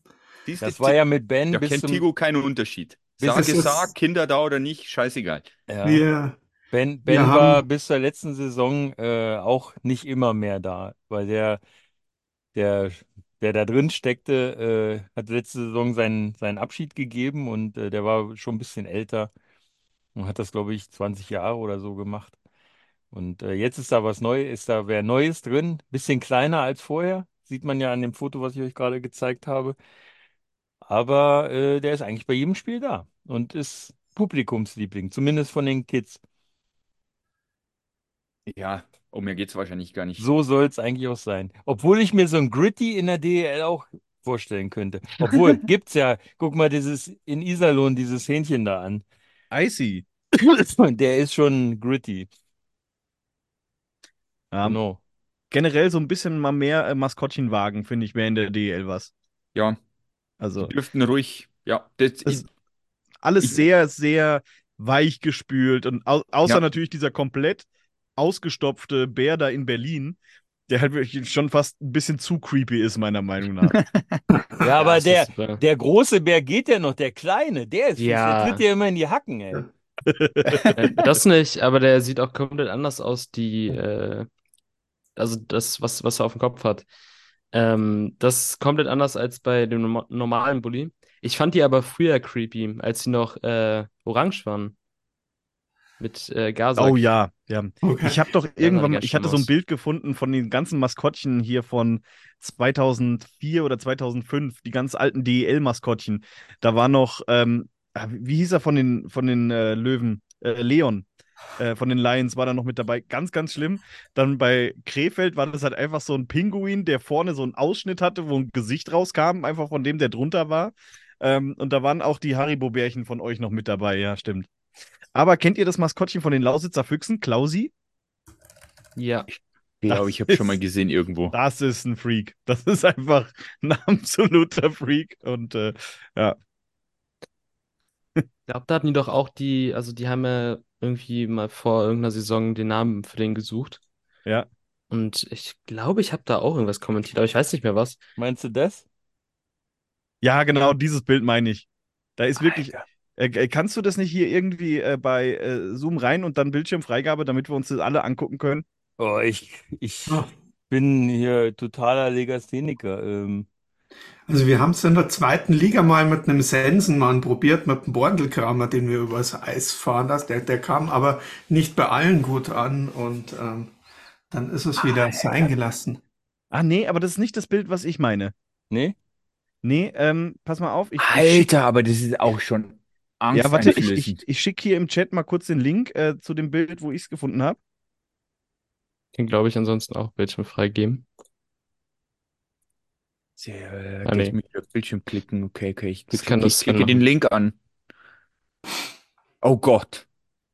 Das war ja mit Ben da bis kennt zum, Tigo keinen Unterschied. Sag es sag, Kinder da oder nicht, scheißegal. ja. wir, Ben, Wir Ben haben- war bis zur letzten Saison äh, auch nicht immer mehr da, weil der, der, der da drin steckte, äh, hat letzte Saison seinen, seinen Abschied gegeben und äh, der war schon ein bisschen älter und hat das, glaube ich, 20 Jahre oder so gemacht. Und äh, jetzt ist da was Neues, ist da wer Neues drin, bisschen kleiner als vorher, sieht man ja an dem Foto, was ich euch gerade gezeigt habe. Aber äh, der ist eigentlich bei jedem Spiel da und ist Publikumsliebling, zumindest von den Kids. Ja, um mir geht's wahrscheinlich gar nicht. So soll es eigentlich auch sein. Obwohl ich mir so ein Gritty in der DEL auch vorstellen könnte. Obwohl, gibt's ja, guck mal, dieses in Iserlohn, dieses Hähnchen da an. Icy. Der ist schon gritty. Ja, Genau. generell so ein bisschen mal mehr äh, Maskottchenwagen, finde ich, wäre in der DL was. Ja, Also die dürften ruhig, ja, das, Das- ich, alles Ich- sehr, sehr weich gespült und au außer Ja. natürlich dieser komplett ausgestopfte Bär da in Berlin, der halt wirklich schon fast ein bisschen zu creepy ist, meiner Meinung nach. Ja, aber der, äh, der große Bär geht ja noch, der kleine, der ist Ja. der tritt ja immer in die Hacken, ey. äh, das nicht, aber der sieht auch komplett anders aus, die, äh, also das, was, was er auf dem Kopf hat. Ähm, das ist komplett anders als bei dem norma- normalen Bulli. Ich fand die aber früher creepy, als sie noch äh, orange waren. Mit äh, Gasak. Oh ja, ja. okay. Ich habe doch irgendwann, ich hatte so ein. Bild gefunden von den ganzen Maskottchen hier von 2004 oder 2005, die ganz alten DEL-Maskottchen. Da war noch, ähm, ah, wie hieß er von den, von den äh, Löwen? Äh, Leon. Äh, von den Lions war da noch mit dabei. Ganz, ganz schlimm. Dann bei Krefeld war das halt einfach so ein Pinguin, der vorne so einen Ausschnitt hatte, wo ein Gesicht rauskam, einfach von dem, der drunter war. Ähm, und da waren auch die Haribo-Bärchen von euch noch mit dabei, ja, stimmt. Aber kennt ihr das Maskottchen von den Lausitzer Füchsen, Klausi? Ja. glaube, ich habe schon mal gesehen irgendwo. Das ist ein Freak. Das ist einfach ein absoluter Freak. Und äh, ja, Ich glaube, da hatten die doch auch die, also die haben ja irgendwie mal vor irgendeiner Saison den Namen für den gesucht. Ja. Und ich glaube, ich habe da auch irgendwas kommentiert, aber ich weiß nicht mehr was. Meinst du das? ja, genau dieses Bild meine ich. Da ist wirklich. Alter. Äh, äh, kannst du das nicht hier irgendwie äh, bei äh, Zoom rein und dann Bildschirmfreigabe, damit wir uns das alle angucken können? Oh, ich, ich Ah. bin hier totaler Legastheniker. Ähm, Also wir haben es in der zweiten Liga mal mit einem Sensenmann probiert, mit dem Bordelkramer, den wir übers Eis fahren lassen. Der, der kam aber nicht bei allen gut an und ähm, dann ist es wieder sein gelassen. Ah, nee, aber das ist nicht das Bild, was ich meine. nee? Nee, ähm, pass mal auf. Ich, Alter, aber das ist auch schon ja, warte, ich, ich, ich schicke hier im Chat mal kurz den Link äh, zu dem Bild, wo ich es gefunden habe. Den glaube ich ansonsten auch Bildschirm freigeben. Sehr, äh, Ah, nee. Bildschirm klicken. Okay, okay, ich, Das klicke- kann ich das klicke den. Link an. Oh Gott.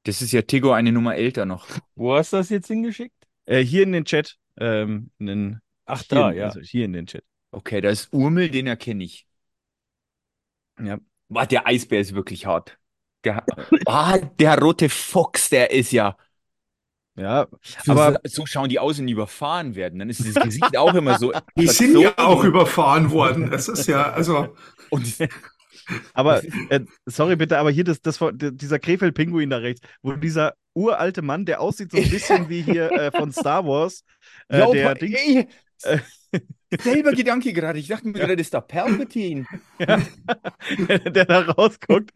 Das ist ja Tigo eine Nummer älter noch. Wo hast du das jetzt hingeschickt? Äh, hier in den Chat. Ähm, in den, Ach, hier, da, ja. Also hier in den Chat. Okay, da ist Urmel, den erkenne ich. Ja. Boah, der Eisbär ist wirklich hart. Der, ah, der rote Fuchs, der ist ja. Ja, So, aber so schauen die aus und überfahren werden. Dann ist das Gesicht auch immer so. Die sind ja auch überfahren worden. Es ist ja, also, Und Aber, äh, sorry bitte, aber hier das, das, dieser Krefeld-Pinguin da rechts, wo dieser uralte Mann, der aussieht so ein bisschen wie hier äh, von Star Wars, äh, Ja, der aber, Dings, ey, äh, selber Gedanke gerade. Ich dachte mir gerade, das ist der Palpatine. Ja. der da rausguckt.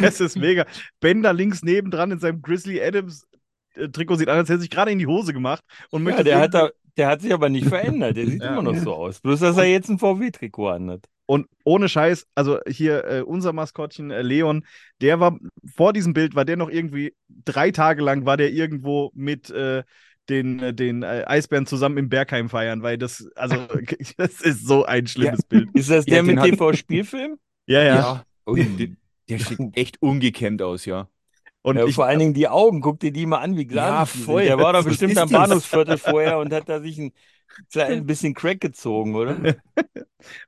Es ist mega. Ben da links nebendran in seinem Grizzly Adams äh, Trikot sieht an, als hätte er sich gerade in die Hose gemacht und Ja, möchte der hat, da, der hat sich aber nicht verändert. Der sieht Ja. immer noch so aus. Bloß, dass er jetzt ein VW-Trikot anhat. Und ohne Scheiß, also hier äh, unser Maskottchen äh, Leon, der war vor diesem Bild, war der noch irgendwie drei Tage lang, war der irgendwo mit äh, den, äh, den äh, Eisbären zusammen im Bergheim feiern, weil das, also, das ist so ein schlimmes Bild. Ist das Ja, der den mit TV-Spielfilm? Ja, ja. Oh, der, der sieht echt ungekämmt aus, ja. Und Ja, ich, vor allen Dingen die Augen, guck dir die mal an, wie glasig Ja, voll. Der war doch bestimmt am? Bahnhofsviertel vorher und hat da sich ein klein bisschen Crack gezogen, oder?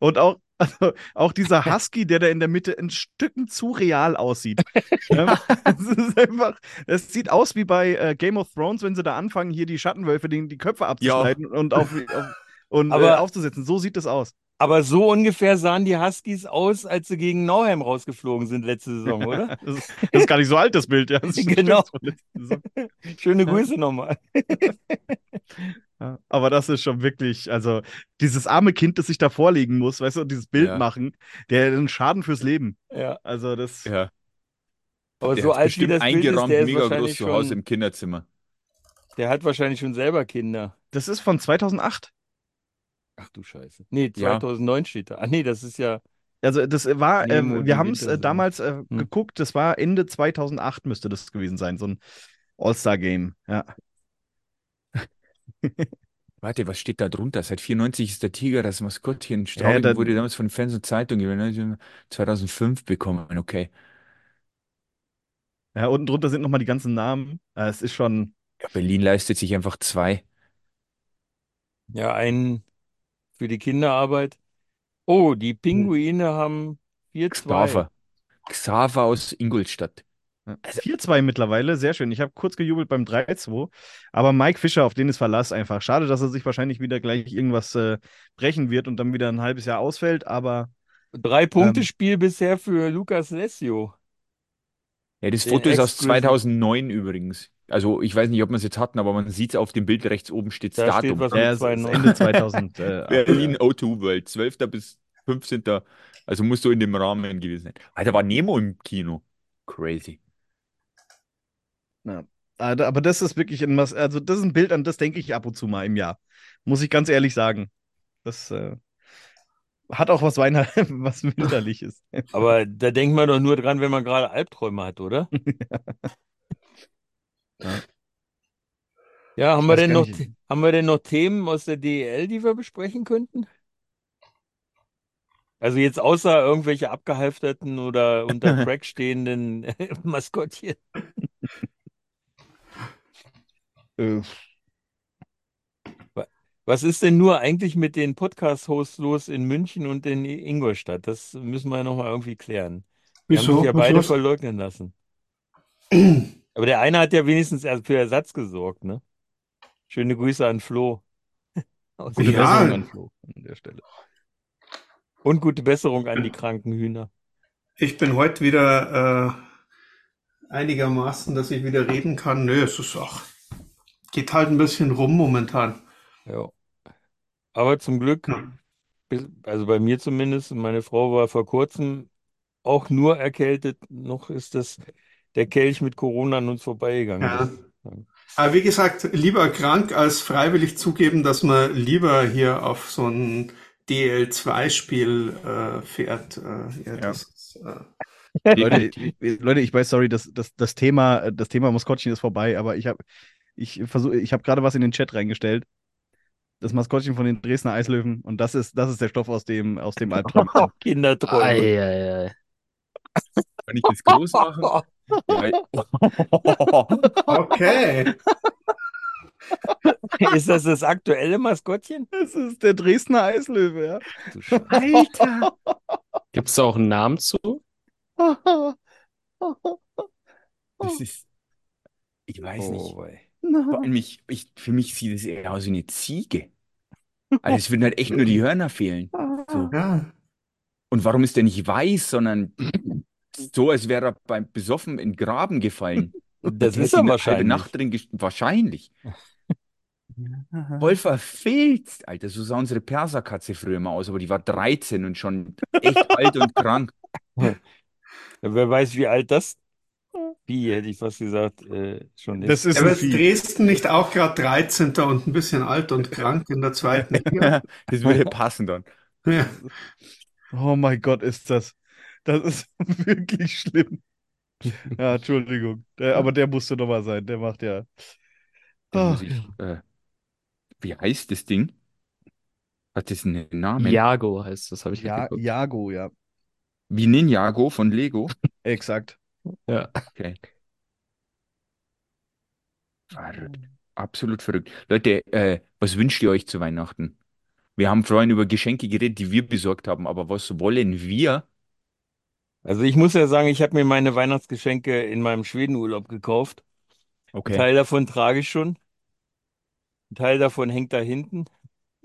und auch, also, auch dieser Husky, der da in der Mitte ein Stücken zu real aussieht. ja, das ist einfach, es sieht aus wie bei äh, Game of Thrones, wenn sie da anfangen, hier die Schattenwölfe, die, die Köpfe abzuschneiden und, auf, auf, und äh, Aber- aufzusetzen. So sieht es aus. Aber so ungefähr sahen die Huskies aus, als sie gegen Nauheim rausgeflogen sind letzte Saison, oder? Das ist, das ist gar nicht so alt, das Bild. Ja. Das Genau. Schöne Grüße nochmal. Ja, aber das ist schon wirklich, also dieses arme Kind, das sich da vorlegen muss, weißt du, und dieses Bild Ja. machen, der einen Schaden fürs Leben. Ja, Also das, ja. aber Der so alt wie das Bild ist, der ist mega groß wahrscheinlich zu Hause schon, im Kinderzimmer. der hat wahrscheinlich schon selber Kinder. das ist von 2008. Ach du Scheiße. Nee, Ja. 2009 steht da. Ah nee, das ist ja, Also das war, Nemo, äh, die wir haben es äh, damals äh, Hm. geguckt, das war Ende 2008 müsste das gewesen sein, so ein All-Star-Game. Ja. Warte, was steht da drunter? Seit 94 ist der Tiger das Maskottchen. Straubing da- wurde damals von Fans und Zeitungen 2005 bekommen. Okay. ja, unten drunter sind nochmal die ganzen Namen. Äh, es ist schon, Ja, Berlin leistet sich einfach zwei. ja ein für die Kinderarbeit. Oh, die Pinguine haben 4-2. Xaver. Xaver aus Ingolstadt. Ja. 4-2 mittlerweile, sehr schön. Ich habe kurz gejubelt beim 3-2, aber Mike Fischer, auf den ist Verlass einfach. Schade, dass er sich wahrscheinlich wieder gleich irgendwas äh, brechen wird und dann wieder ein halbes Jahr ausfällt, aber Drei Punkte Ähm. Spiel bisher für Lukas Lessio. Ja, das Foto ist aus Ex-Grizzly. 2009 übrigens. Also ich weiß nicht, ob wir es jetzt hatten, aber man sieht es auf dem Bild rechts oben steht das Da steht Datum. was ja, mit es ist 2-9. Ende 2000. Äh, Berlin O2 World, 12. bis 15. Also muss so in dem Rahmen gewesen sein. Alter, war Nemo im Kino. Crazy. Ja. Ah, Aber das ist wirklich ein, also das ist ein Bild, an das denke ich ab und zu mal im Jahr. Muss ich ganz ehrlich sagen. Das äh, hat auch was Weihnacht, was winterliches. Aber da denkt man doch nur dran, wenn man gerade Albträume hat, oder? Ja. Ja, haben wir denn noch, nicht. haben wir denn noch Themen aus der DEL, die wir besprechen könnten? Also jetzt außer irgendwelche abgehalfterten oder unter Crack stehenden Maskottchen. Äh, Was ist denn nur eigentlich mit den Podcast-Hosts los in München und in Ingolstadt? Das müssen wir nochmal irgendwie klären. Die haben Wieso? sich ja Was beide los? verleugnen lassen. Aber der eine hat ja wenigstens für Ersatz gesorgt, ne? Schöne Grüße an Flo. Aus gute Ja. Besserung an Flo an der Stelle. Und gute Besserung an die kranken Hühner. Ich bin heute wieder äh, einigermaßen, dass ich wieder reden kann. Nö, es ist auch, geht halt ein bisschen rum momentan. Ja. Aber zum Glück, Ja. also bei mir zumindest, und meine Frau war vor kurzem auch nur erkältet. Noch ist das der Kelch mit Corona an uns vorbeigegangen. Ja. Aber wie gesagt, lieber krank als freiwillig zugeben, dass man lieber hier auf so ein DL2-Spiel äh, fährt. Äh, ja, das ist, äh, Leute, ich- Leute, ich weiß, sorry, das, das, das Thema, das Thema Maskottchen ist vorbei, aber ich habe ich versuche, ich habe gerade was in den Chat reingestellt. Das Maskottchen von den Dresdner Eislöwen und das ist, das ist der Stoff aus dem, aus dem Albtraum. Kinderträume. Ei, ei, ei. Kann ich das groß machen? Ja, okay. Ist das das aktuelle Maskottchen? Das ist der Dresdner Eislöwe, ja. Alter! Gibt es da auch einen Namen zu? Das ist. Ich weiß Oh, nicht. wei. Vor allem ich, ich, für mich sieht es eher aus wie eine Ziege. Also es würden halt echt nur die Hörner fehlen. So. Ja. Und warum ist der nicht weiß, sondern so, als wäre er beim Besoffen in den Graben gefallen? Das Hätte ist er wahrscheinlich. Nacht drin Wahrscheinlich. Voll verfilzt, Alter. So sah unsere Perserkatze früher mal aus, aber die war 13 und schon echt alt und krank. Wer weiß, wie alt das Vieh, hätte ich fast gesagt, äh, schon ist. Das ist Aber ist Vieh. Dresden nicht auch gerade 13. und ein bisschen alt und krank in der zweiten Liga? Das würde passen dann. Ja. Oh mein Gott, ist das. Das ist wirklich schlimm. Ja, Entschuldigung. Der, aber der musste doch mal sein. Der macht ja. Muss ich, äh, wie heißt das Ding? Hat das einen Namen? Iago heißt das, habe ich ja. Jago, ja. Wie Ninjago von Lego? Exakt. Ja. Okay. Verrückt. Absolut verrückt. Leute, äh, was wünscht ihr euch zu Weihnachten? Wir haben vorhin über Geschenke geredet, die wir besorgt haben, aber was wollen wir? Also ich muss ja sagen, ich habe mir meine Weihnachtsgeschenke in meinem Schwedenurlaub gekauft. Ein Okay. Teil davon trage ich schon. Ein Teil davon hängt da hinten.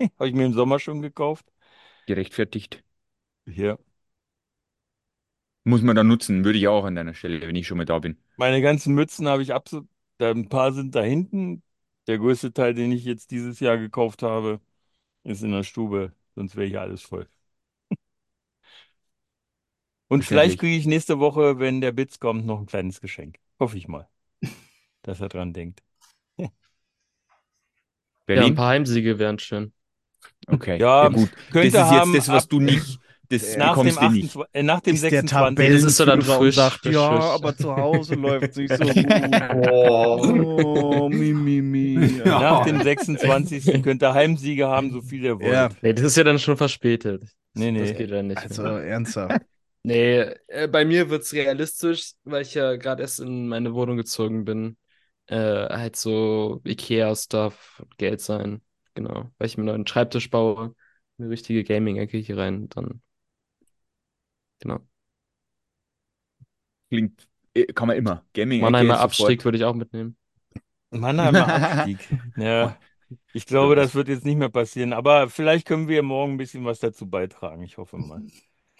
Habe ich mir im Sommer schon gekauft. Gerechtfertigt. Hier. Muss man dann nutzen, würde ich auch an deiner Stelle, wenn ich schon mal da bin. Meine ganzen Mützen habe ich absolut. Ein paar sind da hinten. Der größte Teil, den ich jetzt dieses Jahr gekauft habe, ist in der Stube. Sonst wäre hier alles voll. Und vielleicht kriege ich nächste Woche, wenn der Bitz kommt, noch ein kleines Geschenk. Hoffe ich mal, dass er dran denkt. Ja, ein Berlin? paar Heimsiege wären schön. Okay. Ja, Ja, gut. Das könnte ist jetzt haben das, was ab- du nicht, das Nach dem, bekommst du nicht. 28, äh, nach dem Ist der 26. Das ist so dann frisch, sagt, ja, frisch. aber zu Hause läuft nicht so gut. Oh, mi, mi, mi. Ja. Nach dem 26. könnt ihr Heimsiege haben, so viel ihr wollt. Ja, Nee, das ist ja dann schon verspätet. Nee, Das nee. geht ja nicht. also ernsthaft. Nee, äh, bei mir wird es realistisch, weil ich ja gerade erst in meine Wohnung gezogen bin. Äh, halt so IKEA-Stuff, Geld sein. Genau. Weil ich mir einen neuen Schreibtisch baue, eine richtige Gaming-Ecke hier rein, dann. Genau. Klingt, äh, kann man immer. Gaming-Ecke Mannheimer. Abstieg würde ich auch mitnehmen. Mannheimer Abstieg. Ja, ich glaube, das wird jetzt nicht mehr passieren. Aber vielleicht können wir morgen ein bisschen was dazu beitragen. Ich hoffe mal.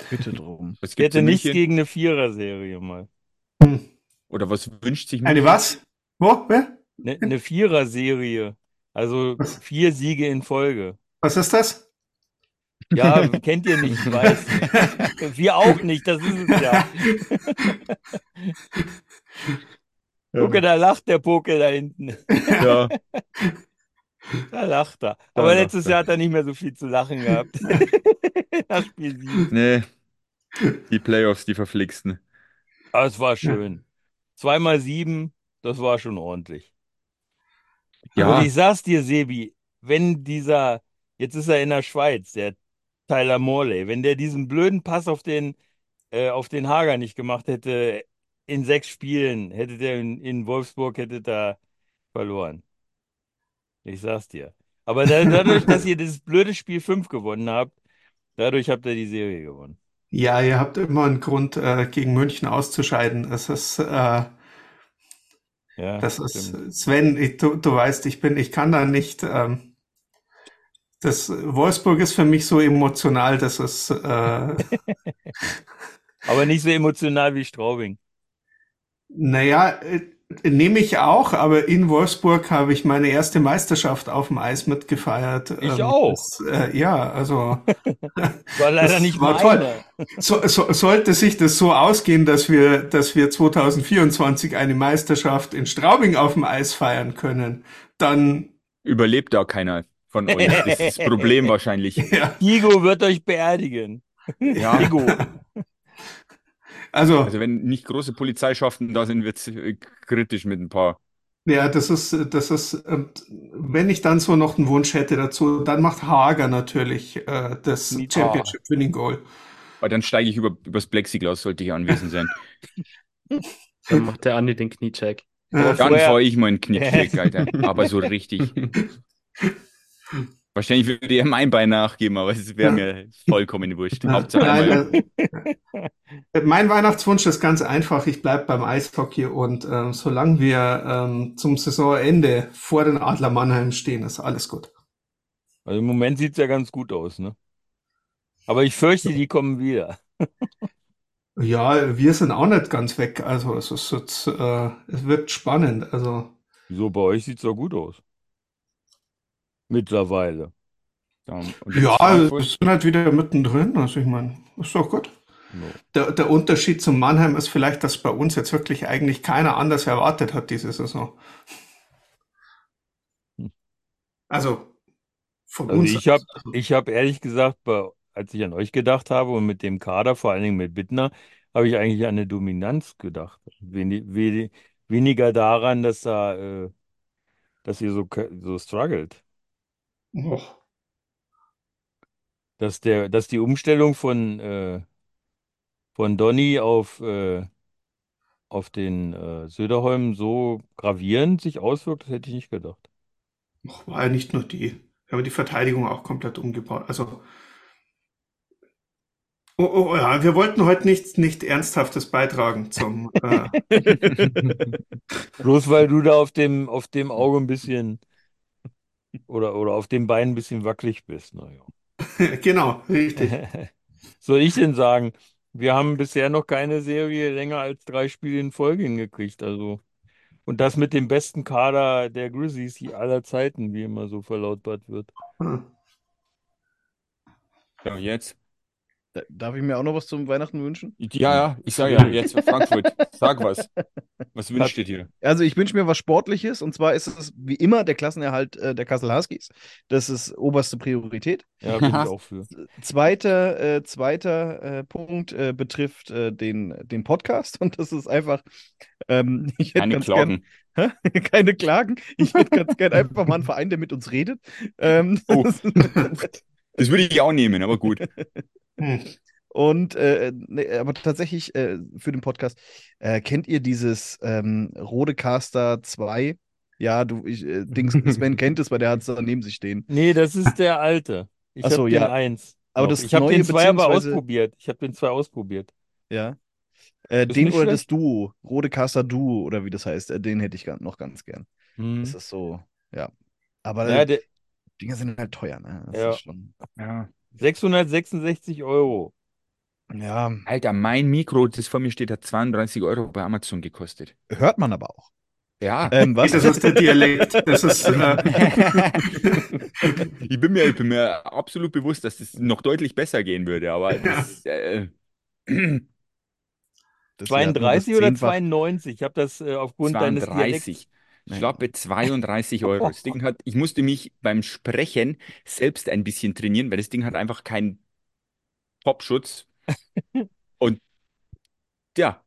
Bitte drum. Ich hätte in nichts gegen eine Vierer-Serie mal. Hm. Oder was wünscht sich Eine was? Wo? Wer? Ne, eine Vierer-Serie. Also vier Siege in Folge. Was ist das? Ja, kennt ihr nicht, ich weiß. Wir auch nicht, das ist es ja. Gucke, da lacht der Pokel da hinten. Ja. Da lacht er. Da Aber lacht letztes er. Jahr hat er nicht mehr so viel zu lachen gehabt. Das Spiel sieben. Nee. Die Playoffs, die verflixten. Aber es war schön. Zweimal sieben, das war schon ordentlich. Ja. Und ich sag's dir, Sebi, wenn dieser, jetzt ist er in der Schweiz, der Tyler Morley, wenn der diesen blöden Pass auf den, äh, auf den Hager nicht gemacht hätte, in sechs Spielen, hätte der in, in Wolfsburg, hätte der verloren. Ich sag's dir. Aber da, dadurch, dass ihr dieses blöde Spiel 5 gewonnen habt, dadurch habt ihr die Serie gewonnen. Ja, ihr habt immer einen Grund, äh, gegen München auszuscheiden. Das ist, äh, Ja, das ist, stimmt. Sven, ich, du, du weißt, ich bin, ich kann da nicht, ähm, das, Wolfsburg ist für mich so emotional, dass es, äh, Aber nicht so emotional wie Straubing. naja, äh, nehme ich auch, aber in Wolfsburg habe ich meine erste Meisterschaft auf dem Eis mitgefeiert. Ich Ähm, auch. Das, äh, ja, also. War leider nicht war meine. toll. So, so, sollte sich das so ausgehen, dass wir, dass wir 2024 eine Meisterschaft in Straubing auf dem Eis feiern können, dann Überlebt da keiner von euch. Das ist das Problem wahrscheinlich. ja, Diego wird euch beerdigen. Ja. Diego. also Also wenn nicht große Polizeischaften da sind, wird es kritisch mit ein paar. ja, das ist, das ist, und wenn ich dann so noch einen Wunsch hätte dazu, dann macht Hager natürlich äh, das Mit- Championship Winning Goal. Aber dann steige ich über, übers Plexiglas, sollte ich anwesend sein. Dann macht der Andi den Kniecheck. Äh, Dann fahre ich mal einen Knickcheck, Alter. Aber so richtig. Wahrscheinlich würde er mein Bein nachgeben, aber es wäre mir vollkommen wurscht. Hauptsache. Nein, äh, mein Weihnachtswunsch ist ganz einfach. Ich bleibe beim Eishockey und ähm, solange wir ähm, zum Saisonende vor den Adler Mannheim stehen, ist alles gut. Also im Moment sieht's ja ganz gut aus, ne? Aber ich fürchte, die kommen wieder. Ja, wir sind auch nicht ganz weg. Also es ist jetzt, äh, es wird spannend. Also Wieso, bei euch sieht's doch gut aus. Mittlerweile. Ja, Frankfurt. wir sind halt wieder mittendrin. Also ich meine, ist doch gut. No. Der, der Unterschied zum Mannheim ist vielleicht, dass bei uns jetzt wirklich eigentlich keiner anders erwartet hat diese Saison. Hm. Also von Also uns. ich habe aus. ich hab ehrlich gesagt, bei, als ich an euch gedacht habe und mit dem Kader, vor allen Dingen mit Bittner, habe ich eigentlich an eine Dominanz gedacht. Weni, we, weniger daran, dass da, äh, dass ihr so, so struggelt. Och, Dass der, dass die Umstellung von, äh, von Donny auf, äh, auf den äh, Söderholm so gravierend sich auswirkt, das hätte ich nicht gedacht. och, war ja nicht nur die. Wir haben die Verteidigung auch komplett umgebaut. Also Oh, oh, ja, wir wollten heute nicht, nicht Ernsthaftes beitragen zum. Äh, Bloß weil du da auf dem, auf dem Auge ein bisschen oder, oder auf dem Bein ein bisschen wackelig bist. Naja. genau, richtig. Soll ich denn sagen, wir haben bisher noch keine Serie länger als drei Spiele in Folge hingekriegt. Also, und das mit dem besten Kader der Grizzlies aller Zeiten, wie immer so verlautbart wird. Hm. Ja, jetzt. Da- Darf ich mir auch noch was zum Weihnachten wünschen? Ja, ja, ich sage ja, jetzt Frankfurt. Sag was. Was wünscht ihr dir? Also ich wünsche mir was Sportliches und zwar ist es wie immer der Klassenerhalt äh, der Kassel Huskies. Das ist oberste Priorität. Ja, bin ich auch für. Zweiter, äh, zweiter äh, Punkt äh, betrifft äh, den, den Podcast und das ist einfach, ähm, ich hätte ganz gern, Klagen. keine Klagen, ich hätte ganz gern einfach mal einen Verein, der mit uns redet. Ähm, Oh. Das würde ich auch nehmen, aber gut. Hm. Und äh, nee, aber tatsächlich äh, für den Podcast, äh, kennt ihr dieses ähm, Rodecaster 2? Ja, du, ich, äh, Dings, Sven kennt es, weil der hat es da neben sich stehen. Nee, das ist der alte. Ich Ach so, habe den ja. eins. Aber das ich habe den zwei aber ausprobiert. Ich habe den zwei ausprobiert. Ja. Äh, den oder das schlecht. Duo, Rodecaster Duo oder wie das heißt, äh, den hätte ich noch ganz gern. Hm. Das ist so, ja. Aber Ja, der, Dinger sind halt teuer, ne? Das Ja. ist schon. Ja. 666 Euro. Ja, Alter, mein Mikro, das vor mir steht, hat 32 Euro bei Amazon gekostet. hört man aber auch. Ja. Ähm, was? Das ist der Dialekt. Das ist. Äh, ich, bin mir, ich bin mir absolut bewusst, dass es noch deutlich besser gehen würde, aber das, äh, Das man das 32 oder zehnfach- 92? Ich habe das äh, aufgrund deines Dialekts. 32. Schlappe 32 Euro. Das Ding hat, ich musste mich beim Sprechen selbst ein bisschen trainieren, weil das Ding hat einfach keinen Popschutz. Und ja,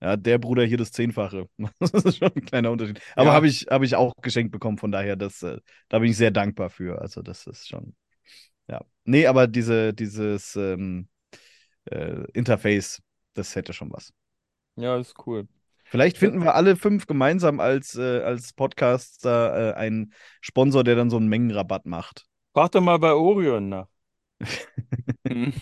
Ja, der Bruder hier das Zehnfache. Das ist schon ein kleiner Unterschied. Aber Ja. habe ich, hab ich auch geschenkt bekommen, von daher, das, äh, da bin ich sehr dankbar für. Also, das ist schon. Ja. Nee, aber diese, dieses ähm, äh, Interface, das hätte schon was. Ja, ist cool. Vielleicht finden wir alle fünf gemeinsam als, äh, als Podcaster äh, einen Sponsor, der dann so einen Mengenrabatt macht. Frag doch mal bei Orion nach.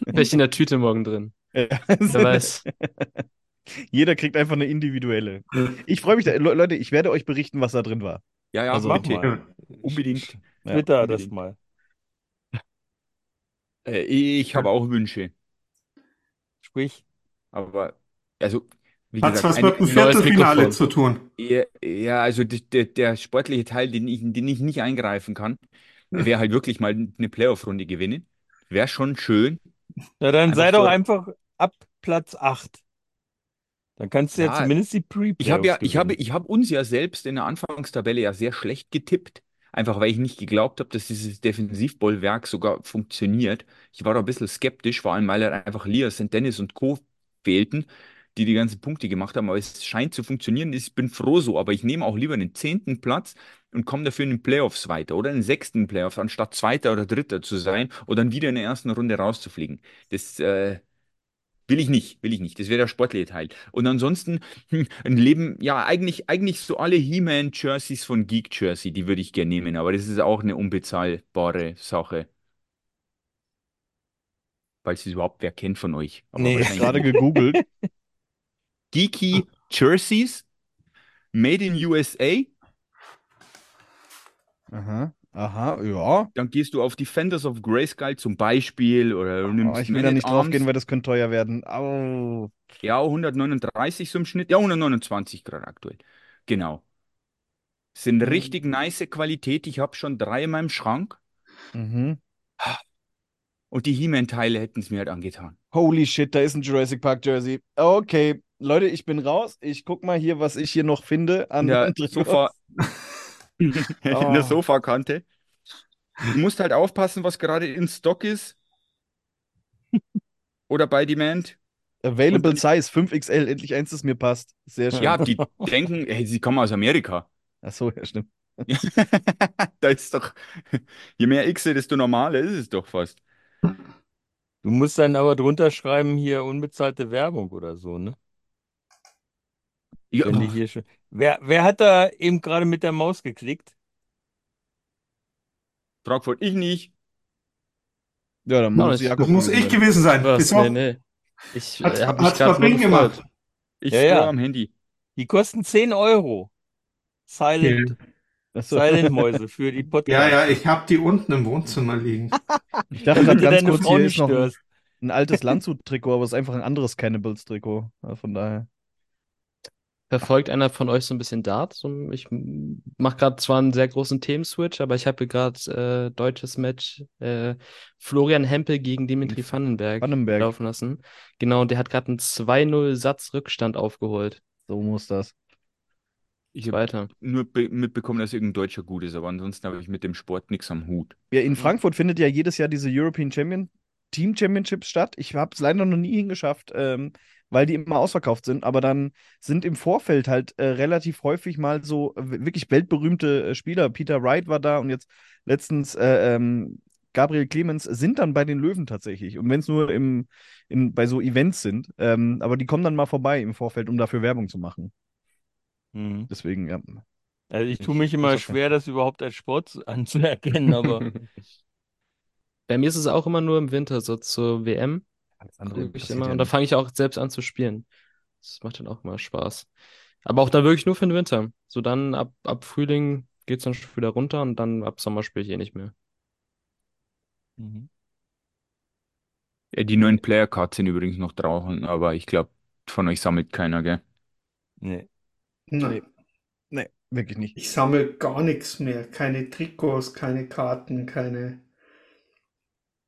Welche in der Tüte morgen drin? Ja. Wer weiß. Jeder kriegt einfach eine individuelle. Ich freue mich, da, Le Leute, ich werde euch berichten, was da drin war. ja, ja, Also Mach bitte. mal. Unbedingt. Ja, Twitter das unbedingt. mal. Äh, ich habe auch Wünsche, Sprich, aber also, wie Hat's gesagt, was mit dem Viertelfinale zu tun? Ja, ja, also d- der, der sportliche Teil, den ich, den ich nicht eingreifen kann, wäre halt wirklich mal eine Playoff-Runde gewinnen. Wäre schon schön. na dann Einfach sei doch so- einfach ab Platz 8. Dann kannst du ja, Ja, zumindest die pre Ich habe ja, ich habe, ich habe uns ja selbst in der Anfangstabelle ja sehr schlecht getippt. Einfach weil ich nicht geglaubt habe, dass dieses Defensivbollwerk sogar funktioniert. Ich war da ein bisschen skeptisch, vor allem weil halt einfach Lias und Dennis und Co. fehlten, die die ganzen Punkte gemacht haben. Aber es scheint zu funktionieren. Ich bin froh so, aber ich nehme auch lieber den zehnten Platz und komme dafür in den Playoffs weiter oder in den sechsten Playoffs, anstatt Zweiter oder Dritter zu sein und dann wieder in der ersten Runde rauszufliegen. Das äh, will ich nicht, will ich nicht. Das wäre der sportliche Teil. Und ansonsten hm, ein Leben, ja, eigentlich, eigentlich so alle He-Man-Jerseys von Geek Jersey, die würde ich gerne nehmen, aber das ist auch eine unbezahlbare Sache. Falls es überhaupt wer kennt von euch. Aber Nee. Gerade gegoogelt. Geeky Jerseys, made in USA. Aha. Aha, ja. Dann gehst du auf Defenders of Grayskull zum Beispiel oder du nimmst Oh, ich will Man da nicht drauf gehen, weil das könnte teuer werden. Au. Ja, 139 so im Schnitt. Ja, 129 gerade aktuell. Genau. Sind richtig nice Qualität. Ich habe schon drei in meinem Schrank. Mhm. Und die He-Man-Teile hätten es mir halt angetan. Holy shit, da ist ein Jurassic Park Jersey. Okay, Leute, ich bin raus. Ich guck mal hier, was ich hier noch finde an In der. Sofa, in der Sofakante. Du musst halt aufpassen, was gerade in Stock ist. Oder bei Demand. Available Size 5XL, endlich eins, das mir passt. Sehr schön. Ja, die denken, hey, sie kommen aus Amerika. Ach so, ja, stimmt. da ist doch, je mehr X, desto normaler ist es doch fast. Du musst dann aber drunter schreiben, hier unbezahlte Werbung oder so, ne? Ja, Wenn die hier schon. Wer, wer hat da eben gerade mit der Maus geklickt? Frankfurt, ich nicht. Ja, dann muss Das muss ich gewesen sein. Was? Nee, nee. Ich Hat, äh, hab mich hat's gemacht. Ich Ja, ja. am Handy. Die kosten 10 Euro. Silent, so. Silent-Mäuse für die Podcasts. Ja, ja, ich habe die unten im Wohnzimmer liegen. Ich dachte gerade ganz deine kurz, hier nicht ist noch ein, ein altes Landshut-Trikot, aber es ist einfach ein anderes Cannibals-Trikot. Ja, von daher. Verfolgt einer von euch so ein bisschen Dart? Ich mache gerade zwar einen sehr großen Themenswitch, aber ich habe gerade äh, deutsches Match äh, Florian Hempel gegen Dimitri Vandenberg Vandenberg. laufen lassen. Genau, und der hat gerade einen 2-0-Satz-Rückstand aufgeholt. So muss das. Ich habe Weiter. nur be mitbekommen, dass irgendein Deutscher gut ist, aber ansonsten habe ich mit dem Sport nichts am Hut. Ja, in Frankfurt findet ja jedes Jahr diese European Champion Team Championships statt. Ich habe es leider noch nie hingeschafft, ähm, weil die immer ausverkauft sind. Aber dann sind im Vorfeld halt äh, relativ häufig mal so äh, wirklich weltberühmte äh, Spieler. Peter Wright war da und jetzt letztens äh, ähm, Gabriel Clemens sind dann bei den Löwen tatsächlich. Und wenn es nur im, in, bei so Events sind. Ähm, aber die kommen dann mal vorbei im Vorfeld, um dafür Werbung zu machen. Mhm. Deswegen, ja. Also ich tue mich immer sagen. schwer, das überhaupt als Sport zu- anzuerkennen, aber Bei mir ist es auch immer nur im Winter, so zur WM. Alles Guck ich immer. ja Und da fange ich auch selbst an zu spielen. Das macht dann auch immer Spaß. Aber auch dann wirklich nur für den Winter. So dann ab, ab Frühling geht es dann schon wieder runter und dann ab Sommer spiele ich eh nicht mehr. Mhm. Ja, die neuen Player-Cards sind übrigens noch draußen, aber ich glaube, von euch sammelt keiner, gell? nee. Nein, Nee, wirklich nicht. ich sammle gar nichts mehr. Keine Trikots, keine Karten, keine.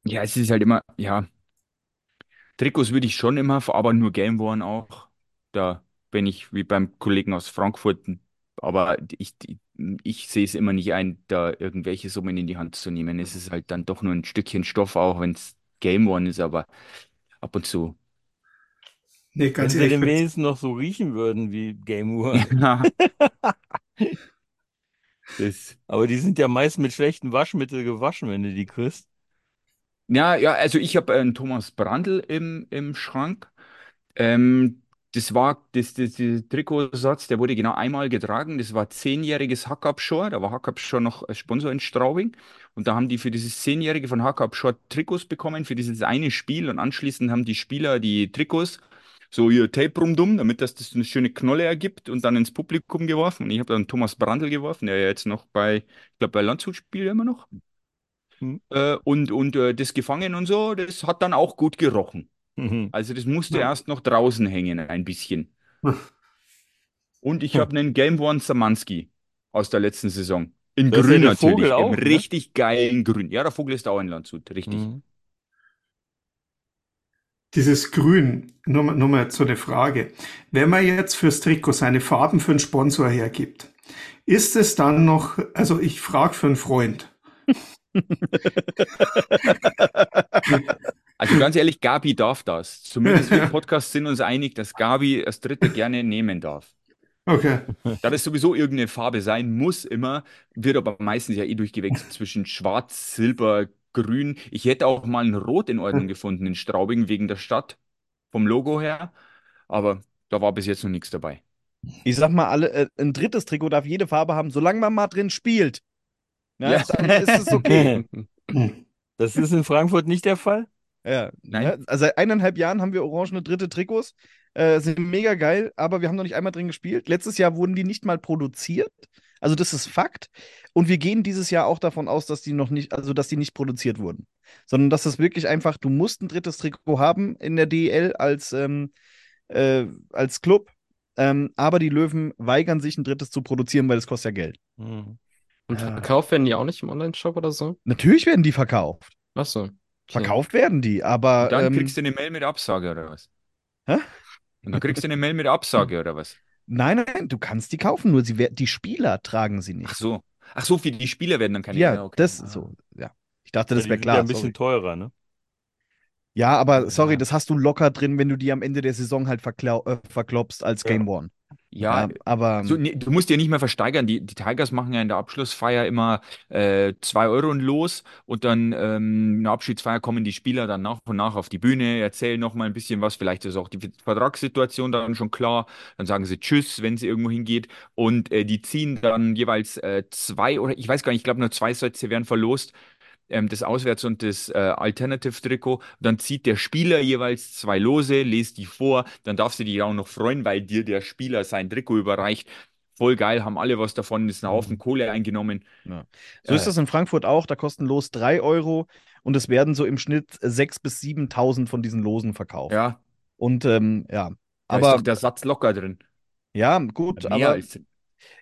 Ja, es ist halt immer, ja. Trikots würde ich schon immer, aber nur Game One auch. Da bin ich wie beim Kollegen aus Frankfurt, aber ich, ich sehe es immer nicht ein, da irgendwelche Summen in die Hand zu nehmen. Es ist halt dann doch nur ein Stückchen Stoff, auch wenn es Game One ist, aber ab und zu. Nee, Wenn ganz sie ehrlich. denn wenn- wenigstens noch so riechen würden wie Game Uhr. Ja. Das, Aber die sind ja meist mit schlechtem Waschmittel gewaschen, wenn du die kriegst. Ja, ja, also ich habe einen Thomas Brandl im, im Schrank. Ähm, das war, das, das, der Trikotsatz, der wurde genau einmal getragen. Das war zehnjähriges Hack Up Shore. Da war Hack Up Shore noch Sponsor in Straubing. Und da haben die für dieses zehnjährige von Hack Up Shore Trikots bekommen, für dieses eine Spiel. Und anschließend haben die Spieler die Trikots so ihr Tape rumdumm, damit das, das eine schöne Knolle ergibt und dann ins Publikum geworfen. Und ich habe dann Thomas Brandl geworfen, der ja jetzt noch bei, ich glaube, bei Landshut spielt er immer noch. Hm. Äh, und und äh, das gefangen und so, das hat dann auch gut gerochen. Mhm. Also das musste Ja. erst noch draußen hängen, ein bisschen. Und ich habe einen Game One Samanski aus der letzten Saison. In Das grün natürlich, Vogel im auch, ne? richtig geilen Grün. Ja, der Vogel ist auch in Landshut, richtig. Mhm. Dieses Grün, nur, nur mal so eine Frage. Wenn man jetzt fürs Trikot seine Farben für einen Sponsor hergibt, ist es dann noch, also ich frage für einen Freund, Also ganz ehrlich, Gabi darf das. Zumindest wir im Podcast sind uns einig, dass Gabi das dritte gerne nehmen darf. okay, Da das sowieso irgendeine Farbe sein muss, immer, wird aber meistens ja eh durchgewechselt zwischen Schwarz, Silber, Grün. Ich hätte auch mal ein Rot in Ordnung gefunden in Straubing wegen der Stadt, vom Logo her. Aber da war bis jetzt noch nichts dabei. Ich sag mal, alle, äh, ein drittes Trikot darf jede Farbe haben, solange man mal drin spielt. Ja, Ja. Dann ist es okay. Das ist in Frankfurt nicht der Fall? Ja, Nein. ja, also seit eineinhalb Jahren haben wir orangene dritte Trikots. Äh, sind mega geil, aber wir haben noch nicht einmal drin gespielt. Letztes Jahr wurden die nicht mal produziert. Also das ist Fakt. Und wir gehen dieses Jahr auch davon aus, dass die noch nicht, also dass die nicht produziert wurden. Sondern dass das wirklich einfach, du musst ein drittes Trikot haben in der DEL als, ähm, äh, als Club. Ähm, aber die Löwen weigern sich, ein drittes zu produzieren, weil es kostet ja Geld. Mhm. Und Ja. verkauft werden die auch nicht im Online-Shop oder so? Natürlich werden die verkauft. Achso. Okay. Verkauft werden die, aber Und dann ähm, kriegst du eine Mail mit Absage oder was? Hä? Und dann kriegst du eine Mail mit Absage oder was? nein, nein, du kannst die kaufen, nur sie, die Spieler tragen sie Ach nicht. so. Ach so, für die Spieler werden dann keine ja, okay. das Ah. so, ja. Ich dachte, Ja, das die wäre klar. ja ein bisschen sorry. teurer, ne? Ja, aber sorry, Ja. das hast du locker drin, wenn du die am Ende der Saison halt äh, verklopst als Ja. Game One. Ja, aber so, nee, du musst ja nicht mehr versteigern. Die, die Tigers machen ja in der Abschlussfeier immer äh, 2 Euro und los und dann ähm, in der Abschiedsfeier kommen die Spieler dann nach und nach auf die Bühne, erzählen noch mal ein bisschen was. Vielleicht ist auch die Vertragssituation dann schon klar. Dann sagen sie Tschüss, wenn sie irgendwo hingeht und äh, die ziehen dann jeweils äh, zwei oder ich weiß gar nicht, ich glaube nur zwei Sätze werden verlost. Ähm, das Auswärts- und das äh, Alternative-Trikot. Dann zieht der Spieler jeweils zwei Lose, lest die vor. Dann darfst du dich auch noch freuen, weil dir der Spieler sein Trikot überreicht. Voll geil, haben alle was davon, ist ein Haufen Kohle eingenommen. Ja. So ist Äh. das in Frankfurt auch. Da kosten los 3 Euro und es werden so im Schnitt 6.000 bis 7.000 von diesen Losen verkauft. Ja, Und ähm, ja, da ist aber doch der Satz locker drin. ja, gut, Mehr aber als.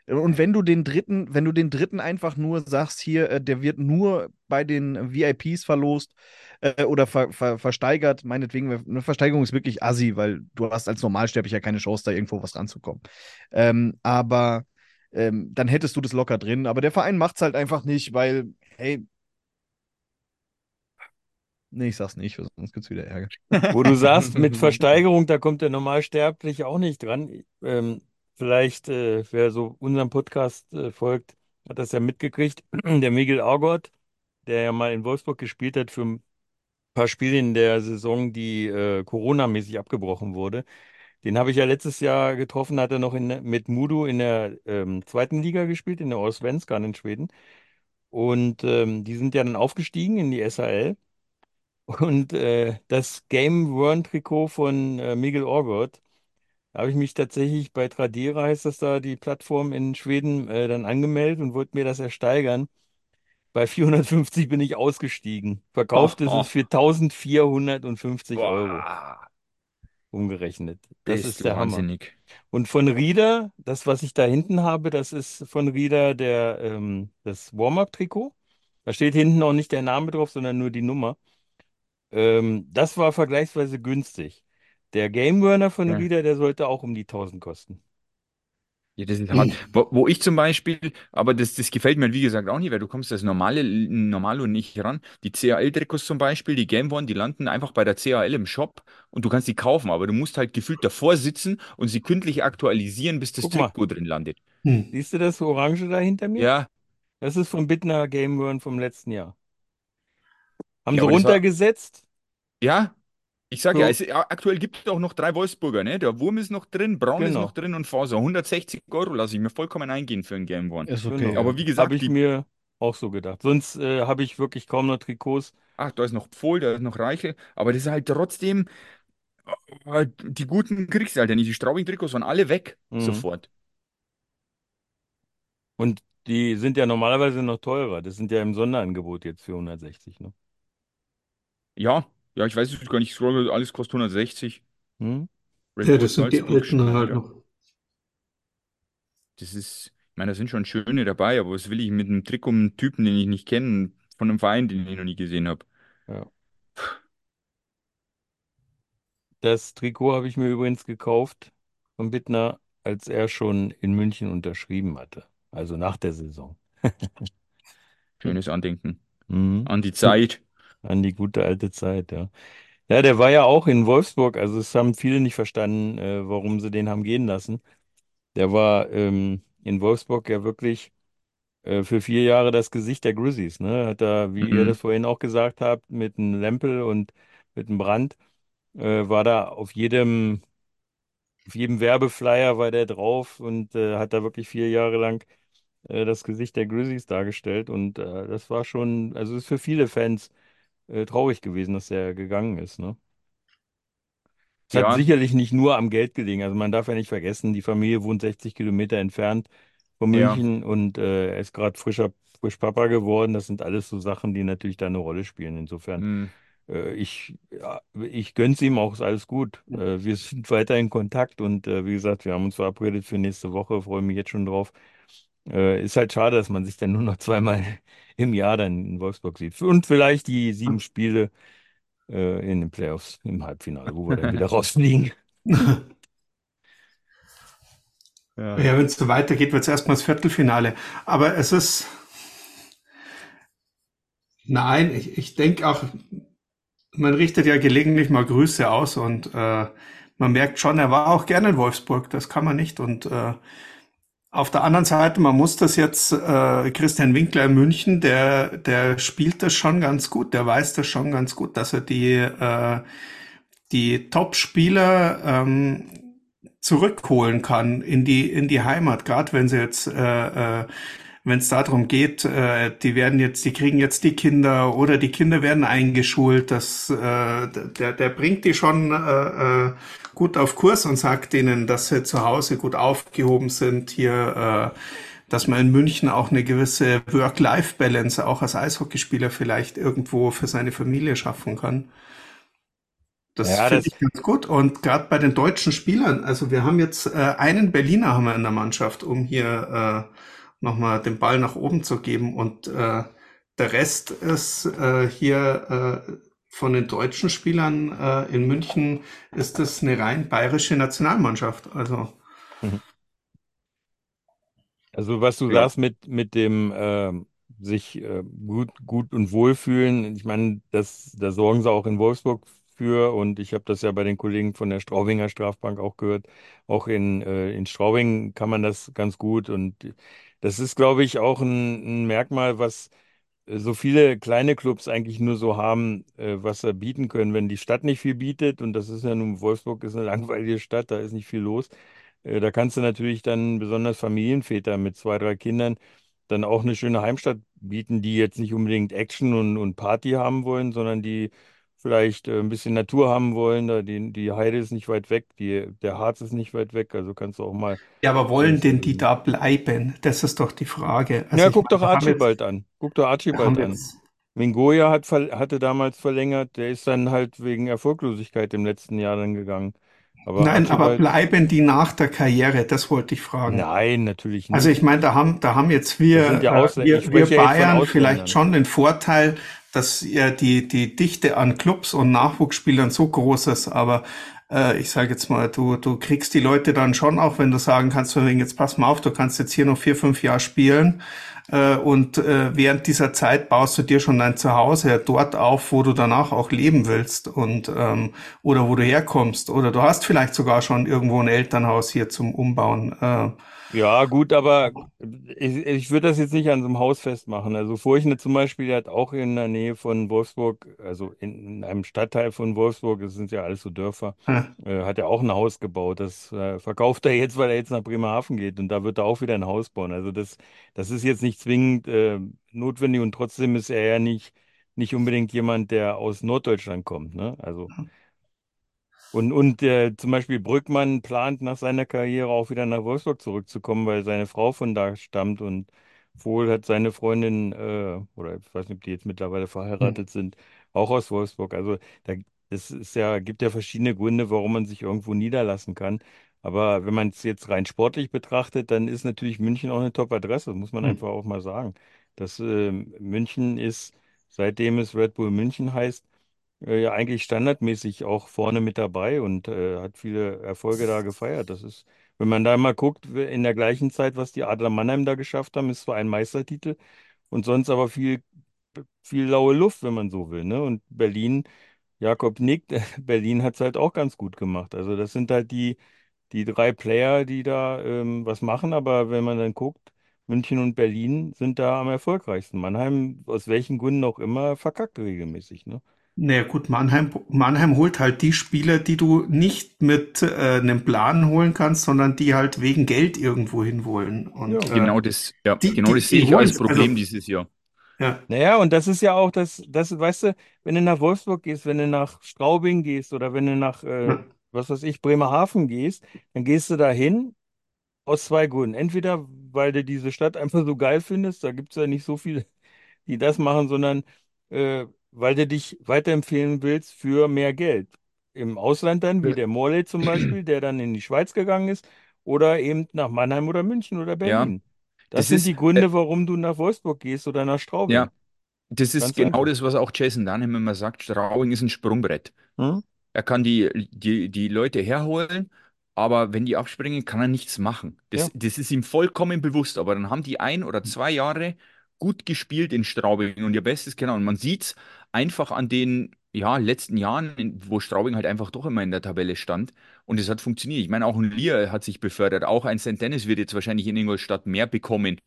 Und wenn du den dritten, wenn du den dritten einfach nur sagst, hier, äh, der wird nur bei den VIPs verlost äh, oder ver, ver, versteigert, meinetwegen, eine Versteigerung ist wirklich assi, weil du hast als Normalsterblicher keine Chance, da irgendwo was ranzukommen. Ähm, aber ähm, dann hättest du das locker drin. Aber der Verein macht es halt einfach nicht, weil, hey. Nee, ich sag's nicht, sonst gibt's wieder Ärger. Wo du sagst, mit Versteigerung, da kommt der Normalsterbliche auch nicht dran. Ähm, vielleicht, äh, wer so unserem Podcast äh, folgt, hat das ja mitgekriegt. Der Miguel Argot, der ja mal in Wolfsburg gespielt hat für ein paar Spiele in der Saison, die äh, Corona-mäßig abgebrochen wurde. Den habe ich ja letztes Jahr getroffen, hat er noch in, mit Mudo in der ähm, zweiten Liga gespielt, in der Allsvenskan in Schweden. Und ähm, die sind ja dann aufgestiegen in die SHL. Und äh, das Game Worn Trikot von äh, Miguel Orgott, da habe ich mich tatsächlich bei Tradera, heißt das da, die Plattform in Schweden, äh, dann angemeldet und wollte mir das ersteigern. Bei 450 bin ich ausgestiegen. Verkauft ist es für 1450 Euro Boah, umgerechnet. Das bist ist du der Hammer. wahnsinnig. Und von Rieder, das, was ich da hinten habe, das ist von Rieder der, ähm, das Warm-Up-Trikot. Da steht hinten auch nicht der Name drauf, sondern nur die Nummer. Ähm, das war vergleichsweise günstig. Der Game Burner von Ja. Der sollte auch um die 1000 kosten. Ja, das ist hart. Wo, wo ich zum Beispiel, aber das, das gefällt mir wie gesagt auch nicht, weil du kommst als normale Normalo nicht ran. Die CAL-Trikots zum Beispiel, die Game One, die landen einfach bei der CAL im Shop und du kannst die kaufen, aber du musst halt gefühlt davor sitzen und sie kündlich aktualisieren, bis das. Trikot drin landet. Hm. Siehst du das Orange da hinter mir? Ja, Das ist vom Bittner Game Burn vom letzten Jahr. Haben Ja, sie das war- runtergesetzt? ja. Ich sage So. ja, es, aktuell gibt es auch noch drei Wolfsburger, ne? Der Wurm ist noch drin, Braun ist Genau. noch drin und Faser. 160 Euro lasse ich mir vollkommen eingehen für ein Game One. Ist Genau. okay. Aber wie gesagt, Habe ich mir auch so gedacht. Sonst äh, habe ich wirklich kaum noch Trikots. ach, da ist noch Pfohl, da ist noch Reichel, aber das ist halt trotzdem, äh, die guten kriegst du halt nicht. Die Straubing-Trikots waren alle weg, Mhm. sofort. Und die sind ja normalerweise noch teurer. Das sind ja im Sonderangebot jetzt für 160, ne? Ja, ja, ich weiß es gar nicht, Scroll, alles kostet 160. Hm? Red Ja, Bull das sind die Salzburg alten halt ja. noch. Das ist, ich meine, da sind schon schöne dabei, aber was will ich mit einem Trikot, einem Typen, den ich nicht kenne, von einem Verein, den ich noch nie gesehen habe? Das Trikot habe ich mir übrigens gekauft von Bittner, als er schon in München unterschrieben hatte. Also nach der Saison. Schönes Andenken Mhm. an die Zeit. An die gute alte Zeit, ja. Ja, der war ja auch in Wolfsburg. Also es haben viele nicht verstanden, äh, warum sie den haben gehen lassen. Der war ähm, in Wolfsburg ja wirklich äh, für vier Jahre das Gesicht der Grizzlies. Ne? Hat da, wie ihr Mhm. das vorhin auch gesagt habt, mit einem Lempel und mit einem Brand, äh, war da auf jedem, auf jedem Werbeflyer war der drauf und äh, hat da wirklich vier Jahre lang äh, das Gesicht der Grizzlies dargestellt. Und äh, das war schon, also ist für viele Fans äh, traurig gewesen, dass er gegangen ist. Ne? Es hat Ja. sicherlich nicht nur am Geld gelegen. Also man darf ja nicht vergessen, die Familie wohnt 60 Kilometer entfernt von Ja. München und äh, er ist gerade frischer, frisch Papa geworden. Das sind alles so Sachen, die natürlich da eine Rolle spielen. Insofern, Hm. äh, ich, ja, ich gönn's ihm auch, ist alles gut. Äh, wir sind weiter in Kontakt und äh, wie gesagt, wir haben uns verabredet für nächste Woche, freue mich jetzt schon drauf. Äh, ist halt schade, dass man sich dann nur noch zweimal im Jahr dann in Wolfsburg sieht. Und vielleicht die sieben Spiele äh, in den Playoffs im Halbfinale, wo wir dann wieder rausfliegen. Ja. Ja, wenn es so weitergeht, wird es erstmal das Viertelfinale. Aber es ist. Nein, ich, ich denke auch, man richtet ja gelegentlich mal Grüße aus und äh, man merkt schon, er war auch gerne in Wolfsburg, das kann man nicht. Und äh, auf der anderen Seite, man muss das jetzt, äh, Christian Winkler in München, der, der spielt das schon ganz gut, der weiß das schon ganz gut, dass er die, äh, die Top-Spieler ähm, zurückholen kann in die in die Heimat, gerade wenn sie jetzt äh, äh, wenn es darum geht, äh, die werden jetzt, die kriegen jetzt die Kinder oder die Kinder werden eingeschult, das äh, der der bringt die schon äh, äh, gut auf Kurs und sagt denen, dass sie zu Hause gut aufgehoben sind hier. Äh, dass man in München auch eine gewisse Work-Life-Balance auch als Eishockeyspieler vielleicht irgendwo für seine Familie schaffen kann. Das Ja, finde ich ganz gut. Und gerade bei den deutschen Spielern, also wir haben jetzt äh, einen Berliner haben wir in der Mannschaft, um hier äh, nochmal den Ball nach oben zu geben. Und äh, der Rest ist äh, hier äh, von den deutschen Spielern äh, in München ist das eine rein bayerische Nationalmannschaft. Also Also was du Ja. sagst mit, mit dem ähm, sich äh, gut, gut und wohlfühlen, ich meine, das, da sorgen sie auch in Wolfsburg für und ich habe das ja bei den Kollegen von der Straubinger Strafbank auch gehört. Auch in, äh, in Straubing kann man das ganz gut und das ist, glaube ich, auch ein, ein Merkmal, was äh, so viele kleine Clubs eigentlich nur so haben, äh, was sie bieten können. Wenn die Stadt nicht viel bietet, und das ist ja nun, Wolfsburg ist eine langweilige Stadt, da ist nicht viel los, äh, da kannst du natürlich dann besonders Familienväter mit zwei, drei Kindern dann auch eine schöne Heimstatt bieten, die jetzt nicht unbedingt Action und, und Party haben wollen, sondern die vielleicht äh, ein bisschen Natur haben wollen. Da die, die Heide ist nicht weit weg, die, der Harz ist nicht weit weg, also kannst du auch mal. Ja, aber wollen denn die da bleiben? Das ist doch die Frage. Also ja, guck meine, doch haben jetzt- Archibald an. Guck doch Archibald an. Mingoya hat, hatte damals verlängert, der ist dann halt wegen Erfolglosigkeit im letzten Jahr dann gegangen. Aber nein, aber Archibald, bleiben die nach der Karriere? Das wollte ich fragen. nein, natürlich Also nicht. ich meine, da haben, da haben jetzt wir, ja äh, wir, wir Bayern vielleicht schon den Vorteil, dass ja die, die Dichte an Clubs und Nachwuchsspielern so groß ist, aber äh, ich sage jetzt mal, du, du kriegst die Leute dann schon auch, wenn du sagen kannst, von jetzt pass mal auf, du kannst jetzt hier noch vier, fünf Jahre spielen äh, und äh, während dieser Zeit baust du dir schon dein Zuhause dort auf, wo du danach auch leben willst und ähm, oder wo du herkommst oder du hast vielleicht sogar schon irgendwo ein Elternhaus hier zum Umbauen. Äh, Ja, gut, aber ich, ich würde das jetzt nicht an so einem Haus festmachen. Also Furchne zum Beispiel, der hat auch in der Nähe von Wolfsburg, also in, in einem Stadtteil von Wolfsburg, das sind ja alles so Dörfer, äh, äh, hat er auch ein Haus gebaut. Das äh, verkauft er jetzt, weil er jetzt nach Bremerhaven geht und da wird er auch wieder ein Haus bauen. Also das, das ist jetzt nicht zwingend äh, notwendig und trotzdem ist er ja nicht, nicht unbedingt jemand, der aus Norddeutschland kommt, ne? Also und, und äh, zum Beispiel Brückmann plant nach seiner Karriere auch wieder nach Wolfsburg zurückzukommen, weil seine Frau von da stammt und Vohl hat seine Freundin, äh, oder ich weiß nicht, ob die jetzt mittlerweile verheiratet sind, auch aus Wolfsburg. Also da, es ist ja, gibt ja verschiedene Gründe, warum man sich irgendwo niederlassen kann. Aber wenn man es jetzt rein sportlich betrachtet, dann ist natürlich München auch eine Top-Adresse, muss man Hm. einfach auch mal sagen. Das äh, München ist, seitdem es Red Bull München heißt, äh, ja eigentlich standardmäßig auch vorne mit dabei und äh, hat viele Erfolge da gefeiert. Das ist, wenn man da mal guckt, in der gleichen Zeit, was die Adler Mannheim da geschafft haben, ist zwar ein Meistertitel und sonst aber viel, viel laue Luft, wenn man so will, ne? Und Berlin, Jakob nickt, Berlin hat es halt auch ganz gut gemacht. Also das sind halt die, die drei Player, die da ähm, was machen, aber wenn man dann guckt, München und Berlin sind da am erfolgreichsten. Mannheim, aus welchen Gründen auch immer, verkackt regelmäßig, ne? Naja gut, Mannheim, Mannheim holt halt die Spieler, die du nicht mit äh, einem Plan holen kannst, sondern die halt wegen Geld irgendwo hin wollen. Und, Ja. äh, Genau das, ja, die- genau die- das sehe ich als holen's, Problem also- dieses Jahr. ja. Naja, und das ist ja auch das, das, weißt du, wenn du nach Wolfsburg gehst, wenn du nach Straubing gehst oder wenn du nach, äh, Ja. was weiß ich, Bremerhaven gehst, dann gehst du da hin aus zwei Gründen. Entweder, weil du diese Stadt einfach so geil findest, da gibt es ja nicht so viele, die das machen, sondern äh, weil du dich weiterempfehlen willst für mehr Geld. Im Ausland dann, wie der Morley zum Beispiel, der dann in die Schweiz gegangen ist, oder eben nach Mannheim oder München oder Ja, Berlin. Das das sind ist, die äh, Gründe, warum du nach Wolfsburg gehst oder nach Straubing. ja, das ist Ganz genau einfach. das, was auch Jason Dunham immer sagt. Straubing ist ein Sprungbrett. Hm? Er kann die, die, die Leute herholen, aber wenn die abspringen, kann er nichts machen. Ja. Das, das ist ihm vollkommen bewusst. Aber dann haben die ein oder zwei Jahre gut gespielt in Straubing und ihr Bestes genau. Und man sieht es einfach an den ja, letzten Jahren, wo Straubing halt einfach doch immer in der Tabelle stand. Und es hat funktioniert. Ich meine, auch ein Lear hat sich befördert. Auch ein St. Dennis wird jetzt wahrscheinlich in Ingolstadt mehr bekommen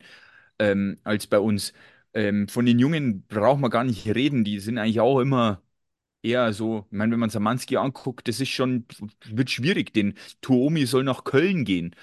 ähm, als bei uns. Ähm, von den Jungen braucht man gar nicht reden. Die sind eigentlich auch immer eher so, ich meine, wenn man Samanski anguckt, das ist schon, wird schwierig. Den Tuomi soll nach Köln gehen.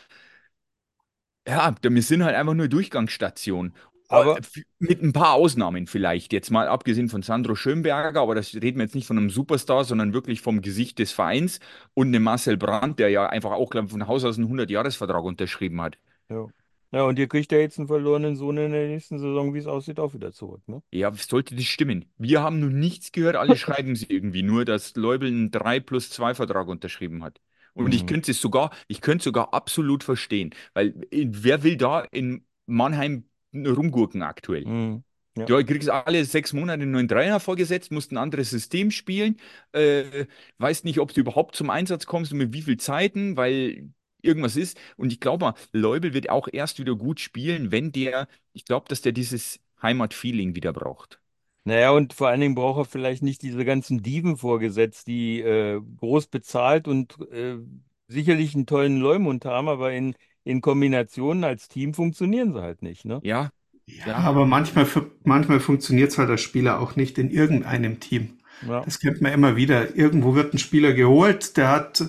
Ja, wir sind halt einfach nur Durchgangsstation. Aber- Mit ein paar Ausnahmen vielleicht. Jetzt mal abgesehen von Sandro Schönberger, aber das reden wir jetzt nicht von einem Superstar, sondern wirklich vom Gesicht des Vereins und dem Marcel Brandt, der ja einfach auch glaub ich, von Haus aus einen 100-Jahres-Vertrag unterschrieben hat. Ja. Ja, und ihr kriegt ja jetzt einen verlorenen Sohn in der nächsten Saison, wie es aussieht, auch wieder zurück, ne? Ja, sollte das stimmen? Wir haben noch nichts gehört, alle schreiben sie irgendwie, nur dass Leubel einen 3 plus 2 Vertrag unterschrieben hat. Und ich Mhm. könnte es sogar, ich könnte es sogar absolut verstehen, weil äh, wer will da in Mannheim rumgurken aktuell? Mhm. Ja. Du kriegst alle sechs Monate einen neuen Trainer vorgesetzt, musst ein anderes System spielen, äh, weißt nicht, ob du überhaupt zum Einsatz kommst und mit wie viel Zeiten, weil irgendwas ist. Und ich glaube mal, Leubel wird auch erst wieder gut spielen, wenn der, ich glaube, dass der dieses Heimatfeeling wieder braucht. Naja, und vor allen Dingen braucht er vielleicht nicht diese ganzen Diven vorgesetzt, die äh, groß bezahlt und äh, sicherlich einen tollen Leumund haben, aber in, in Kombinationen als Team funktionieren sie halt nicht, ne? Ja, Ja, aber manchmal, manchmal funktioniert es halt als Spieler auch nicht in irgendeinem Team. Ja. Das kennt man immer wieder. Irgendwo wird ein Spieler geholt, der hat,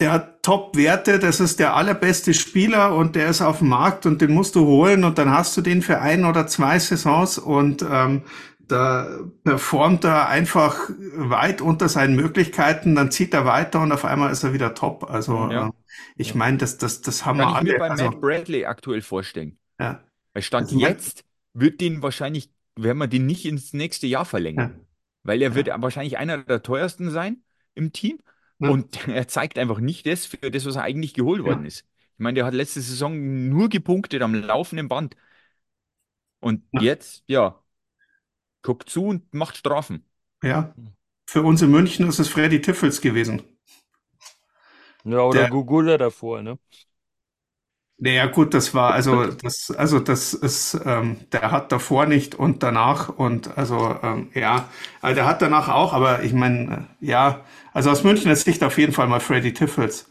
der hat Top-Werte, das ist der allerbeste Spieler und der ist auf dem Markt und den musst du holen und dann hast du den für ein oder zwei Saisons und ähm, da performt er einfach weit unter seinen Möglichkeiten, dann zieht er weiter und auf einmal ist er wieder top. Also Ja. äh, ich meine, das, das, das haben kann wir ich mir alle. bei Also, Matt Bradley aktuell vorstellen. ja, Stand Also jetzt wird den wahrscheinlich, werden wir den nicht ins nächste Jahr verlängern. ja. Weil er wird wahrscheinlich einer der teuersten sein im Team. Und er zeigt einfach nicht das für das, was er eigentlich geholt worden ist. Ich meine, der hat letzte Saison nur gepunktet am laufenden Band. Und jetzt, ja, guckt zu und macht Strafen. Ja. Für uns in München ist es Freddy Tiffels gewesen. Ja, oder Der- Gugula davor, ne? Naja, gut, das war, also das, also das ist, ähm, der hat davor nicht und danach und also ähm, ja, also der hat danach auch, aber ich meine, äh, ja, also aus Münchner Sicht auf jeden Fall mal Freddy Tiffels.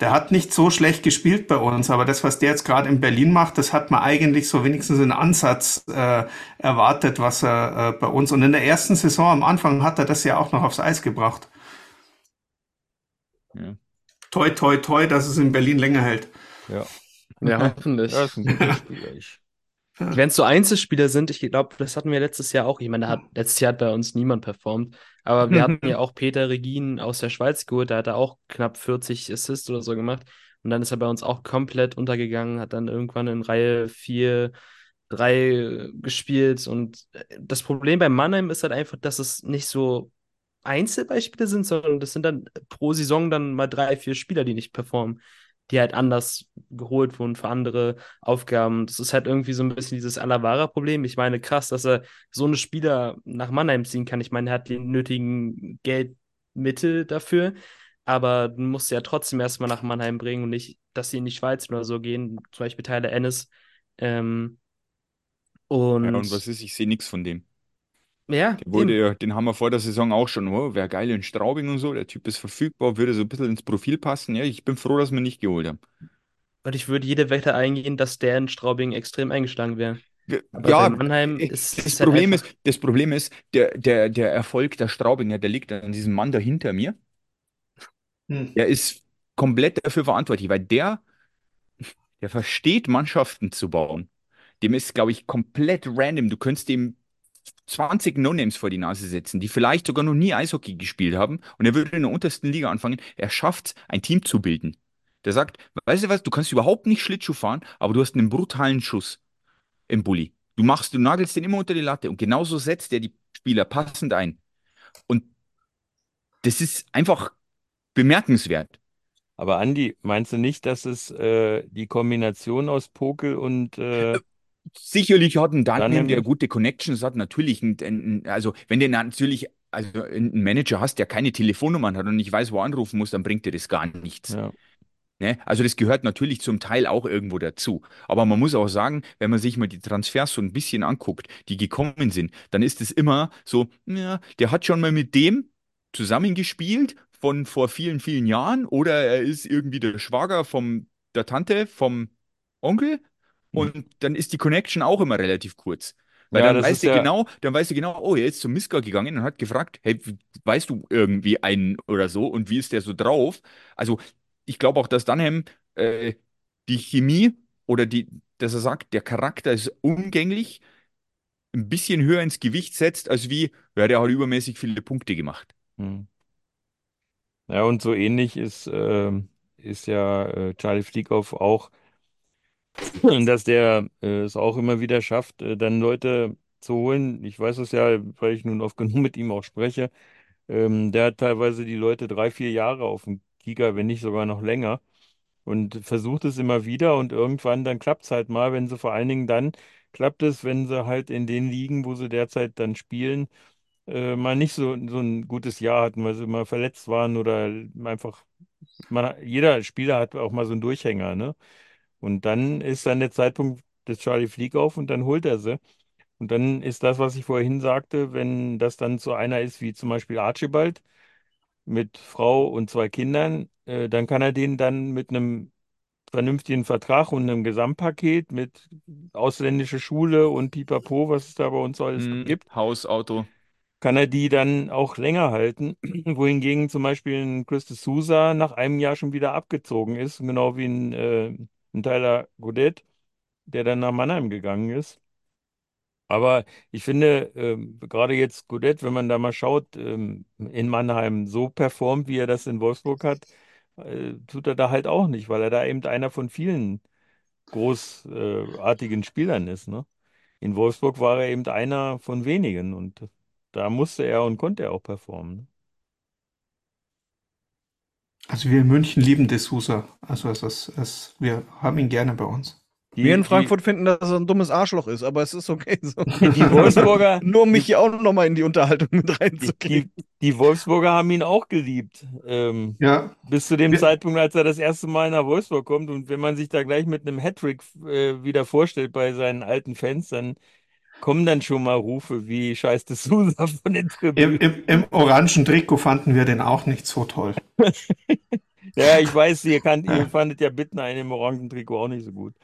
Der hat nicht so schlecht gespielt bei uns, aber das, was der jetzt gerade in Berlin macht, das hat man eigentlich so wenigstens einen Ansatz äh, erwartet, was er äh, bei uns. Und in der ersten Saison am Anfang hat er das ja auch noch aufs Eis gebracht. Ja. Toi, toi, toi, dass es in Berlin länger hält. Ja. Ja, hoffentlich. Ja, ist ein guter Spieler. Ich, Wenn es so Einzelspieler sind, ich glaube, das hatten wir letztes Jahr auch. Ich meine, hat, letztes Jahr hat bei uns niemand performt. Aber wir hatten ja auch Peter Regin aus der Schweiz geholt, da hat er auch knapp 40 Assists oder so gemacht. Und dann ist er bei uns auch komplett untergegangen, hat dann irgendwann in Reihe 4, 3 gespielt. Und das Problem bei Mannheim ist halt einfach, dass es nicht so Einzelbeispiele sind, sondern das sind dann pro Saison dann mal drei, vier Spieler, die nicht performen, die halt anders geholt wurden für andere Aufgaben. Das ist halt irgendwie so ein bisschen dieses Alavara-Problem. Ich meine, krass, dass er so eine Spieler nach Mannheim ziehen kann. Ich meine, er hat die nötigen Geldmittel dafür, aber du musst ja trotzdem erstmal nach Mannheim bringen und nicht, dass sie in die Schweiz oder so gehen. Zum Beispiel Tyler Ennis. Ähm, und, Ja, und was ist, ich sehe nichts von dem. Ja, Der wurde, eben. ja- den haben wir vor der Saison auch schon, oh, wäre geil in Straubing und so, der Typ ist verfügbar, würde so ein bisschen ins Profil passen. Ja, ich bin froh, dass wir ihn nicht geholt haben. Und ich würde jede Wette eingehen, dass der in Straubing extrem eingeschlagen wäre. Aber ja, Mannheim äh, ist das ist halt Problem einfach- ist, das Problem ist, der, der, der Erfolg der Straubinger, der liegt an diesem Mann da hinter mir. Hm. Der ist komplett dafür verantwortlich, weil der, der versteht, Mannschaften zu bauen. Dem ist, glaube ich, komplett random. Du könntest dem 20 No-Names vor die Nase setzen, die vielleicht sogar noch nie Eishockey gespielt haben und er würde in der untersten Liga anfangen. Er schafft es, ein Team zu bilden. Der sagt, weißt du was, du kannst überhaupt nicht Schlittschuh fahren, aber du hast einen brutalen Schuss im Bulli. Du machst, du nagelst den immer unter die Latte und genauso setzt er die Spieler passend ein. Und das ist einfach bemerkenswert. Aber Andi, meinst du nicht, dass es äh, die Kombination aus Pokel und äh, Sicherlich hat ein Dann Dunham, der gute Connections hat, natürlich, ein, ein, also wenn du natürlich also einen Manager hast, der keine Telefonnummern hat und nicht weiß, wo er anrufen muss, dann bringt dir das gar nichts. ja, Ne? Also das gehört natürlich zum Teil auch irgendwo dazu. Aber man muss auch sagen, wenn man sich mal die Transfers so ein bisschen anguckt, die gekommen sind, dann ist es immer so, ja, der hat schon mal mit dem zusammengespielt von vor vielen, vielen Jahren oder er ist irgendwie der Schwager vom, der Tante, vom Onkel und dann ist die Connection auch immer relativ kurz. Weil Ja, dann weißt du ja- genau, dann weißt du genau, oh, er ist zum Miska gegangen und hat gefragt, hey, weißt du irgendwie einen oder so und wie ist der so drauf? Also ich glaube auch, dass Dunham äh, die Chemie oder die, dass er sagt, der Charakter ist umgänglich, ein bisschen höher ins Gewicht setzt, als wie, ja, der hat übermäßig viele Punkte gemacht. hm. Ja, und so ähnlich ist, ähm, ist ja äh, Charlie Flieghoff auch, dass der äh, es auch immer wieder schafft, äh, dann Leute zu holen. Ich weiß es ja, weil ich nun oft genug mit ihm auch spreche. Ähm, der hat teilweise die Leute drei, vier Jahre auf dem Kieker, wenn nicht sogar noch länger. Und versucht es immer wieder und irgendwann dann klappt es halt mal, wenn sie vor allen Dingen dann klappt es, wenn sie halt in den Ligen, wo sie derzeit dann spielen, äh, mal nicht so, so ein gutes Jahr hatten, weil sie mal verletzt waren oder einfach, man, jeder Spieler hat auch mal so einen Durchhänger, ne? Und dann ist dann der Zeitpunkt des Charlie Flieg auf und dann holt er sie. Und dann ist das, was ich vorhin sagte, wenn das dann so einer ist wie zum Beispiel Archibald mit Frau und zwei Kindern, äh, dann kann er den dann mit einem vernünftigen Vertrag und einem Gesamtpaket mit ausländische Schule und Pipapo, was es da bei uns alles Hm, gibt, Haus, Auto. kann er die dann auch länger halten. Wohingegen zum Beispiel ein Chris de Souza nach einem Jahr schon wieder abgezogen ist, genau wie ein, äh, ein Tyler Godet, der dann nach Mannheim gegangen ist. Aber ich finde, ähm, gerade jetzt Godet, wenn man da mal schaut, ähm, in Mannheim so performt, wie er das in Wolfsburg hat, äh, tut er da halt auch nicht, weil er da eben einer von vielen großartigen Spielern ist, ne? In Wolfsburg war er eben einer von wenigen und da musste er und konnte er auch performen. Also wir in München lieben De Sousa. Also es ist, es, wir haben ihn gerne bei uns. Die, Wir in Frankfurt finden, dass er ein dummes Arschloch ist, aber es ist okay so. Die, die Wolfsburger, Nur um mich hier auch noch mal in die Unterhaltung mit die, reinzukriegen. die, die Wolfsburger haben ihn auch geliebt. Ähm, Ja, Bis zu dem Wir- Zeitpunkt, als er das erste Mal nach Wolfsburg kommt. Und wenn man sich da gleich mit einem Hattrick äh, wieder vorstellt bei seinen alten Fans, dann kommen dann schon mal Rufe wie Scheiß de Sousa von den im, Tribünen. im, im orangen Trikot fanden wir den auch nicht so toll. Ja, ich weiß, ihr, kannt, ihr fandet ja Bittner in dem orangen Trikot auch nicht so gut.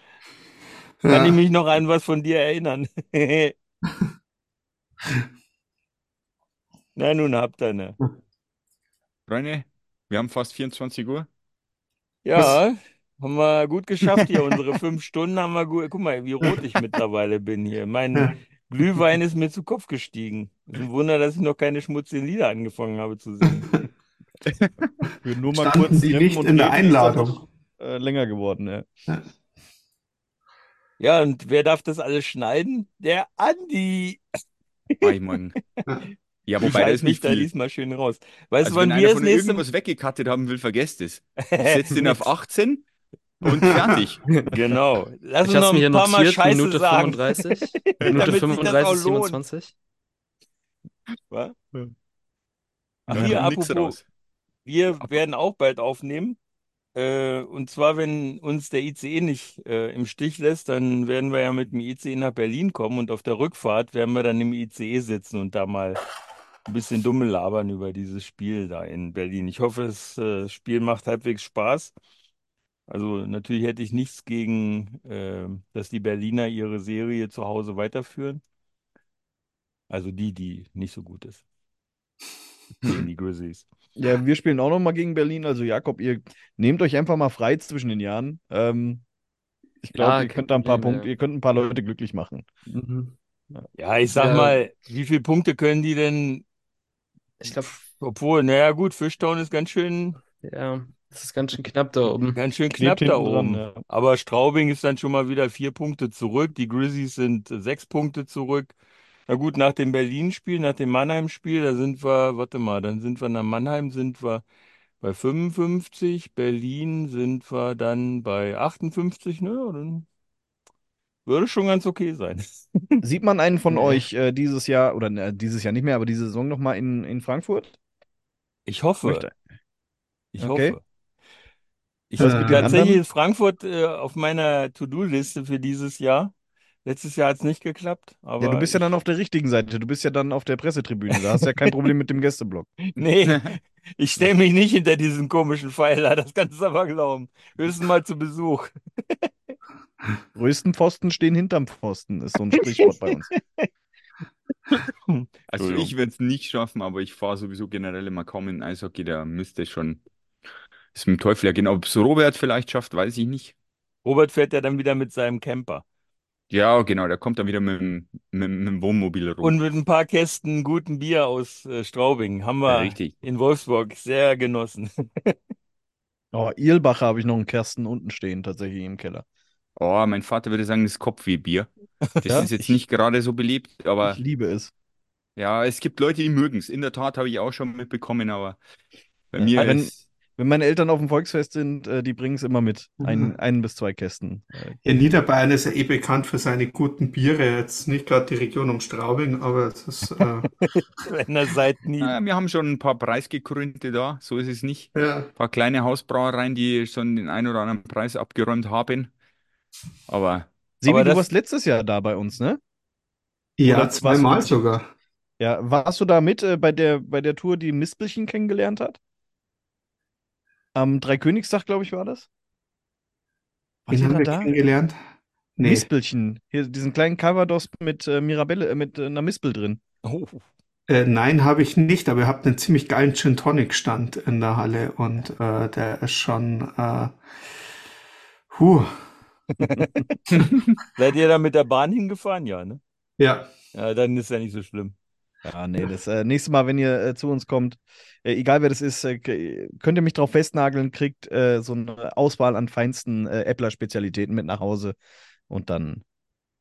Kann Ja. ich mich noch an was von dir erinnern? Na, nun habt ihr ne. Freunde, wir haben fast 24 Uhr. Ja, haben wir gut geschafft hier. Unsere fünf Stunden haben wir gut. Guck mal, wie rot ich mittlerweile bin hier. Mein Glühwein ist mir zu Kopf gestiegen. Ist ein Wunder, dass ich noch keine schmutzigen Lieder angefangen habe zu singen. Wir nur mal Standen kurz Sie nehmen nicht und in der ist Einladung? noch, Äh, länger geworden, ja. Ja, und wer darf das alles schneiden? Der Andi. Mach ich morgen. Ja, Ich wobei halte das mich nicht da viel. diesmal schön raus. Weißt Also du, wann wenn wir das nächste irgendwas weggekattet haben will, vergesst es. Ich setze den auf 18 und fertig. Genau. Lass Ich uns habe noch mir hier ein paar Mal notiert, Scheiße Minute sagen. 35. Damit Minute sich das auch 35, lohnt. 27. Was? Ach, hier, apropos, wir werden auch bald aufnehmen. Äh, und zwar, wenn uns der ICE nicht äh, im Stich lässt, dann werden wir ja mit dem ICE nach Berlin kommen und auf der Rückfahrt werden wir dann im ICE sitzen und da mal ein bisschen dumme labern über dieses Spiel da in Berlin. Ich hoffe, das äh, Spiel macht halbwegs Spaß. Also natürlich hätte ich nichts gegen, äh, dass die Berliner ihre Serie zu Hause weiterführen. Also die, die nicht so gut ist. Gegen die Grizzlies. Ja, wir spielen auch noch mal gegen Berlin. Also Jakob, ihr nehmt euch einfach mal frei zwischen den Jahren. Ähm, ich glaube, Ja, ihr kein könnt da ein paar Problem, Punkte, ja. ihr könnt ein paar Leute glücklich machen. Mhm. Ja, ich sag Ja. mal, wie viele Punkte können die denn? Ich glaube, Obwohl, naja, gut, Fishtown ist ganz schön, ja, das ist ganz schön knapp da oben. ganz schön knapp da hinten dran, oben. ja. Aber Straubing ist dann schon mal wieder vier Punkte zurück. Die Grizzlies sind sechs Punkte zurück. Na gut, nach dem Berlin-Spiel, nach dem Mannheim-Spiel, da sind wir, warte mal, dann sind wir nach Mannheim, sind wir bei 55, Berlin sind wir dann bei 58, ne? Dann würde schon ganz okay sein. Sieht man einen von euch äh, dieses Jahr, oder äh, dieses Jahr nicht mehr, aber diese Saison nochmal in, in Frankfurt? Ich hoffe, Möchte. ich Okay. hoffe. Ich Was habe tatsächlich anderen? ist Frankfurt äh, auf meiner To-Do-Liste für dieses Jahr. Letztes Jahr hat es nicht geklappt, aber Ja, du bist ja dann auf der richtigen Seite. Du bist ja dann auf der Pressetribüne. Da hast du ja kein Problem mit dem Gästeblock. nee, ich stelle mich nicht hinter diesen komischen Pfeiler, das kannst du aber glauben. Höchstens mal zu Besuch. Größten Pfosten stehen hinterm Pfosten, ist so ein Sprichwort bei uns. Also ich werde es nicht schaffen, aber ich fahre sowieso generell immer kaum in Eishockey, da müsste schon, ist mit dem Teufel ja gehen. Ob es Robert vielleicht schafft, weiß ich nicht. Robert fährt ja dann wieder mit seinem Camper Ja, genau, der kommt dann wieder mit, dem- mit, mit dem Wohnmobil rum. und mit ein paar Kästen guten Bier aus äh, Straubing. Haben Ja, wir richtig. in Wolfsburg sehr genossen. Oh, Irlbacher habe ich noch einen Kersten unten stehen, tatsächlich im Keller. Oh, mein Vater würde sagen, das ist Kopfwehbier. Das Ja, ist jetzt ich- nicht gerade so beliebt, aber Ich liebe es. ja, es gibt Leute, die mögen es. In der Tat habe ich auch schon mitbekommen, aber bei Ja, mir wenn- ist. Wenn meine Eltern auf dem Volksfest sind, äh, die bringen es immer mit. Ein, Mhm. einen bis zwei Kästen. Äh, Ja, Niederbayern ist ja eh bekannt für seine guten Biere. Jetzt nicht gerade die Region um Straubing, aber es ist, äh, Kleiner Seitenhieb. Ah, wir haben schon ein paar Preisgekrönte da, so ist es nicht. ja. Ein paar kleine Hausbrauereien, die schon den einen oder anderen Preis abgeräumt haben. Aber Sebi, Aber du das- warst letztes Jahr da bei uns, ne? Ja, Oder du zweimal sogar. Ja, warst du da mit äh, bei der, bei der Tour, die Mispelchen kennengelernt hat? Am Dreikönigstag, glaube ich, war das? Wen ihr haben da wir da? kennengelernt? Nee. Mispelchen. Hier, diesen kleinen Calvados mit äh, Mirabelle, äh, mit äh, einer Mispel drin. Oh, Äh, nein, habe ich nicht, aber ihr habt einen ziemlich geilen Gin Tonic Stand in der Halle und äh, der ist schon, äh, huh, seid ihr da mit der Bahn hingefahren? Ja, ne? ja. Ja, dann ist ja nicht so schlimm. Ja, nee, das äh, nächste Mal, wenn ihr äh, zu uns kommt, äh, egal wer das ist, äh, könnt ihr mich drauf festnageln, kriegt äh, so eine Auswahl an feinsten äh, Äppler-Spezialitäten mit nach Hause und dann,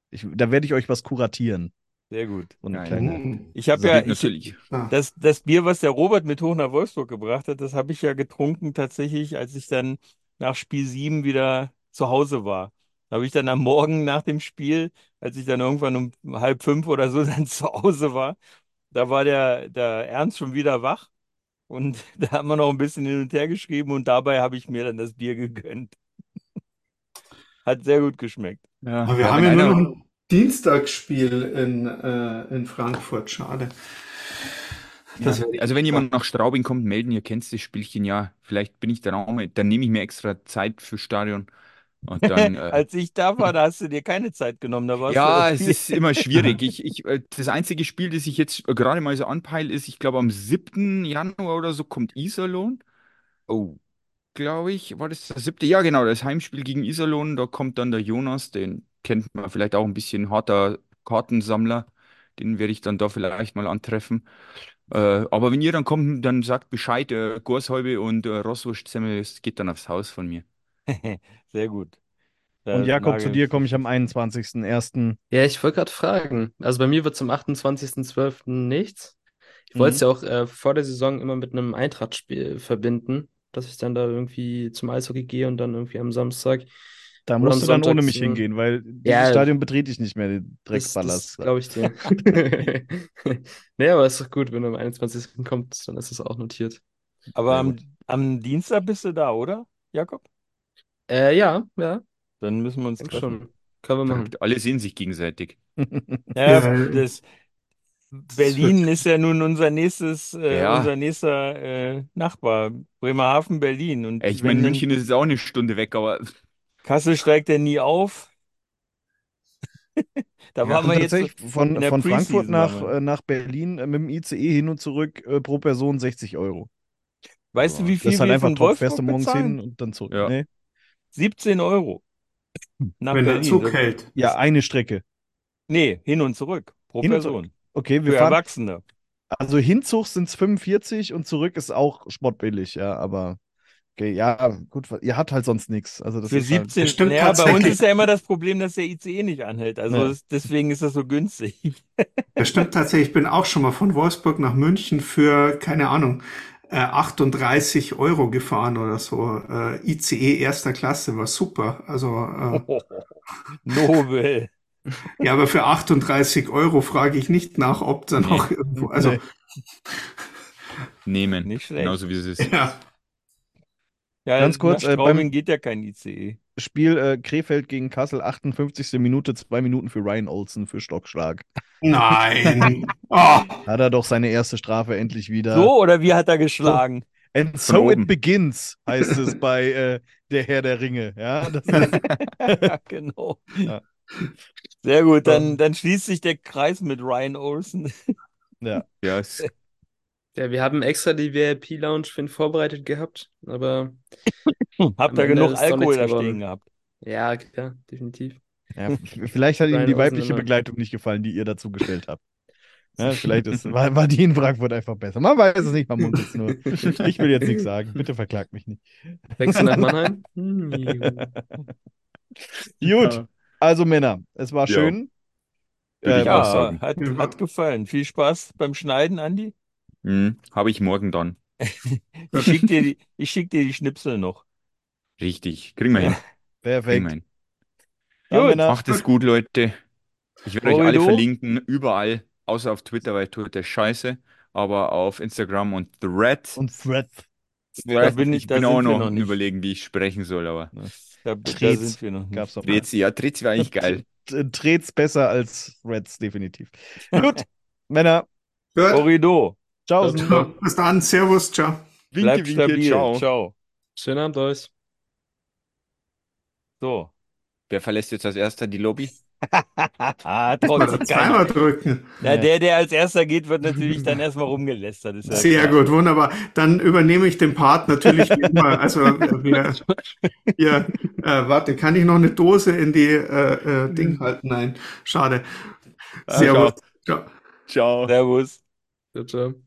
ich, da werde ich euch was kuratieren. Sehr gut. So eine kleine. Mhm. Ich habe das ja, natürlich. Ah. das, das Bier, was der Robert mit hoch nach Wolfsburg gebracht hat, das habe ich ja getrunken tatsächlich, als ich dann nach Spiel 7 wieder zu Hause war. Da habe ich dann am Morgen nach dem Spiel, als ich dann irgendwann um halb fünf oder so dann zu Hause war, da war der, der Ernst schon wieder wach und da haben wir noch ein bisschen hin und her geschrieben und dabei habe ich mir dann das Bier gegönnt. Hat sehr gut geschmeckt. Ja, Aber wir haben ja nur noch ein Dienstagsspiel in, äh, in Frankfurt, schade. Ja, also wenn jemand nach Straubing kommt, melden, ihr kennt das Spielchen ja. Vielleicht bin ich der Raum, dann nehme ich mir extra Zeit für Stadion. Dann, äh, Als ich da war, da hast du dir keine Zeit genommen. Da warst ja, es ist immer schwierig. Ich, ich, äh, das einzige Spiel, das ich jetzt gerade mal so anpeile, ist, ich glaube, am 7. Januar oder so kommt Iserlohn. Oh, glaube ich, war das der 7.? Ja, genau, das Heimspiel gegen Iserlohn. Da kommt dann der Jonas, den kennt man vielleicht auch ein bisschen harter Kartensammler. Den werde ich dann da vielleicht mal antreffen. Äh, aber wenn ihr dann kommt, dann sagt Bescheid, äh, Gorshäube und äh, Rosswurstsemmel, es geht dann aufs Haus von mir. Sehr gut. Da Und Jakob, zu dir komme ich am 21.01. Ja, ich wollte gerade fragen. Also bei mir wird zum 28.12. nichts. Ich wollte es Mhm. ja auch äh, vor der Saison immer mit einem Eintrachtspiel verbinden, dass ich dann da irgendwie zum Eishockey gehe und dann irgendwie am Samstag. Da musst du dann ohne Sonntag mich hingehen, weil dieses Ja, Stadion betrete ich nicht mehr, den Drecksballast. das glaube ich dir. Nee, aber ist doch gut, wenn du am 21. kommst, dann ist es auch notiert. Aber am, am Dienstag bist du da, oder, Jakob? Äh, ja, ja, Dann müssen wir uns denk treffen. schon. Können wir machen. Verrückt, Alle sehen sich gegenseitig. Ja, Ja, das, Berlin ist ja nun unser nächstes, äh, Ja. unser nächster äh, Nachbar. Bremerhaven, Berlin. Und Ich wenn meine, dann München ist jetzt auch eine Stunde weg, aber Kassel steigt ja nie auf. Da Ja, waren wir jetzt. tatsächlich von, der von Frankfurt Preseason nach, wir. äh, nach Berlin äh, mit dem ICE hin und zurück äh, pro Person 60 Euro. Weißt du, wie Das viel ist halt wir einfach von top. Fährst du Wolfsburg morgens bezahlen? hin und dann zurück. Ja. Nee. 17 Euro. Nach Wenn der Berlin. Zug Das- hält. Ja, eine Strecke. Nee, hin und zurück. Pro Hin Person. Okay, Für wir fahren. Erwachsene. Also Hinzug sind es 45 und zurück ist auch spottbillig, ja, aber okay, ja, gut, ihr habt halt sonst nichts. Also das Für ist halt, 17. Das stimmt naja, bei uns ist ja immer das Problem, dass der ICE nicht anhält. Also Ja. das, deswegen ist das so günstig. Das stimmt tatsächlich. Ich bin auch schon mal von Wolfsburg nach München für, keine Ahnung, äh, 38 Euro gefahren oder so. Äh, ICE erster Klasse war super. Also, äh, Nobel. ja, aber für 38 Euro frage ich nicht nach, ob da noch irgendwo, also, Nee. Nehmen. Nicht schlecht. Genauso wie es ist. ja. Ja, Ganz kurz, nach äh, Straubing beim- geht ja kein ICE. Spiel äh, Krefeld gegen Kassel, 58. Minute, zwei Minuten für Ryan Olsen für Stockschlag. Nein. Oh, Hat er doch seine erste Strafe endlich wieder. So, oder wie hat er geschlagen? And so it begins, heißt es bei äh, Der Herr der Ringe. Ja, das ist, ja, genau. Ja. Sehr gut, dann, dann schließt sich der Kreis mit Ryan Olsen. ja. Ja, es, Ja, wir haben extra die VIP-Lounge für ihn vorbereitet gehabt, aber Habt ihr genug Alkohol da stehen gehabt? ja, klar, definitiv. ja, vielleicht hat Ihnen die weibliche. Begleitung nicht gefallen, die ihr dazu gestellt habt. Ja, vielleicht ist, war, war die in Frankfurt einfach besser. Man weiß es nicht, man munkelt es nur. Ich will jetzt nichts sagen. Bitte verklagt mich nicht. Wechsel nach Mannheim? Hm, Gut, also Männer, es war Ja. schön. Würde ich Äh, auch sagen. hat, Ja. hat gefallen. Viel Spaß beim Schneiden, Andi. Hm, habe ich morgen dann. Ich schick dir die, ich schick dir die Schnipsel noch. Richtig. Kriegen wir hin. Kriegen wir Perfekt. hin. Ja, Gut. Männer, Macht es gut, Leute. Ich werde euch alle verlinken, überall, außer auf Twitter, weil Twitter ist scheiße, aber auf Instagram und Threads. und Thread. Da bin ich- ich da bin sind auch wir noch, noch am nicht. überlegen, wie ich sprechen soll, aber Da, da Trets sind wir noch nicht. Gab's doch. Trets, ja, Trets wäre eigentlich geil. Trets besser als Reds, definitiv. Gut, Männer, gut. Ciao. So, bis dann. Servus. Ciao. bleib Winke, winke, stabil. ciao. Ciao. Schönen Abend euch. So. Wer verlässt jetzt als erster die Lobby? Ah, trotzdem zweimal drücken. Ja, der, der als erster geht, wird natürlich dann erstmal rumgelästert. Ist ja Sehr klar. gut, wunderbar. Dann übernehme ich den Part natürlich wie immer. Also wir, wir äh, warte, kann ich noch eine Dose in die äh, äh, Ding halten? Nein, schade. Servus. Ciao. Ciao. Servus. Ciao, ciao.